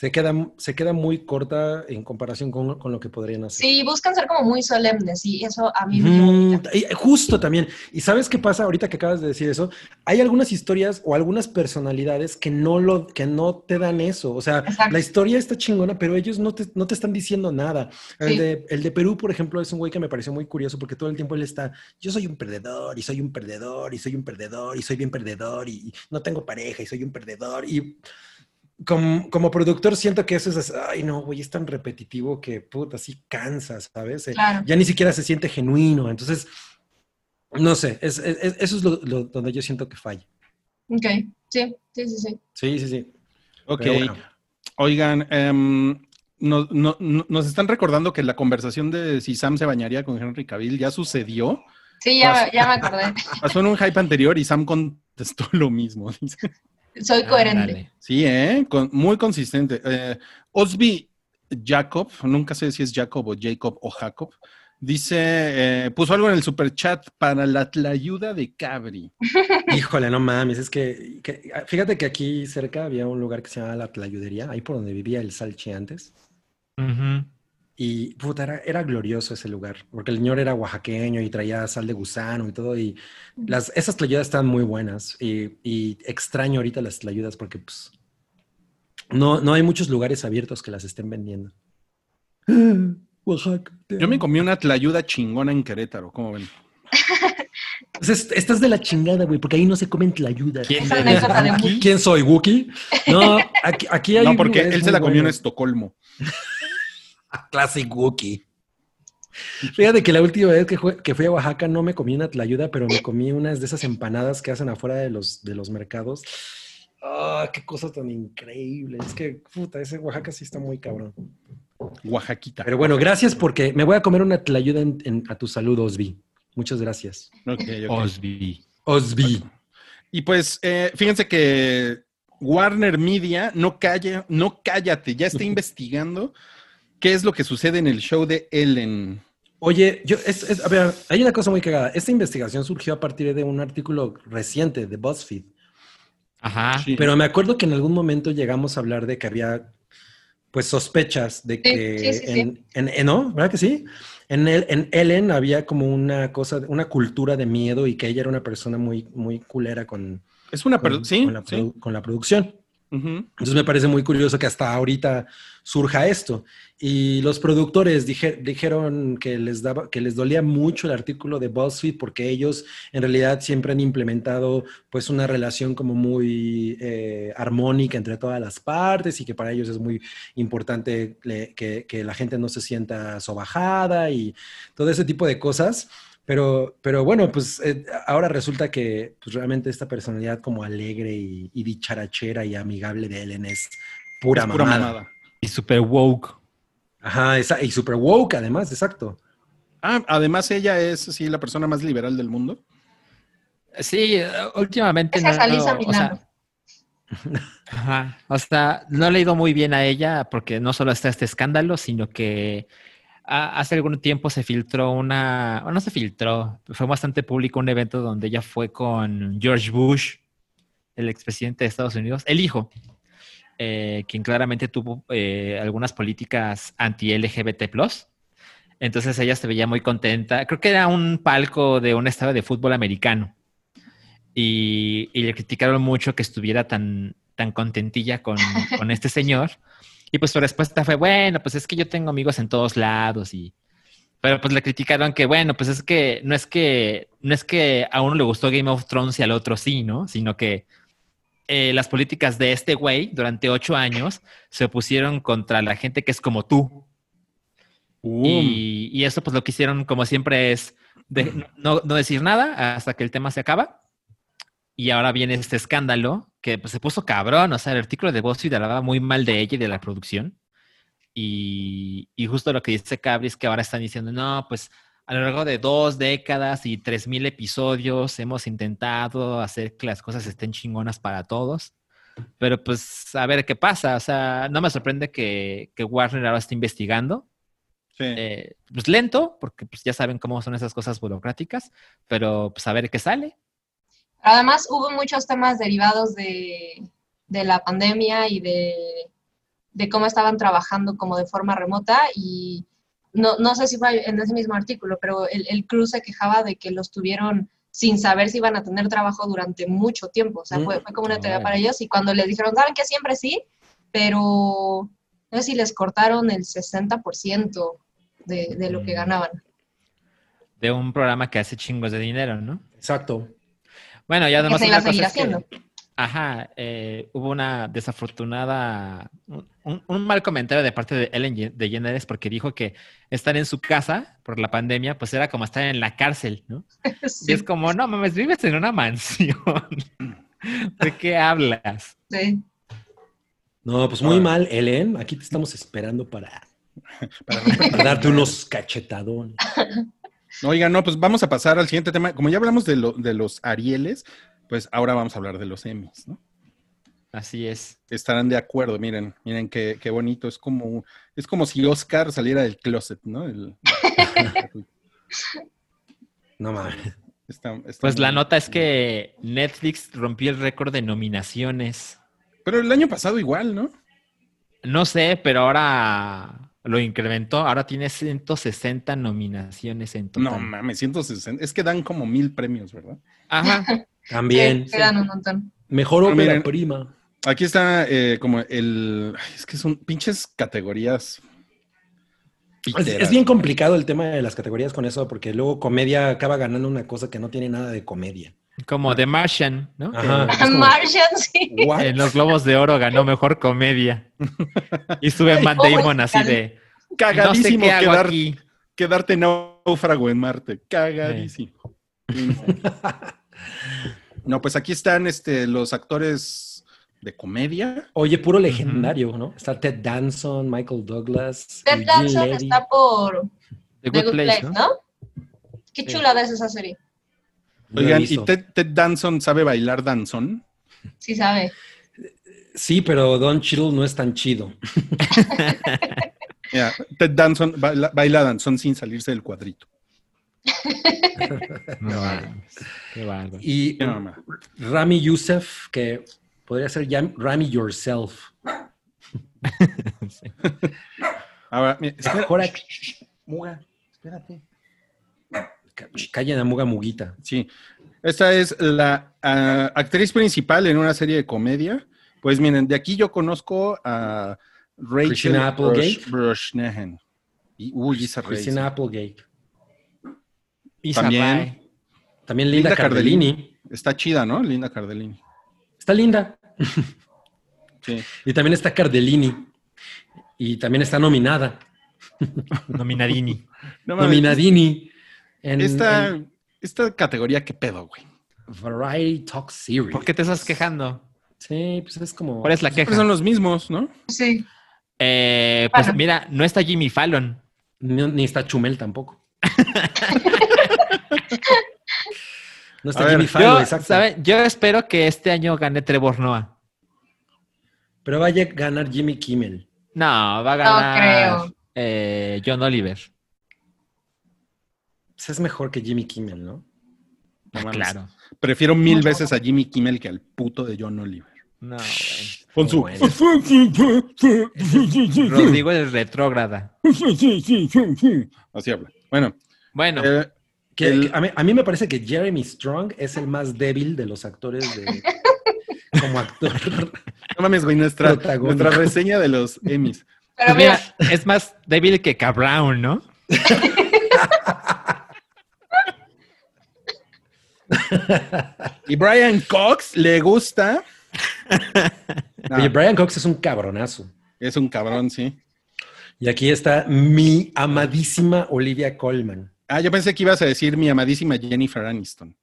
se queda, se queda muy corta en comparación con, con, lo que podrían hacer. Sí, buscan ser como muy solemnes y eso a mí me Justo también. Y sabes qué pasa ahorita que acabas de decir eso? Hay algunas historias o algunas personalidades que no, lo, que no te dan eso. O sea, la historia está chingona, pero ellos no te, no te están diciendo nada. El, de, el de Perú, por ejemplo, es un güey que me pareció muy curioso porque todo el tiempo él está, yo soy un perdedor y soy un perdedor y soy un perdedor y soy bien perdedor y no tengo pareja y soy un perdedor y como, productor siento que eso es, ay no, güey, es tan repetitivo que, puta, así cansa, ¿sabes? Eh, ya ni siquiera se siente genuino, entonces, no sé, eso es lo, donde yo siento que falla. Ok, sí, sí, sí, sí. Sí, sí, sí. Ok. Oigan, em, nos están recordando que la conversación de si Sam se bañaría con Henry Cavill ya sucedió. Sí, ya, ya me acordé. Pasó en un hype anterior y Sam contestó lo mismo. Dice. Soy coherente. Sí, ¿eh? muy consistente. Eh, Osby Jacob, nunca sé si es Jacob o Jacob o Jacob, dice, eh, puso algo en el super chat para la tlayuda de Cabri. Híjole, no mames, es que, fíjate que aquí cerca había un lugar que se llama La Tlayudería, ahí por donde vivía el Salchi antes. Y puta, era, glorioso ese lugar, porque el señor era oaxaqueño y traía sal de gusano y todo. Y las, esas tlayudas están muy buenas. Y, extraño ahorita las tlayudas porque pues, no, no hay muchos lugares abiertos que las estén vendiendo. Oaxaca. Yo me comí una tlayuda chingona en Querétaro, ¿cómo ven? estás de la chingada, güey, porque ahí no se comen tlayudas. ¿Quién, ¿Quién soy, Wookie? No, aquí, aquí hay. No, porque él se la comió en Estocolmo. Classic Wookie. Fíjate que la última vez que, que, fui a Oaxaca no me comí una tlayuda, pero me comí unas de esas empanadas que hacen afuera de los, de los mercados. ¡Ah, qué cosa tan increíble! Es que, puta, ese Oaxaca sí está muy cabrón. Oaxaquita. Pero bueno, gracias porque me voy a comer una tlayuda en, a tu salud, Osby. Muchas gracias. Osby. Osby. Y pues, eh, fíjense que Warner Media, no calla, no cállate, ya está investigando ¿Qué es lo que sucede en el show de Ellen? Oye, yo, es, a ver, hay una cosa muy cagada. Esta investigación surgió a partir de un artículo reciente de BuzzFeed. Ajá. Pero me acuerdo que en algún momento llegamos a hablar de que había, pues, sospechas de que en, ¿no? ¿Verdad que sí? En, el, en Ellen había como una cosa, una cultura de miedo y que ella era una persona muy, muy culera con, es una sí, con la producción. Entonces me parece muy curioso que hasta ahorita surja esto. Y los productores dijeron que les, daba, que les dolía mucho el artículo de BuzzFeed porque ellos en realidad siempre han implementado pues una relación como muy eh, armónica entre todas las partes y que para ellos es muy importante que, que la gente no se sienta sobajada y todo ese tipo de cosas. Pero, pero bueno, pues eh, ahora resulta que pues, realmente esta personalidad como alegre y, dicharachera y amigable de Ellen es pura, mamada. Y super woke. Ajá, esa, y super woke además, exacto. Ah, además ella es, sí, la persona más liberal del mundo. Sí, últimamente... Esa no, o sea, Ajá. O sea, no he leído muy bien a ella porque no solo está este escándalo, sino que hace algún tiempo se filtró una, no se filtró, fue bastante público un evento donde ella fue con George Bush, el expresidente de Estados Unidos, el hijo, eh, quien claramente tuvo eh, algunas políticas anti-LGBT. Entonces ella se veía muy contenta. Creo que era un palco de un estado de fútbol americano. Y, le criticaron mucho que estuviera tan, tan contentilla con, con este señor. Y pues su respuesta fue, bueno, pues es que yo tengo amigos en todos lados y... Pero pues le criticaron que, bueno, pues es que no es que, no es que a uno le gustó Game of Thrones y al otro sí, ¿no? Sino que eh, las políticas de este güey durante ocho años se opusieron contra la gente que es como tú. Y, eso pues lo que hicieron como siempre es no, no, decir nada hasta que el tema se acaba. Y ahora viene este escándalo que pues, se puso cabrón, o sea, el artículo de BuzzFeed hablaba muy mal de ella y de la producción. Y, justo lo que dice Cabri es que ahora están diciendo, no, pues a lo largo de dos décadas y tres mil episodios hemos intentado hacer que las cosas estén chingonas para todos. Pero pues a ver qué pasa. O sea, no me sorprende que, Warner ahora esté investigando. Sí. Eh, pues lento, porque pues ya saben cómo son esas cosas burocráticas, pero pues a ver qué sale. Además, hubo muchos temas derivados de, la pandemia y de de cómo estaban trabajando como de forma remota y no, no sé si fue en ese mismo artículo, pero el, el crew se quejaba de que los tuvieron sin saber si iban a tener trabajo durante mucho tiempo. O sea, fue, fue como una tarea para ellos y cuando les dijeron, saben que siempre sí, pero no sé si les cortaron el 60% de, de lo que Mm. ganaban. De un programa que hace chingos de dinero, ¿no? Exacto. Bueno, ya Que además se que- haciendo. Ajá, eh, hubo una desafortunada, un, un mal comentario de parte de Ellen DeGeneres porque dijo que estar en su casa por la pandemia, pues era como estar en la cárcel, ¿no? Y es como, no mames, vives en una mansión. ¿De qué hablas? sí. No, pues muy mal, Ellen. Aquí te estamos esperando para, Para para darte unos cachetadones. Oigan, no, pues vamos a pasar al siguiente tema. Como ya hablamos de, lo- de los Arieles, pues ahora vamos a hablar de los Emmys, ¿no? Así es. Estarán de acuerdo, miren, miren qué, qué bonito. Es como, es como si Oscar saliera del closet, ¿no? El- No mames. está- está Pues la nota es que Netflix rompió el récord de nominaciones. Pero el año pasado igual, ¿no? No sé, pero ahora lo incrementó. Ahora tiene 160 nominaciones en total. No mames, 160. Es que dan como mil premios, ¿verdad? Ajá. También. Que quedan un montón. Mejor Pero ópera miren, prima. Aquí está eh, como el. Es que son pinches categorías. Es, bien complicado el tema de las categorías con eso, porque luego comedia acaba ganando una cosa que no tiene nada de comedia. Como The Martian, ¿no? Ajá. Como- Martian, sí. ¿What? En los Globos de Oro ganó mejor comedia. Y sube Matt Damon así de. No sé Cagadísimo qué hago quedar- aquí. quedarte náufrago en Marte. Cagadísimo. No, pues aquí están este, los actores de comedia. Oye, puro legendario, ¿no? Está Ted Danson, Michael Douglas. Ted Danson está por The The Good Place, ¿no? Qué Sí. chulada es esa serie. Oigan, ¿y. Ted, Ted Danson sabe bailar danzón? Sí sabe. Sí, pero Don Cheadle no es tan chido. Mira, Ted Danson baila, baila danzón sin salirse del cuadrito. No. Qué bárbaro. Y. Rami Youssef, que podría ser ya Rami Yourself. Ahora, mira, espera. Mejor ac- Muga, espérate. Ca- Callen a Muga Muguita. Sí. Esta es la ah, actriz principal en una serie de comedia. Pues miren, de aquí yo conozco a Rachel Christina Applegate. Brush- Brosnahan. Y, uy, esa Christina Rachel. Applegate. Isa También. También Linda, Linda Cardellini. Está chida, ¿no? Linda Cardellini. Está linda. Sí. Y también está Cardellini. Y también está nominada. Nominadini. No Nominadini. En, Esta, en esta categoría, ¿qué pedo, güey? Variety Talk Series. ¿Por qué te estás quejando? Sí, pues es como. ¿Cuál es la queja? son los mismos, ¿no? Sí. Eh, pues Bueno. mira, no está Jimmy Fallon. Ni, ni está Chumel tampoco. no está Jimmy Fallon, Yo, exacto. ¿sabe? Yo espero que este año gane Trevor Noah. Pero vaya a ganar Jimmy Kimmel. No, va a No ganar creo. eh, John Oliver. Pues es mejor que Jimmy Kimmel, ¿no? No mames. claro. Prefiero mil veces a Jimmy Kimmel que al puto de John Oliver. No, güey. Con su... Bueno. Rodrigo es retrógrada. Así habla. Bueno, Bueno, eh, Que- El- que a, mí, a mí me parece que Jeremy Strong es el más débil de los actores de, como actor. no mames, güey, nuestra, nuestra reseña de los Emmys. Pero pues mira, es más débil que Cabrown, ¿no? Y Brian Cox le gusta. No, Oye, Brian Cox es un cabronazo. es un cabrón, sí. Y aquí está mi amadísima Olivia Colman. Ah, yo pensé que ibas a decir mi amadísima Jennifer Aniston.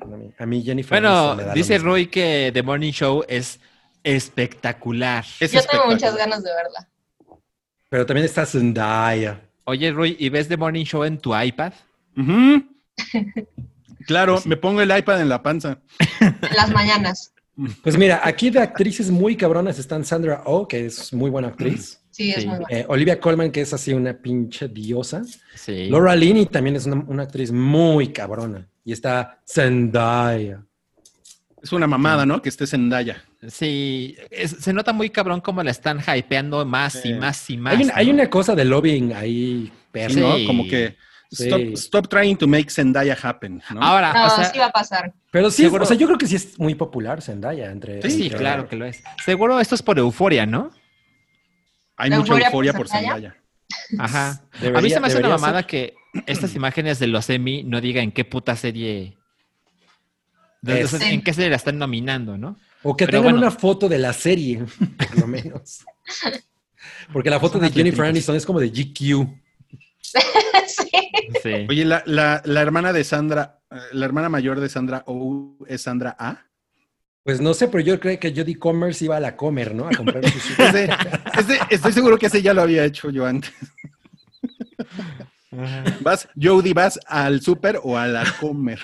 A mí, a mí Jennifer Bueno, Aniston lo dice. Rui que The Morning Show es espectacular. Es yo tengo muchas ganas de verla. Pero también está Zendaya. Oye, Rui, ¿y ves The Morning Show en tu iPad? Ujú. Claro, me pongo el iPad en la panza. En las mañanas. Pues mira, aquí de actrices muy cabronas están Sandra Oh, que es muy buena actriz. Sí, es Sí. muy buena. Eh, Olivia Colman, que es así una pinche diosa. Sí. Laura Linney también es una, una actriz muy cabrona. Y está Zendaya. Es una mamada, ¿no? Que esté Zendaya. Sí, es- se nota muy cabrón como la están hypeando más Sí. y más y más. Hay, una, hay ¿no? una cosa de lobbying ahí, Sí, perro. ¿no? Como que Sí. stop, stop trying to make Zendaya happen, ¿no? Ahora, No, o sea, sí va a pasar. Pero sí, Seguro- o sea, yo creo que sí es muy popular Zendaya entre. Sí, sí, entre- claro que lo es. Seguro esto es por euforia, ¿no? Hay ¿La mucha euforia por Zendaya? Ajá. a mí Debería- se me hace una debería mamada ser. que estas imágenes de los Emmy no digan en qué puta serie. de- Es. en qué serie la están nominando, ¿no? O que Pero tengan bueno. una foto de la serie, por lo menos. Porque la foto de Jennifer. Aniston es como de GQ. sí. Sí. Oye, la, la, la hermana de Sandra, eh, la hermana mayor de Sandra O es Sandra A. Pues no sé, pero yo creo que Jodie Commerce iba a la Comer, ¿no? A comprar su Ese- ese- estoy seguro que ese ya lo había hecho yo antes. Vas, Jody, vas al súper o a la comer.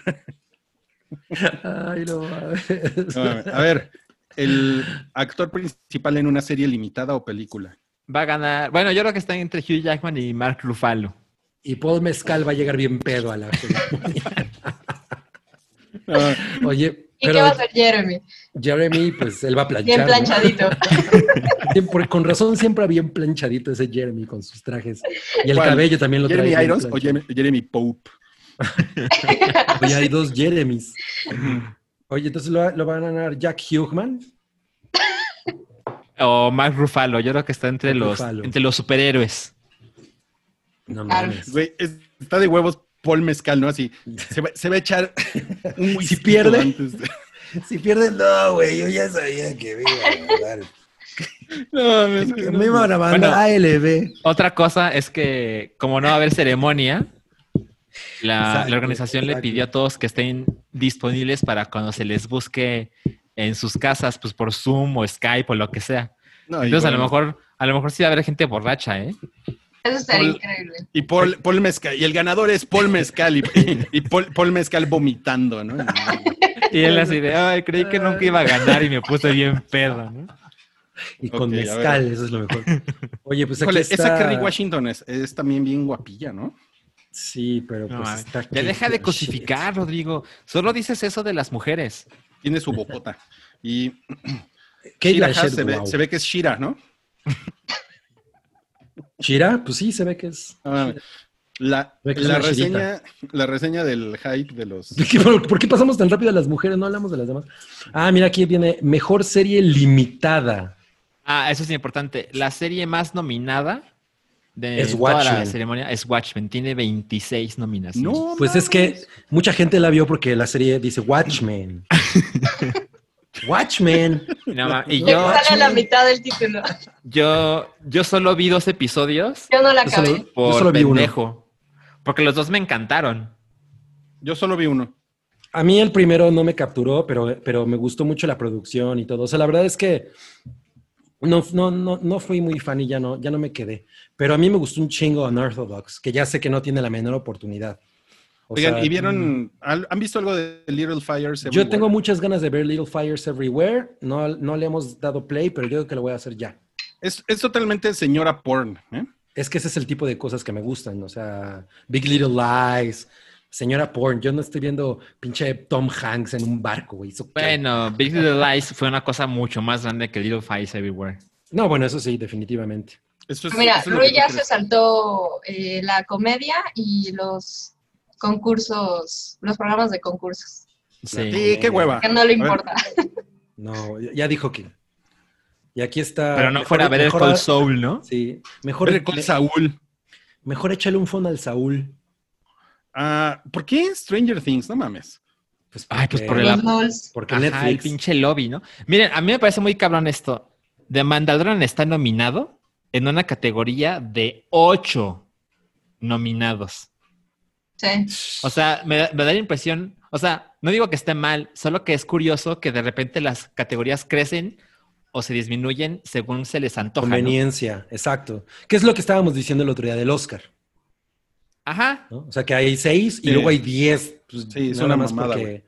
Ay, no mames. A ver, el actor principal en una serie limitada o película. Va a ganar. Bueno, yo creo que están entre Hugh Jackman y Mark Ruffalo. Y Paul Mezcal va a llegar bien pedo a la Oye, ¿Y pero qué va a hacer Jeremy? Jeremy, pues él va a planchar. Bien ¿no? planchadito. Siempre- con razón siempre bien planchadito ese Jeremy con sus trajes. Y el ¿Cuál? cabello también lo trae. ¿Jeremy Irons o. Jeremy, Jeremy Pope? Oye, hay dos Jeremys. Oye, entonces lo, lo van a ganar Jack Hugman. O Mark Ruffalo. Yo creo que está entre, Mark los, Ruffalo. entre los superhéroes. No mames. Güey, es- está de huevos Paul Mezcal, ¿no? Así, se va, se va a echar un whisky pierde. antes de- Si pierden, no, güey, yo ya sabía que me a. No, mames, Que no, me iban a mandar Bueno. ALB. Otra cosa es que, como no va a haber ceremonia, la, Exacto, la organización le pidió a todos que estén disponibles para cuando se les busque en sus casas, pues por Zoom o Skype o lo que sea. no, Entonces, a lo mejor, a lo mejor sí va a haber gente borracha, ¿eh? Eso estaría Paul- increíble. Y Paul, Paul Mezcal, y el ganador es Paul Mezcal, y, y Paul, Paul Mezcal vomitando, ¿no? Y él así de, ay, creí que nunca iba a ganar y me puse bien pedo, ¿no? Y con mezcal, eso es lo mejor. Oye, pues aquí está... esa Kerry Washington es, es también bien guapilla, ¿no? Sí, pero No, pues mames. está... ya deja de cosificar, Rodrigo. Solo dices eso de las mujeres. Tiene su bocota. Y Kate Shira se, ve, se ve que es Shira, ¿no? Shira, pues sí, se ve que es... Ah, la, que la reseña, la reseña del hype de los... ¿Por por qué pasamos tan rápido a las mujeres? No hablamos de las demás. Ah, mira, aquí viene mejor serie limitada. Ah, eso es importante. La serie más nominada de Es toda la Watchmen. ceremonia es Watchmen. Tiene 26 nominaciones. No, Pues es que mucha gente la vio porque la serie dice Watchmen. Watchmen. No, ma- y yo, sale a la mitad del título. yo, yo solo vi dos episodios Yo no la Yo solo- acabé. por solo vi uno. Porque los dos me encantaron. Yo solo vi uno. A mí el primero no me capturó, pero, pero me gustó mucho la producción y todo. O sea, la verdad es que no, no, no, no fui muy fan y ya no, ya no me quedé. Pero a mí me gustó un chingo Unorthodox, que ya sé que no tiene la menor oportunidad. O Oigan, sea, ¿y vieron, al- han visto algo de Little Fires? Yo Everywhere? tengo muchas ganas de ver Little Fires Everywhere. No, no le hemos dado play, pero yo creo que lo voy a hacer ya. Es, es totalmente señora porn, ¿eh? Es que ese es el tipo de cosas que me gustan. O sea, Big Little Lies, señora porn. Yo no estoy viendo pinche Tom Hanks en un barco, güey. Bueno, Big Little Lies fue una cosa mucho más grande que Little Fires Everywhere. No, bueno, eso sí, definitivamente. Eso es- Mira, eso es lo Rui ya se saltó eh, la comedia y los concursos, los programas de concursos. Sí. Sí, qué hueva. Que no le importa. No, ya- dijo que. Y aquí está. Pero no mejor- fuera a ver el Cold Soul, ¿no? Sí, mejor, Better Call Saúl. mejor échale un fondo al Saúl. Ah, ¿Por qué Stranger Things? No mames. Pues Ay, pues por el- Los. Porque Ajá, el Netflix. pinche lobby, ¿no? Miren, a mí me parece muy cabrón esto. The Mandalorian está nominado en una categoría de ocho nominados. Sí. O sea, me, da- me da la impresión, o sea, no digo que esté mal, solo que es curioso que de repente las categorías crecen o se disminuyen según se les antoja. ¿no? Conveniencia, exacto. ¿Qué es lo que estábamos diciendo el otro día del Oscar? Ajá. ¿no? O sea, que hay seis y Sí. luego hay diez. pues, Sí, es nada una más mamada, porque-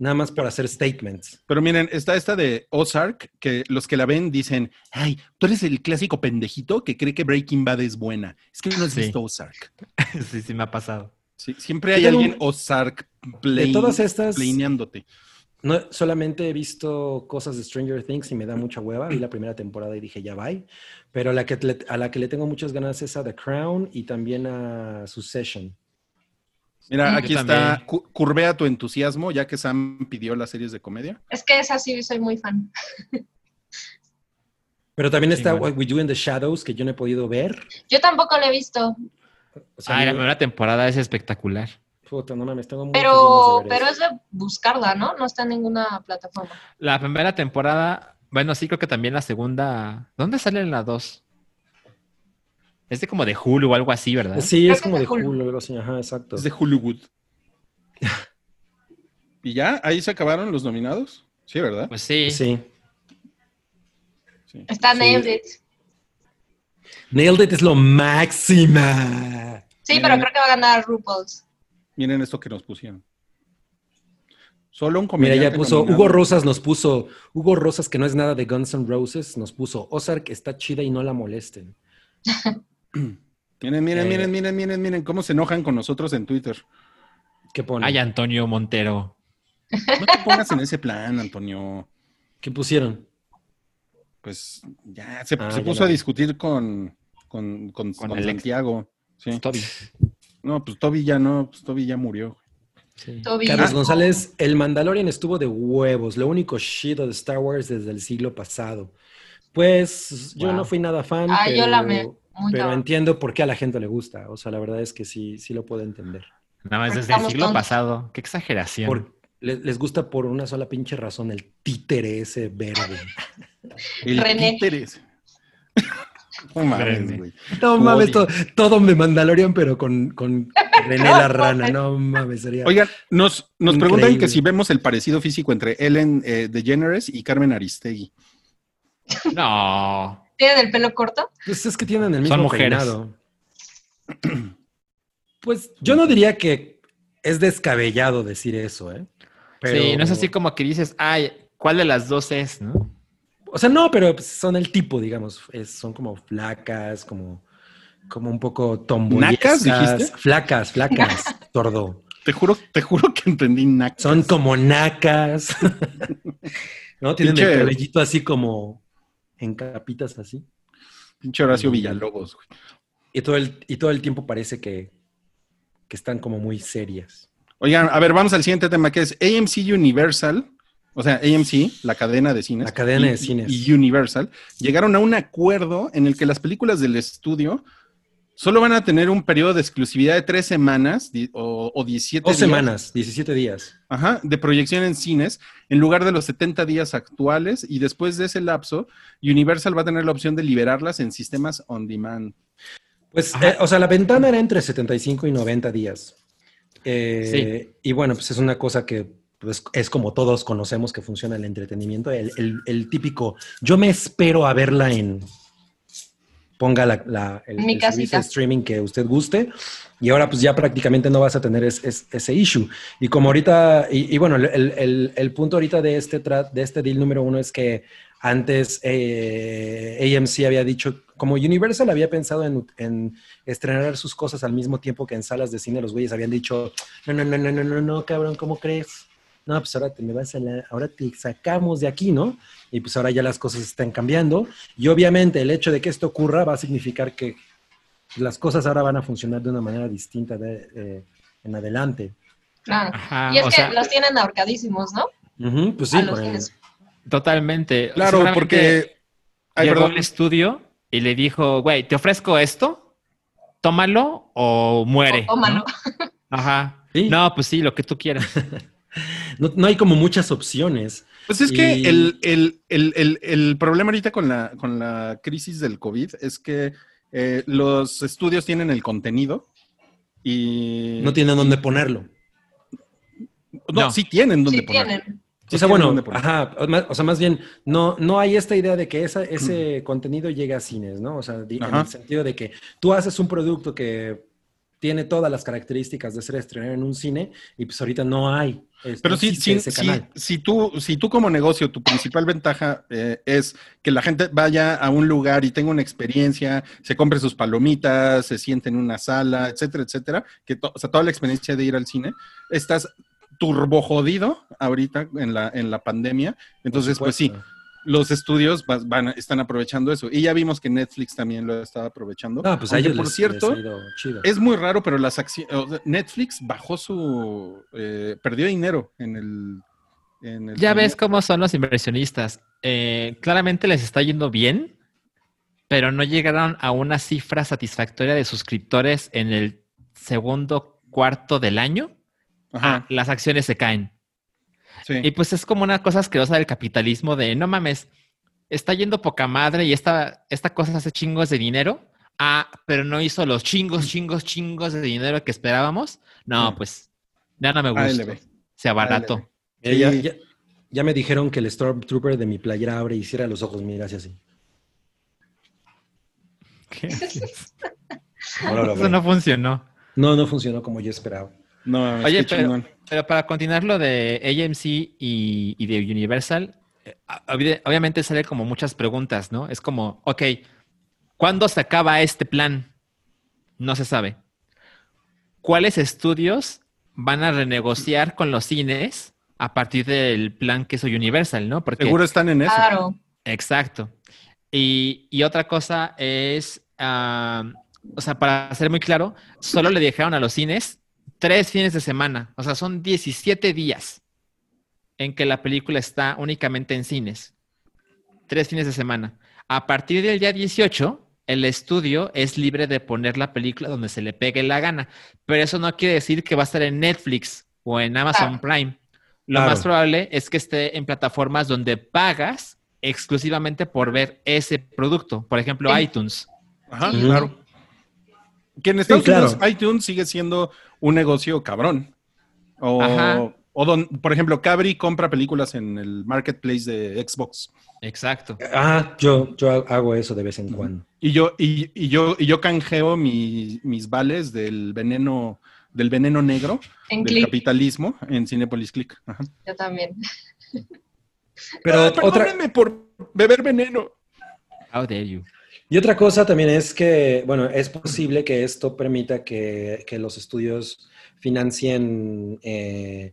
Nada más por hacer statements. Pero miren, está esta de Ozark, que los que la ven dicen, ay, tú eres el clásico pendejito que cree que Breaking Bad es buena. Es que no has Sí. visto Ozark. sí, sí me ha pasado. Sí, siempre hay alguien un- Ozark De plain- todas estas, planeándote. no, solamente he visto cosas de Stranger Things y me da mucha hueva. Vi la primera temporada y dije, ya bye. Pero la que a la que le tengo muchas ganas es a The Crown y también a Succession. Mira, aquí Yo está, también. cu- curvea tu entusiasmo, ya que Sam pidió las series de comedia. Es que esa sí soy muy fan. Pero también está. What We Do in the Shadows, que yo no he podido ver. Yo tampoco la he visto, O sea, Ay, la primera temporada es espectacular. puta, no mames, tengo pero, pero es de buscarla, ¿no? No está en ninguna plataforma. La primera temporada, bueno, sí creo que también la segunda. ¿Dónde sale en la 2? Es de como de Hulu o algo así, ¿verdad? Sí, Creo es como es de de Hulu. Hulu, algo así. Ajá, exacto. Es de Hollywood. ¿Y ya? ¿Ahí se acabaron los nominados? Sí, ¿verdad? Pues sí. Sí. Sí. Está Sí. Nailed It es lo máxima. Sí, Miren. pero creo que va a ganar RuPaul's. Miren esto que nos pusieron. Solo un Mira, comediante ya puso, nominado. Hugo Rosas nos puso, Hugo Rosas, que no es nada de Guns N' Roses, nos puso, Ozark está chida y no la molesten. Miren, miren, Eh. miren, miren, miren, miren cómo se enojan con nosotros en Twitter. ¿Qué pone? Ay, Antonio Montero. No te pongas en ese plan, Antonio. ¿Qué pusieron? Pues ya se, Ah, se ya puso a discutir con, con, con, Con con el ex. Santiago. Sí. Toby. No, pues Toby ya no, pues Toby ya murió. Sí. Toby. Carlos Ah. González, el Mandalorian estuvo de huevos, lo único shit de Star Wars desde el siglo pasado. Pues yo Wow. no fui nada fan, Ah, pero, yo la pero entiendo por qué a la gente le gusta. O sea, la verdad es que sí, sí lo puedo entender. Nada más desde el siglo tontos. pasado. Qué exageración. Por- le- les gusta por una sola pinche razón, el títere ese verde. El René. títeres. No mames, güey. No todo, todo me Mandalorian, pero con, con René la rana. No mames, sería. Oigan, nos, nos Increíble. preguntan que si vemos el parecido físico entre Ellen eh, DeGeneres y Carmen Aristegui. No. ¿Tienen el pelo corto? Pues es que tienen el mismo Son mujeres. peinado. Pues yo no diría que es descabellado decir eso, ¿eh? Pero- Sí, no es así como que dices, ay, ¿cuál de las dos es, no? O sea, no, pero son el tipo, digamos. es- son como flacas, como, como un poco tomboyescas. ¿Nacas, dijiste? Flacas, flacas, tordo. Te juro, te juro que entendí nacas. Son como nacas. ¿No? Tienen Pinche- el cabellito así como en capitas así. Pinche Horacio Villalobos, güey. Y todo el, y todo el tiempo parece que, que están como muy serias. Oigan, a ver, vamos al siguiente tema que es AMC Universal. O sea, AMC, la cadena de cines. La cadena y- de cines. Y Universal llegaron a un acuerdo en el que las películas del estudio solo van a tener un periodo de exclusividad de tres semanas o, o 17 Dos días. semanas, 17 días. Ajá, de proyección en cines en lugar de los 70 días actuales y después de ese lapso, Universal va a tener la opción de liberarlas en sistemas on demand. Pues, eh, o sea, la ventana era entre 75 y 90 días. Eh, Y bueno, pues es una cosa que pues, es como todos conocemos que funciona el entretenimiento, el, el- el típico, yo me espero a verla en, ponga la, la- el, Mi el streaming que usted guste, y ahora pues ya prácticamente no vas a tener es- es- ese issue. Y como ahorita, y, y bueno, el, el- el- el punto ahorita de este, de este deal número uno es que antes eh, AMC había dicho, como Universal había pensado en, en estrenar sus cosas al mismo tiempo que en salas de cine, los güeyes habían dicho, no, no, no, no, no, no, no, cabrón, ¿cómo crees? No, pues ahora te me vas a la- ahora te sacamos de aquí, ¿no? Y pues ahora ya las cosas están cambiando. Y obviamente el hecho de que esto ocurra va a significar que las cosas ahora van a funcionar de una manera distinta de, eh, en adelante. Claro. Ajá, y es que sea, los tienen ahorcadísimos, ¿no? Ujú, pues sí, por el- totalmente. Claro, porque... Ay, llegó perdón. al estudio y le dijo, güey, te ofrezco esto, tómalo o muere. O tómalo. ¿no? Ajá. Sí. No, pues sí, lo que tú quieras. no, no hay como muchas opciones. Pues es que Y- el, el- el- el- el problema ahorita con la, con la crisis del COVID es que eh, los estudios tienen el contenido y... No tienen dónde ponerlo. No, No. sí tienen dónde Sí ponerlo. tienen. Sí o sea, bueno, ajá, o sea, más bien, no, no hay esta idea de que esa, ese contenido llegue a cines, ¿no? O sea, di- en Ajá. el sentido de que tú haces un producto que tiene todas las características de ser estrenado en un cine y pues ahorita no hay. es- Pero sí, sí, ese sí, canal. si, tú, si tú como negocio, tu principal ventaja eh, es que la gente vaya a un lugar y tenga una experiencia, se compre sus palomitas, se siente en una sala, etcétera, etcétera, que to- o sea, toda la experiencia de ir al cine, estás turbo jodido ahorita en la, en la pandemia. Entonces, pues sí. Los estudios va- van, están aprovechando eso. Y ya vimos que Netflix también lo estaba aprovechando. No, pues a Aunque, ellos por les- cierto, les ha ido chido. es muy raro, pero las acciones, Netflix bajó su, eh, perdió dinero en el... en el Ya ves cómo son los inversionistas. Eh, claramente les está yendo bien, pero no llegaron a una cifra satisfactoria de suscriptores en el segundo cuarto del año. Ajá, Ah, las acciones se caen. Sí. Y pues es como una cosa asquerosa del capitalismo de no mames, está yendo poca madre y esta, esta cosa hace chingos de dinero. Ah, pero no hizo los chingos, chingos, chingos de dinero que esperábamos. No, Sí. pues ya no me gusta. ALB. Se abarató. Eh, ya, Sí. ya- ya me dijeron que el Stormtrooper de mi playera abre y cierra los ojos, mira, así así. Eso no funcionó. No, no funcionó como yo esperaba. No, Oye, qué pero-. Pero para continuar lo de AMC y, y de Universal, eh, obvi- obviamente sale como muchas preguntas, ¿no? Es como, ok, ¿cuándo se acaba este plan? No se sabe. ¿Cuáles estudios van a renegociar con los cines a partir del plan que hizo Universal, ¿no? Porque Seguro están en eso. Claro. Exacto. Y, y otra cosa es, ah, o sea, para ser muy claro, solo le dejaron a los cines tres fines de semana. O sea, son 17 días en que la película está únicamente en cines. Tres fines de semana. A partir del día 18, el estudio es libre de poner la película donde se le pegue la gana. Pero eso no quiere decir que va a estar en Netflix o en Amazon Prime. Lo Claro. más probable es que esté en plataformas donde pagas exclusivamente por ver ese producto. Por ejemplo, Sí. iTunes. Ajá, Sí. claro. Que en Estados claro. Unidos iTunes sigue siendo un negocio cabrón. O, Ajá. o don- por ejemplo, Cabri compra películas en el marketplace de Xbox. Exacto. Ah, yo, yo hago eso de vez en cuando. Y yo, y, y yo, y yo canjeo mi- mis vales del veneno, del veneno negro, En del capitalismo en Cinepolis Click. Ajá. yo también. Pero Ah, otra, perdónenme por beber veneno. How dare you. Y otra cosa también es que, bueno, es posible que esto permita que, que los estudios financien, eh,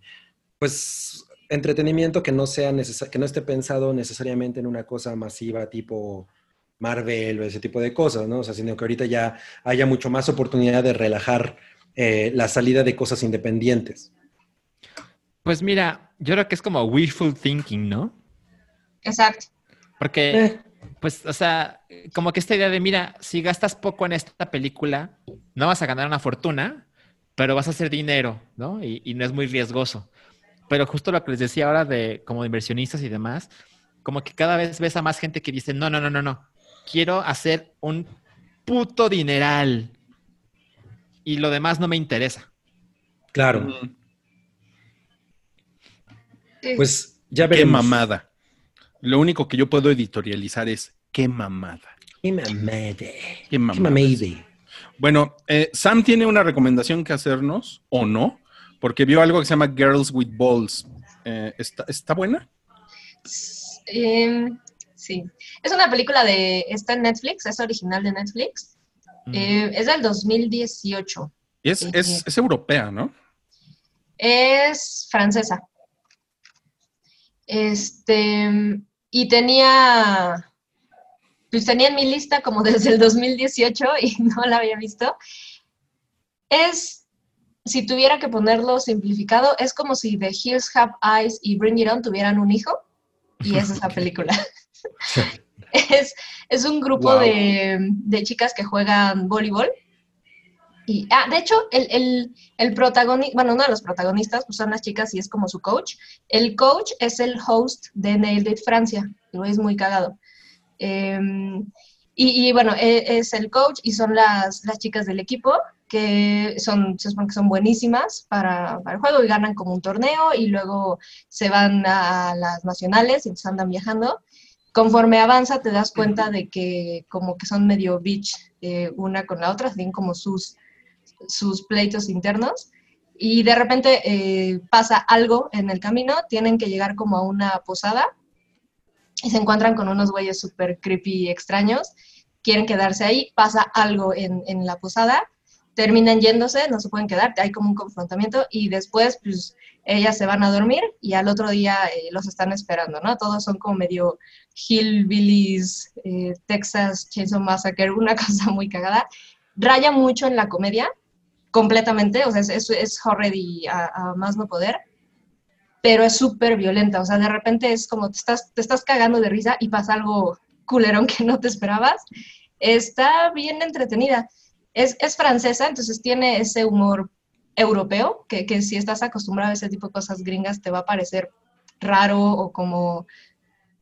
pues, entretenimiento que no sea que no esté pensado necesariamente en una cosa masiva tipo Marvel o ese tipo de cosas, ¿no? O sea, sino que ahorita ya haya mucho más oportunidad de relajar eh, la salida de cosas independientes. Pues mira, yo creo que es como wishful thinking, ¿no? Exacto. Porque, Eh, pues, o sea, como que esta idea de, mira, si gastas poco en esta película, no vas a ganar una fortuna, pero vas a hacer dinero, ¿no? Y, y no es muy riesgoso. Pero justo lo que les decía ahora de como de inversionistas y demás, como que cada vez ves a más gente que dice, no, no, no, no, no, quiero hacer un puto dineral y lo demás no me interesa. claro, pues ya Qué veremos. mamada. Lo único que yo puedo editorializar es qué mamada. Qué mamada. Qué Qué mamada. Bueno, eh, Sam tiene una recomendación que hacernos, o no, porque vio algo que se llama Girls with Balls. Eh, ¿está, ¿Está buena? Em, sí. Es una película de. Está en Netflix, es original de Netflix. Mm. Eh, es del 2018. Es, es, es europea, ¿no? Es francesa. Este. Y tenía. Pues tenía en mi lista como desde el 2018 y no la había visto. Es. Si tuviera que ponerlo simplificado, es como si The Hills Have Eyes y Bring It On tuvieran un hijo. Y es esa película. es, es un grupo Wow. de, de chicas que juegan voleibol. Y, ah, de hecho, el, el, el protagonista, bueno, uno de los protagonistas pues, son las chicas y es como su coach. El coach es el host de Nailed It Francia, y es muy cagado. Em, y, y, bueno, e- es el coach y son las, las chicas del equipo que son, se supone que son buenísimas para, para el juego y ganan como un torneo y luego se van a las nacionales y entonces andan viajando. Conforme avanza te das cuenta de que como que son medio bitch eh, una con la otra, tienen como sus, sus pleitos internos y de repente eh, pasa algo en el camino, tienen que llegar como a una posada y se encuentran con unos güeyes súper creepy y extraños, quieren quedarse ahí, pasa algo en, en la posada terminan yéndose, no se pueden quedar, hay como un confrontamiento y después pues ellas se van a dormir y al otro día eh, los están esperando, ¿no? Todos son como medio hillbillies, eh, Texas Chainsaw Massacre, una cosa muy cagada. Raya mucho en la comedia, completamente, o sea, es, es, horror y a, más no poder, pero es súper violenta, o sea, de repente es como te estás, te estás cagando de risa y pasa algo culerón que no te esperabas. Está bien entretenida. Es, es francesa, entonces tiene ese humor europeo, que, que, si estás acostumbrado a ese tipo de cosas gringas te va a parecer raro o como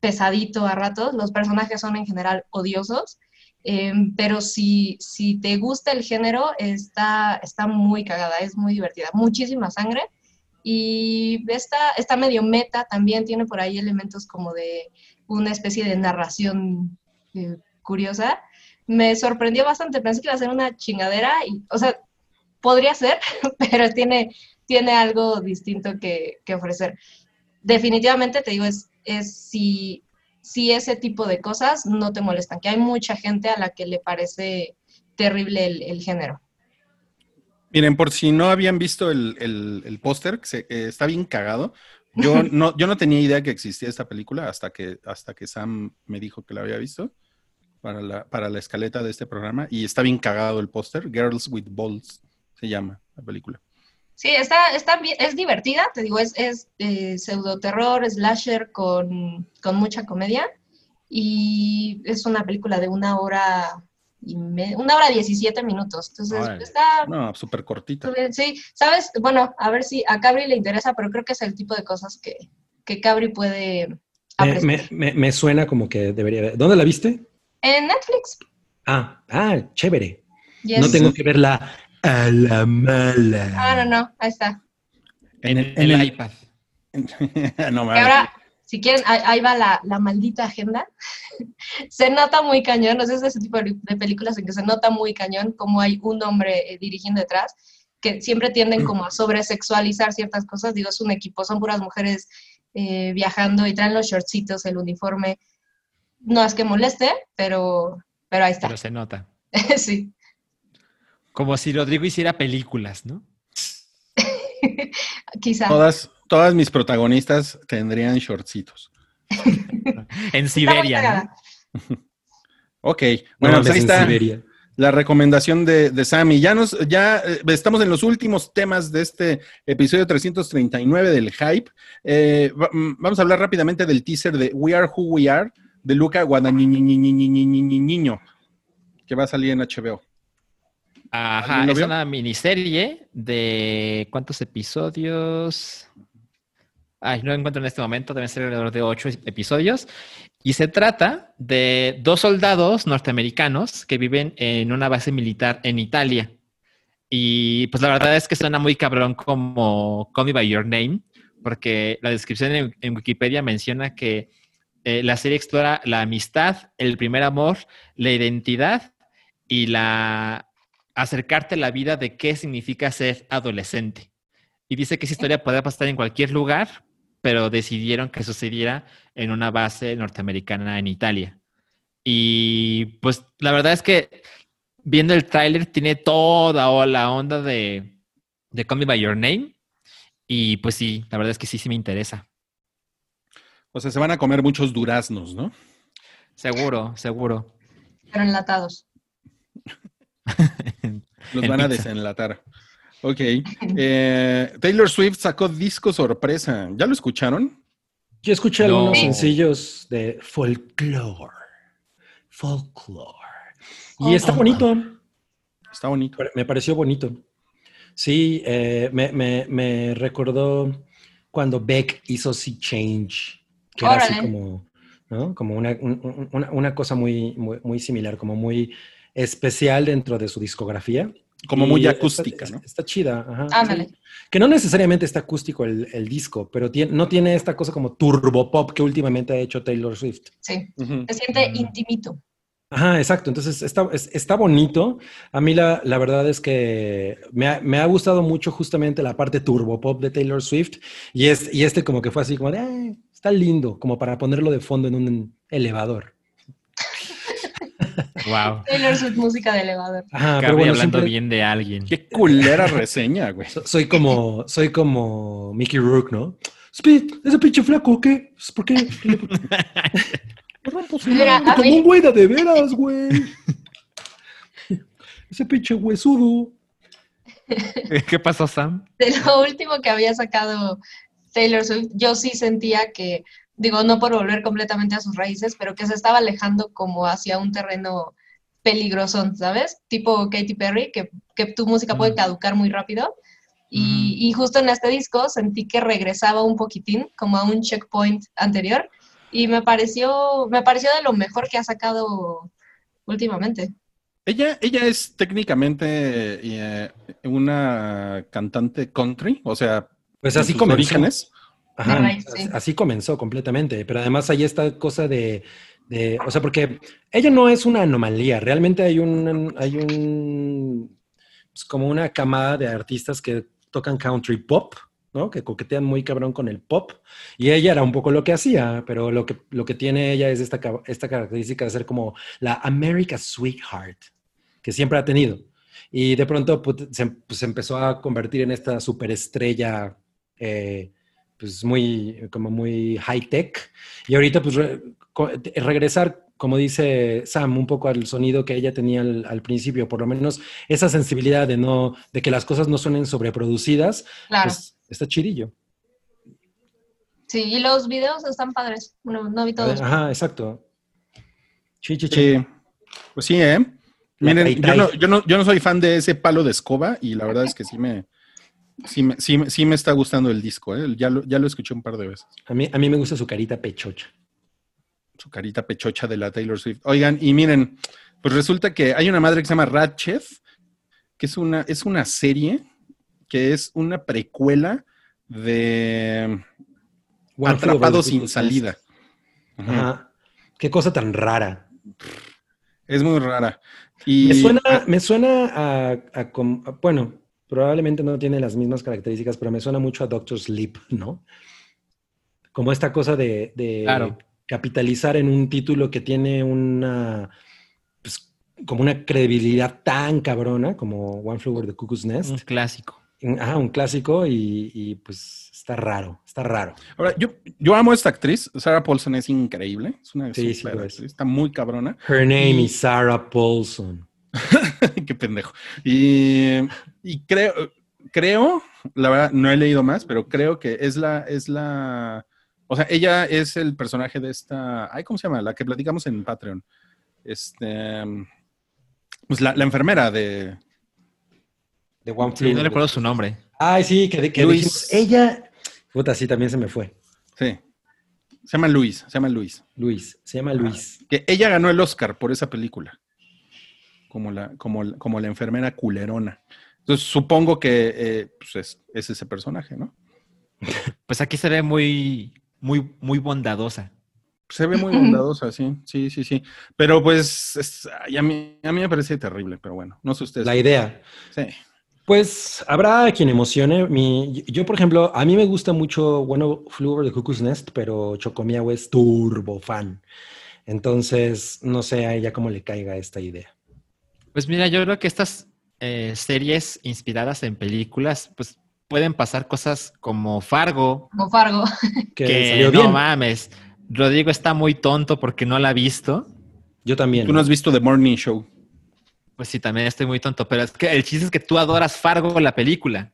pesadito a ratos. Los personajes son en general odiosos, em, pero si, si te gusta el género, está, está muy cagada, es muy divertida, muchísima sangre. Y está, está medio meta, también tiene por ahí elementos como de una especie de narración eh, curiosa. Me sorprendió bastante, pensé que iba a ser una chingadera, y, o sea, podría ser, pero tiene, tiene algo distinto que, ofrecer. Definitivamente te digo, es, es si, si ese tipo de cosas no te molestan, que hay mucha gente a la que le parece terrible el, género. Miren, por si no habían visto el, póster, que está bien cagado. Yo no, yo no tenía idea que existía esta película hasta que, hasta que Sam me dijo que la había visto para la, para la escaleta de este programa. Y está bien cagado el póster, Girls with Balls se llama la película. Sí, está, está es divertida, te digo, es, es eh, pseudo terror, slasher con, con, mucha comedia. Y es una película de una hora y una hora diecisiete minutos. Entonces está. No, súper cortita. Sí, sabes, bueno, a ver si a Cabri le interesa, pero creo que es el tipo de cosas que, que Cabri puede. Me, me, me, suena como que debería. ¿Dónde la viste? En Netflix. Ah, ah, chévere. No tengo que verla a la mala. Ah, no, no, ahí está. En el, iPad. no, y ahora, si quieren, ahí, va la, la, maldita agenda. se nota muy cañón, no sé, es ese tipo de, películas en que se nota muy cañón como hay un hombre eh, dirigiendo detrás, que siempre tienden como a sobresexualizar ciertas cosas. Digo, es un equipo, son puras mujeres eh, viajando y traen los shortcitos, el uniforme. No es que moleste, pero, pero ahí está. Pero se nota. sí. Como si Rodrigo hiciera películas, ¿no? Quizá. Todas, todas mis protagonistas tendrían shortcitos. en Siberia. ¿no? ok, bueno, pues ahí está la recomendación de, de Sammy. Ya, nos, ya eh, estamos en los últimos temas de este episodio 339 del Hype. Eh, mm, vamos a hablar rápidamente del teaser de We Are Who We Are de Luca Guadagnino, que va a salir en HBO. Ajá, es una miniserie de ¿cuántos episodios? Ay, no encuentro en este momento, deben ser alrededor de ocho episodios. Y se trata de dos soldados norteamericanos que viven en una base militar en Italia. Y pues la verdad es que suena muy cabrón como Call Me By Your Name, porque la descripción en, Wikipedia menciona que eh, la serie explora la amistad, el primer amor, la identidad y la acercarte a la vida de qué significa ser adolescente. Y dice que esa historia puede pasar en cualquier lugar, pero decidieron que sucediera en una base norteamericana en Italia. Y pues la verdad es que viendo el tráiler tiene toda la onda de, de Call Me By Your Name. Y pues sí, la verdad es que sí, sí me interesa. O sea, se van a comer muchos duraznos, ¿no? Seguro, seguro. Pero enlatados. Los van a desenlatar. Ok. Eh, Taylor Swift sacó disco sorpresa. ¿Ya lo escucharon? Yo escuché algunos sencillos de folklore. Folklore. Y está bonito. Está bonito. Me pareció bonito. Sí, eh, me, recordó cuando Beck hizo Sea Change, que era así como, ¿no? como una, cosa muy, muy, similar, como muy especial dentro de su discografía. Como muy acústica, está, ¿no? Está chida, ajá. Que no necesariamente está acústico el, disco, pero no tiene esta cosa como turbo pop que últimamente ha hecho Taylor Swift. Sí, se siente intimito. Ajá, exacto. Entonces está, está bonito. A mí la, la verdad es que me ha, me ha, gustado mucho justamente la parte turbo pop de Taylor Swift y, es, y este como que fue así como de, está lindo, como para ponerlo de fondo en un elevador. Wow. Taylor Swift, música de elevador. Ajá, pero bueno, hablando siempre- bien de alguien. Qué culera reseña, güey. so- soy como, soy como Mickey Rourke, ¿no? Speed, ese pinche flaco, ¿qué? Pues, ¿Por qué? ¿Qué le- Mira, a Como mí- un güey de de veras, güey. Ese pinche huesudo. ¿Qué pasó, Sam? de lo último que había sacado Taylor Swift, yo sí sentía que, digo, no por volver completamente a sus raíces, pero que se estaba alejando como hacia un terreno peligroso, ¿sabes? Tipo Katy Perry, que, que tu música puede caducar muy rápido. Y, y justo en este disco sentí que regresaba un poquitín, como a un checkpoint anterior, y me pareció, me pareció de lo mejor que ha sacado últimamente. Ella, ella es técnicamente eh, una cantante country, o sea, Pues así comenzó. orígenes. Ajá, De raíz, sí. Así comenzó completamente, pero además hay esta cosa de, de- o sea, porque ella no es una anomalía, realmente hay un, hay un, pues como una camada de artistas que tocan country pop, ¿no? Que coquetean muy cabrón con el pop, y ella era un poco lo que hacía, pero lo que, lo que tiene ella es esta, esta característica de ser como la America Sweetheart, que siempre ha tenido. Y de pronto pues, se, pues, empezó a convertir en esta superestrella eh, pues muy, como muy high tech. Y ahorita, pues, re- regresar, como dice Sam, un poco al sonido que ella tenía al, al principio, por lo menos esa sensibilidad de no, de que las cosas no suenen sobreproducidas, Claro. pues está chidillo. Sí, y los videos están padres. No, no vi todos. Ajá, exacto. Chi, chi, chi. Sí. Pues sí, ¿eh? Miren, no, yo, no, yo no soy fan de ese palo de escoba y la verdad es que sí me, sí me, sí sí me está gustando el disco, ¿eh? Ya lo, ya lo escuché un par de veces. A mí, a mí me gusta su carita pechocha. Su carita pechocha de la Taylor Swift. Oigan, y miren, pues resulta que hay una madre que se llama Ratchet, que es una, es una serie que es una precuela de One Atrapado sin salida. Ajá. Ajá. Qué cosa tan rara. Es muy rara. Y Me suena, me suena a, a- bueno, probablemente no tiene las mismas características, pero me suena mucho a Doctor Sleep, ¿no? Como esta cosa de, de Claro. capitalizar en un título que tiene una, pues, como una credibilidad tan cabrona como One Flew Over the Cuckoo's Un Nest. clásico. Ajá, un clásico y, y, pues está raro, está raro. Ahora, yo, yo amo a esta actriz. Sarah Paulson es increíble. Es una Sí, sí es. actriz. Está muy cabrona. Her name Y- is Sarah Paulson. Qué pendejo. Y, y creo, creo, la verdad, no he leído más, pero creo que es la, es la, o sea, ella es el personaje de esta, ay, ¿cómo se llama? La que platicamos en Patreon. Este, pues la, la enfermera de, De One Sí, Flew no Over recuerdo su nombre. Ay, sí, que, que Luis. dijimos, ella, puta, sí, también se me fue. sí, se llama Luis, se llama Luis. Luis, se llama Luis. Que ella ganó el Oscar por esa película, como la, como, como la enfermera culerona. Entonces supongo que eh, pues es, es ese personaje, ¿no? Pues aquí se ve muy, muy, muy bondadosa. Se ve muy bondadosa, sí, sí, sí, sí. Pero pues es- ay, a, mí, a mí me parece terrible, pero bueno, no sé ustedes. La idea. Sí. Pues habrá quien emocione. Mi, yo, por ejemplo, a mí me gusta mucho, bueno, Flew Over the Cuckoo's Nest, pero Chocomiao es turbo fan. Entonces, no sé a ella cómo le caiga esta idea. Pues mira, yo creo que estas eh, series inspiradas en películas, pues pueden pasar cosas como Fargo, Como Fargo. Que, que salió no bien. mames. Rodrigo está muy tonto porque no la ha visto. Yo también. Tú no has visto The Morning Show. Pues sí, también estoy muy tonto, pero es que el chiste es que tú adoras Fargo, la película.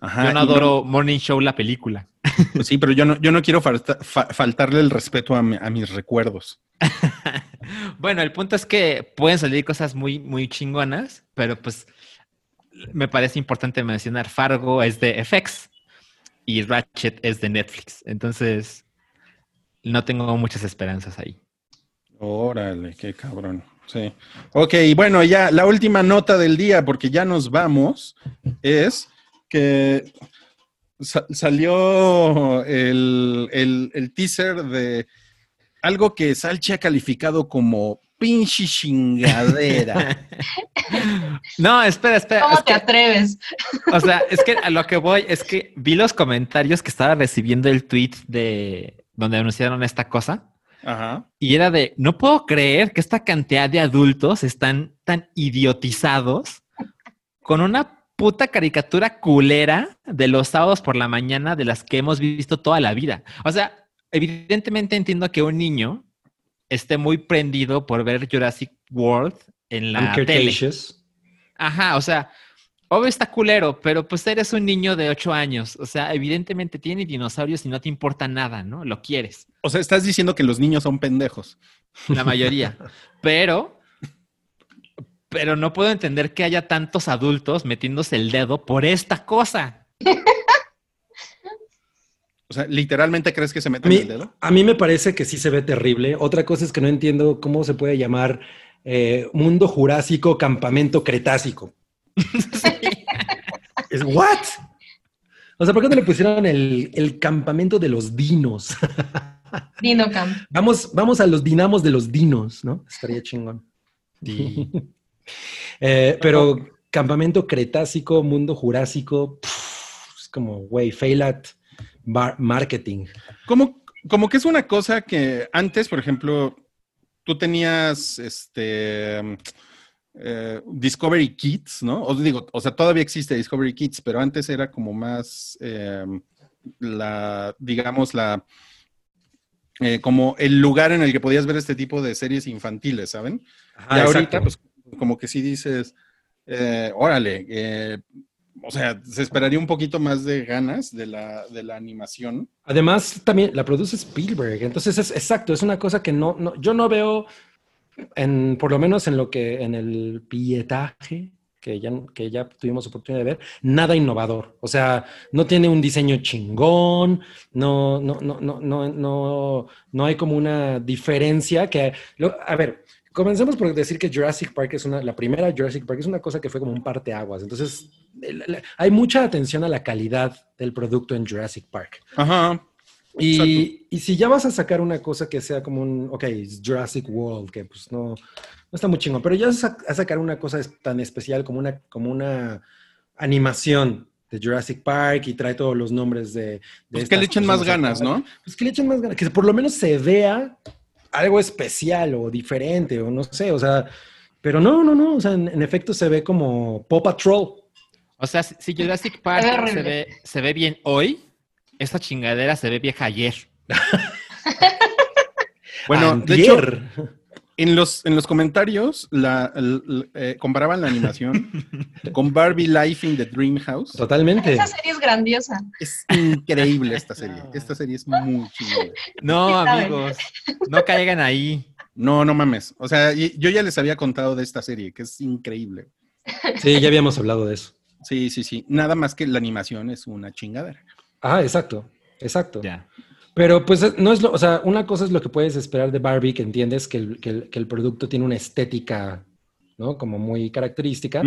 Ajá. yo no adoro Morning Show, la película. pues sí, pero yo no, yo no quiero falta- fa- faltarle el respeto a, mi- a mis recuerdos. bueno, el punto es que pueden salir cosas muy, muy chingonas, pero pues me parece importante mencionar Fargo es de FX y Ratchet es de Netflix. Entonces, no tengo muchas esperanzas ahí. Órale, qué cabrón. Sí. Ok, bueno, ya la última nota del día, porque ya nos vamos, es que sa- salió el, el- el teaser de algo que Salchi ha calificado como pinche chingadera. No, espera, espera. ¿Cómo es te que- atreves? o sea, es que a lo que voy es que vi los comentarios que estaba recibiendo el tweet de donde anunciaron esta cosa Ajá. Y era de, no puedo creer que esta cantidad de adultos están tan idiotizados con una puta caricatura culera de los sábados por la mañana de las que hemos visto toda la vida. O sea, evidentemente entiendo que un niño esté muy prendido por ver Jurassic World en la tele. Cretaceous. Ajá, o sea, obvio está culero, pero pues eres un niño de ocho años. O sea, evidentemente tiene dinosaurios y no te importa nada, ¿no? Lo quieres, O sea, estás diciendo que los niños son pendejos. la mayoría. pero, pero no puedo entender que haya tantos adultos metiéndose el dedo por esta cosa. O sea, ¿literalmente crees que se meten mí, el dedo? a mí me parece que sí se ve terrible. Otra cosa es que no entiendo cómo se puede llamar eh, mundo jurásico, campamento cretácico. Es what? O sea, ¿por qué no le pusieron el, el campamento de los dinos? Dino Camp. vamos, vamos a los dinamos de los dinos, ¿no? Estaría chingón. Eh, pero campamento cretácico, mundo jurásico, pff, es como, güey, fail at bar- marketing. Como, como que es una cosa que antes, por ejemplo, tú tenías este eh, Discovery Kids, ¿no? O digo, o sea, todavía existe Discovery Kids, pero antes era como más eh, la, digamos, la eh, como el lugar en el que podías ver este tipo de series infantiles, ¿saben? Ajá, y ahorita, Ah, exacto. pues, como que sí dices, eh, órale, eh, o sea, se esperaría un poquito más de ganas de la, de la animación. Además, también la produce Spielberg. Entonces, es exacto, es una cosa que no, no yo no veo, en, por lo menos en lo que, en el pietaje que ya, que ya tuvimos oportunidad de ver, nada innovador. O sea, no tiene un diseño chingón, no, no, no, no, no, no, no hay como una diferencia que, a ver, comencemos por decir que Jurassic Park es una, la primera Jurassic Park es una cosa que fue como un parteaguas. Entonces, hay mucha atención a la calidad del producto en Jurassic Park. Ajá. Y, y si ya vas a sacar una cosa que sea como un, ok, Jurassic World, que pues no, no está muy chingón, pero ya vas a, a sacar una cosa tan especial como una, como una animación de Jurassic Park y trae todos los nombres de... de Pues que le echen más ganas, acá. ¿no? Pues que le echen más ganas, que por lo menos se vea algo especial o diferente o no sé, o sea, pero no, no, no, o sea, en, en efecto se ve como Paw Patrol. O sea, si si Jurassic Park Se ve se ve, bien hoy, esta chingadera se ve vieja ayer. Bueno, de hecho, Antier. En los, en los comentarios la, eh, comparaban la animación con Barbie Life in the Dream House. Totalmente. Esa serie es grandiosa. Es increíble esta serie. Esta serie es muy chingona. No, amigos, no caigan ahí. No, no mames. O sea, yo ya les había contado de esta serie, que es increíble. Sí, ya habíamos hablado de eso. Sí, sí, sí. Nada más que la animación es una chingadera. Ah, exacto, exacto. Ya. Pero pues no es lo, o sea, una cosa es lo que puedes esperar de Barbie, que entiendes que el, que el- que el producto tiene una estética, ¿no? Como muy característica.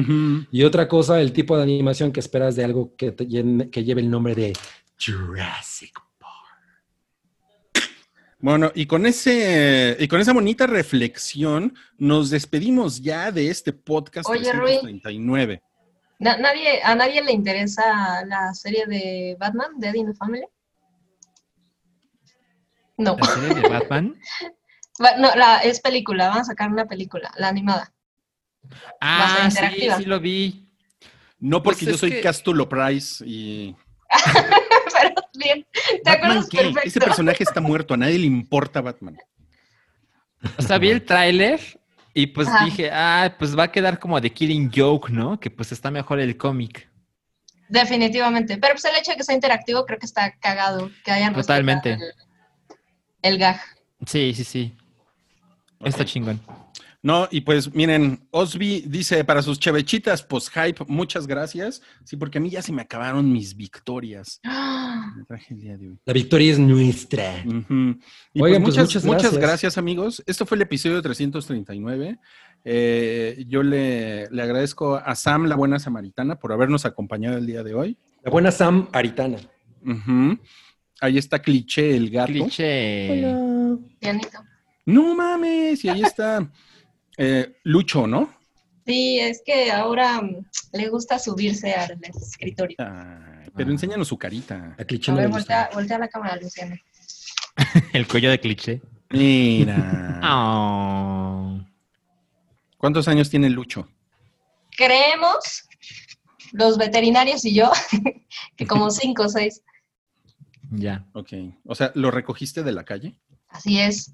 Y otra cosa, el tipo de animación que esperas de algo que, te que lleve el nombre de Jurassic Bueno, y con ese, y con esa bonita reflexión, nos despedimos ya de este podcast Oye, Rui. 339. Na- nadie, ¿A nadie le interesa la serie de Batman, Dead in the Family? No, ¿La serie de Batman? No la, es película, van a sacar una película, la animada. Ah, sí, sí lo vi. No porque Pues yo es soy que- Castulo Price y... Pero bien, ¿te ¿Batman acuerdas qué? perfecto? Ese personaje está muerto, a nadie le importa Batman. O sea, vi el tráiler y pues Ajá. dije, ah, pues va a quedar como de Killing Joke, ¿no? Que pues está mejor el cómic. Definitivamente. Pero pues el hecho de que sea interactivo creo que está cagado. Que hayan Totalmente. El, el gag. Sí, sí, sí. Está chingón. No, y pues miren, Osby dice para sus chevechitas post-hype, muchas gracias. Sí, porque a mí ya se me acabaron mis victorias. Me traje el día de hoy. La victoria es nuestra. Y Oigan, pues pues, muchas, muchas muchas gracias. gracias, amigos. Esto fue el episodio 339. Eh, yo le, le agradezco a Sam, la buena samaritana, por habernos acompañado el día de hoy. La buena Sam Aritana. Ujú. Ahí está Cliché, el gato. Cliché. Pianito. No mames, y ahí está eh, Lucho, ¿no? Sí, es que ahora mm, le gusta subirse al escritorio. Ay, pero Ah. enséñanos su carita. A cliché A no ver, le gusta. voltea, voltea la cámara, Luciano. El cuello de cliché. Mira. Oh. ¿Cuántos años tiene Lucho? Creemos, los veterinarios y yo, que como cinco o seis. Ya. Ok. O sea, ¿lo recogiste de la calle? Así es.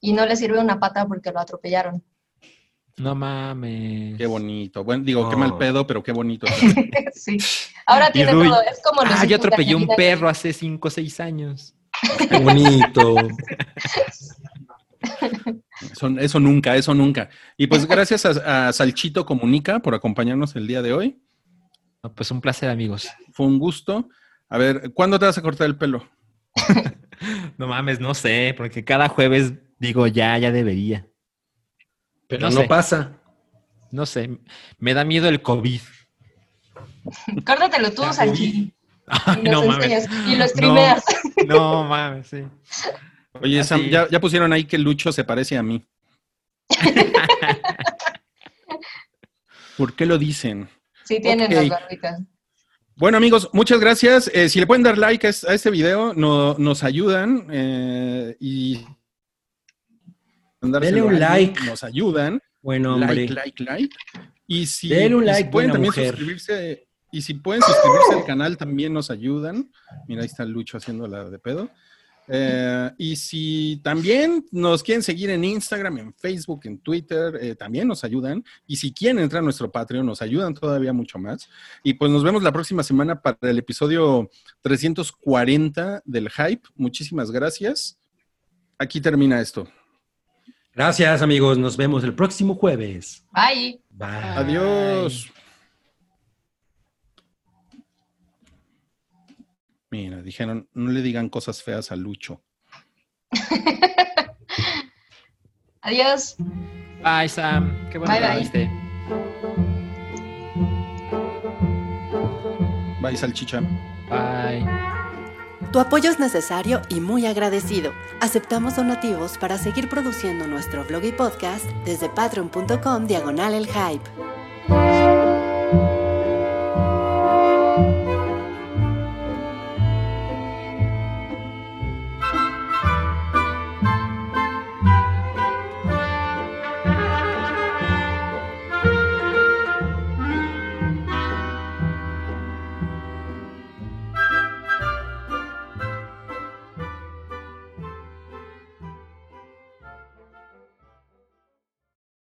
Y no le sirve una pata porque lo atropellaron. No mames. Qué bonito. Bueno, digo, qué mal pedo, pero qué bonito. sí. Ahora tiene todo. Es como los Ah, yo atropellé un perro hace 5 o 6 años. Qué bonito. Eso, eso nunca, eso nunca. Y pues gracias a, a Salchito Comunica por acompañarnos el día de hoy. Pues un placer, amigos. Fue un gusto. A ver, ¿cuándo te vas a cortar el pelo? No mames, no sé, porque cada jueves digo ya, ya debería. Pero No no, sé. pasa. No sé, me da miedo el COVID. Córtatelo tú, Sanchi. Y no nos mames. enseñas. Y lo streameas. No mames, sí. Oye, Sam, ya, ya pusieron ahí que Lucho se parece a mí. ¿Por qué lo dicen? Sí, tienen las barbitas. Bueno, amigos, muchas gracias. Eh, si le pueden dar like a, es- a este video, no- nos ayudan. eh, y Dele un like. Nos ayudan. Bueno, hombre. Like, like, like. Y si, un pueden también mujer. suscribirse, y si pueden suscribirse al canal, también nos ayudan. Mira, ahí está Lucho haciendo la de pedo. Eh, y si también nos quieren seguir en Instagram, en Facebook, en Twitter, eh, también nos ayudan. Y si quieren entrar a nuestro Patreon, nos ayudan todavía mucho más. Y pues nos vemos la próxima semana para el episodio 340 del Hype. Muchísimas gracias. Aquí termina esto. Gracias, amigos. Nos vemos el próximo jueves. Bye. Bye. Adiós. Mira, dijeron, no le digan cosas feas a Lucho. Adiós. Bye, Sam. Qué bueno Bye, que bye. Bye, salchicha. Bye. Tu apoyo es necesario y muy agradecido. Aceptamos donativos para seguir produciendo nuestro blog y podcast desde patreon.com diagonal el hype.